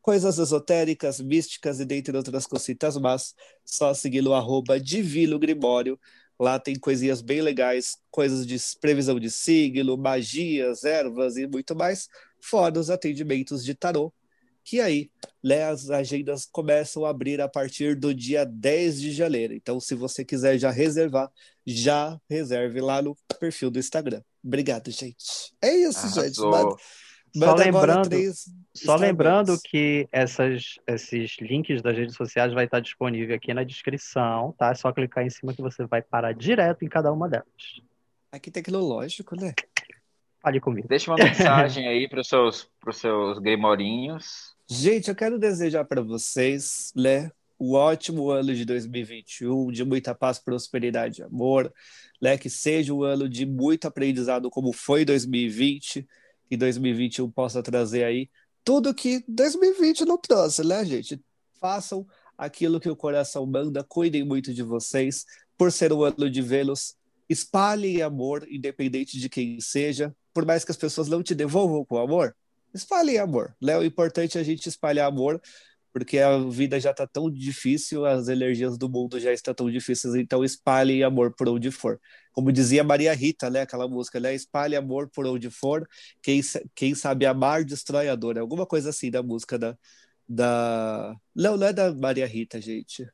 coisas esotéricas, místicas e dentre outras cositas, mas só seguir no arroba Divino Grimório Lá tem coisinhas bem legais, coisas de previsão de signo, magias, ervas e muito mais, fora os atendimentos de tarô, que aí né, as agendas começam a abrir a partir do dia 10 de janeiro. Então, se você quiser já reservar, já reserve lá no perfil do Instagram. Obrigado, gente. É isso, Arrasou. gente. Manda, só lembrando, só lembrando que essas, esses links das redes sociais vai estar disponível aqui na descrição, tá? É só clicar em cima que você vai parar direto em cada uma delas. Aqui tecnológico, né? Fale comigo. Deixa uma mensagem aí para os seus, pros seus grimorinhos. Gente, eu quero desejar para vocês, né, um ótimo ano de 2021, de muita paz, prosperidade e amor, né, que seja um ano de muito aprendizado como foi 2020, que 2021 possa trazer aí tudo que 2020 não trouxe, né, gente? Façam aquilo que o coração manda, cuidem muito de vocês, por ser o ano de Vênus Espalhe amor, independente de quem seja, por mais que as pessoas não te devolvam com amor, espalhe amor. Léo, o importante é a gente espalhar amor, porque a vida já está tão difícil, as energias do mundo já estão tão difíceis, então espalhe amor por onde for. Como dizia Maria Rita, né, aquela música, né, espalhe amor por onde for, quem, quem sabe amar destrói a dor, alguma coisa assim da música da... da... Não, não é da Maria Rita, gente.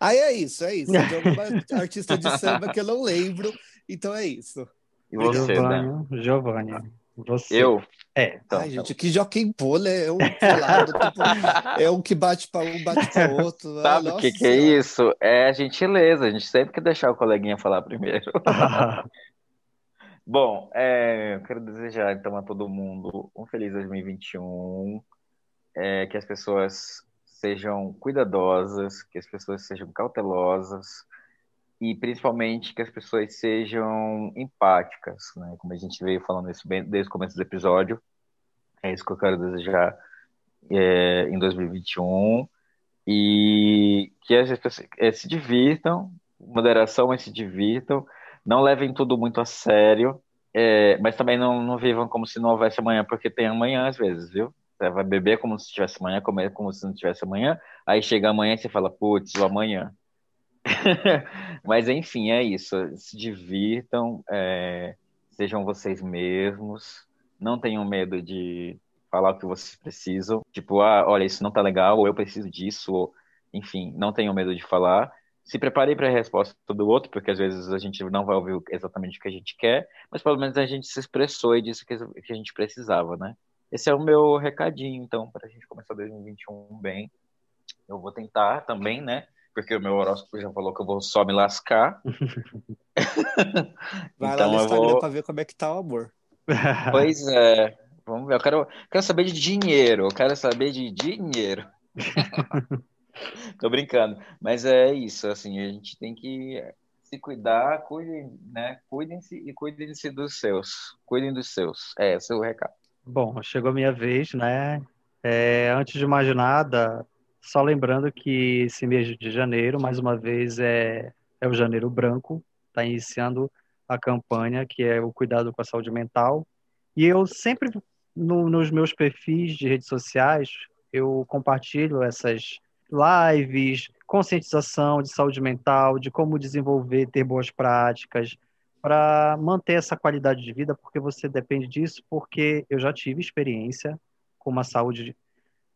Aí é isso, é isso. É de alguma artista de samba que eu não lembro, então é isso. E você, Giovanni, né? Giovanni. Você. Eu? É. Então, Ai, gente, que Pô, né? É um pelado, tipo, é um que bate para um, bate para outro. Sabe o que, que é isso? É gentileza. A gente sempre quer deixar o coleguinha falar primeiro. Bom, é, eu quero desejar então a todo mundo um feliz 2021, é, que as pessoas sejam cuidadosas, que as pessoas sejam cautelosas, e principalmente que as pessoas sejam empáticas, né? Como a gente veio falando isso bem desde o começo do episódio, é isso que eu quero desejar é, em 2021 e que as pessoas é, se divirtam, moderação, mas se divirtam, não levem tudo muito a sério, é, mas também não, não vivam como se não houvesse amanhã, porque tem amanhã às vezes, viu? Você vai beber como se tivesse amanhã, comer como se não tivesse amanhã, aí chega amanhã e você fala, putz, amanhã. Mas enfim, é isso. Se divirtam, é, sejam vocês mesmos, não tenham medo de falar o que vocês precisam. Tipo, ah, olha, isso não tá legal, ou eu preciso disso, ou, enfim, não tenham medo de falar. Se preparem para a resposta do outro, porque às vezes a gente não vai ouvir exatamente o que a gente quer, mas pelo menos a gente se expressou e disse que a gente precisava, né? Esse é o meu recadinho, então, para a gente começar 2021 bem. Eu vou tentar também, né? Porque o meu horóscopo já falou que eu vou só me lascar. Vai então lá no Instagram vou... pra ver como é que tá o amor. Pois é. Vamos ver. Eu quero, quero saber de dinheiro. Eu quero saber de dinheiro. Tô brincando. Mas é isso, assim, a gente tem que se cuidar, cuidem, né? Cuidem-se e cuidem-se dos seus. Cuidem dos seus. É, esse é o recado. Bom, chegou a minha vez, né? É, antes de mais nada, só lembrando que esse mês de janeiro, mais uma vez, é, é o Janeiro Branco, está iniciando a campanha que é o cuidado com a saúde mental. E eu sempre, no, nos meus perfis de redes sociais, eu compartilho essas lives, conscientização de saúde mental, de como desenvolver, ter boas práticas, para manter essa qualidade de vida, porque você depende disso, porque eu já tive experiência com uma saúde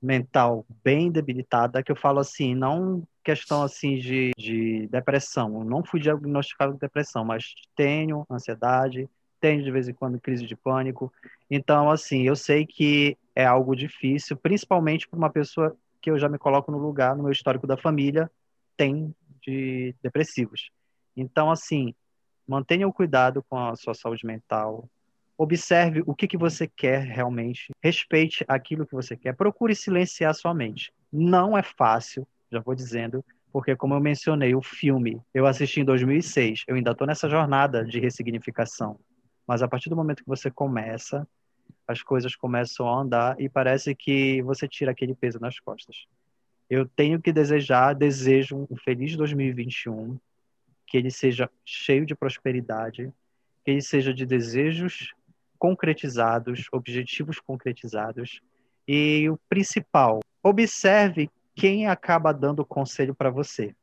mental bem debilitada, que eu falo assim, não questão assim de, de depressão, eu não fui diagnosticado com depressão, mas tenho ansiedade, tenho de vez em quando crise de pânico, então assim, eu sei que é algo difícil, principalmente para uma pessoa que eu já me coloco no lugar, no meu histórico da família, tem de depressivos. Então assim, mantenha o cuidado com a sua saúde mental, Observe o que, que você quer realmente. Respeite aquilo que você quer. Procure silenciar sua mente. Não é fácil, já vou dizendo, porque, como eu mencionei, o filme eu assisti em 2006. Eu ainda estou nessa jornada de ressignificação. Mas a partir do momento que você começa, as coisas começam a andar e parece que você tira aquele peso nas costas. Eu tenho que desejar, desejo um feliz 2021, que ele seja cheio de prosperidade, que ele seja de desejos concretizados, objetivos concretizados. E o principal, observe quem acaba dando conselho para você.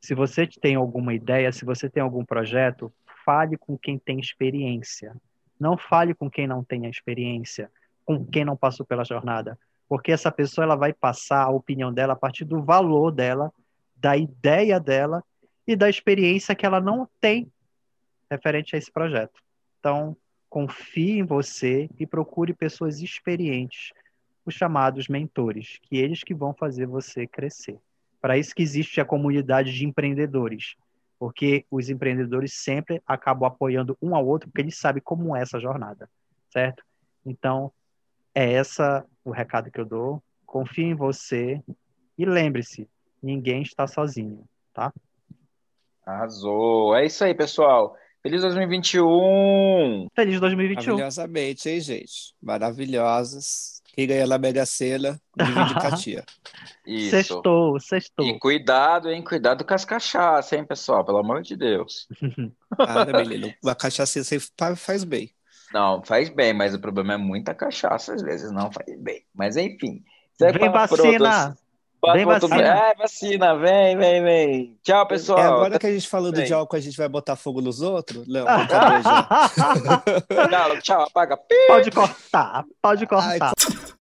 Se você tem alguma ideia, se você tem algum projeto, fale com quem tem experiência. Não fale com quem não tenha experiência, com quem não passou pela jornada, porque essa pessoa ela vai passar a opinião dela a partir do valor dela, da ideia dela e da experiência que ela não tem referente a esse projeto. Então, confie em você e procure pessoas experientes, os chamados mentores, que eles que vão fazer você crescer. Para isso que existe a comunidade de empreendedores, porque os empreendedores sempre acabam apoiando um ao outro, porque eles sabem como é essa jornada, certo? Então, é essa o recado que eu dou. Confie em você e lembre-se, ninguém está sozinho, tá? Arrasou. É isso aí, pessoal. Feliz 2021! Feliz 2021! Maravilhosamente, hein, gente? Maravilhosas. Quem ganha na Mega Sena, divide com a tia. Isso. Sextou, sextou. E cuidado, hein? Cuidado com as cachaças, hein, pessoal? Pelo amor de Deus. Ah, menino, uma cachaça sempre faz bem. Não, faz bem, mas o problema é muita cachaça, às vezes não faz bem. Mas enfim. Você Vem vacina! Vem vacina. É, vacina, vem, vem, vem. Tchau, pessoal. É agora que a gente falando bem. de álcool, a gente vai botar fogo nos outros? Não, brincadeira já. Tchau, tchau, apaga. pode cortar, pode cortar. Ai,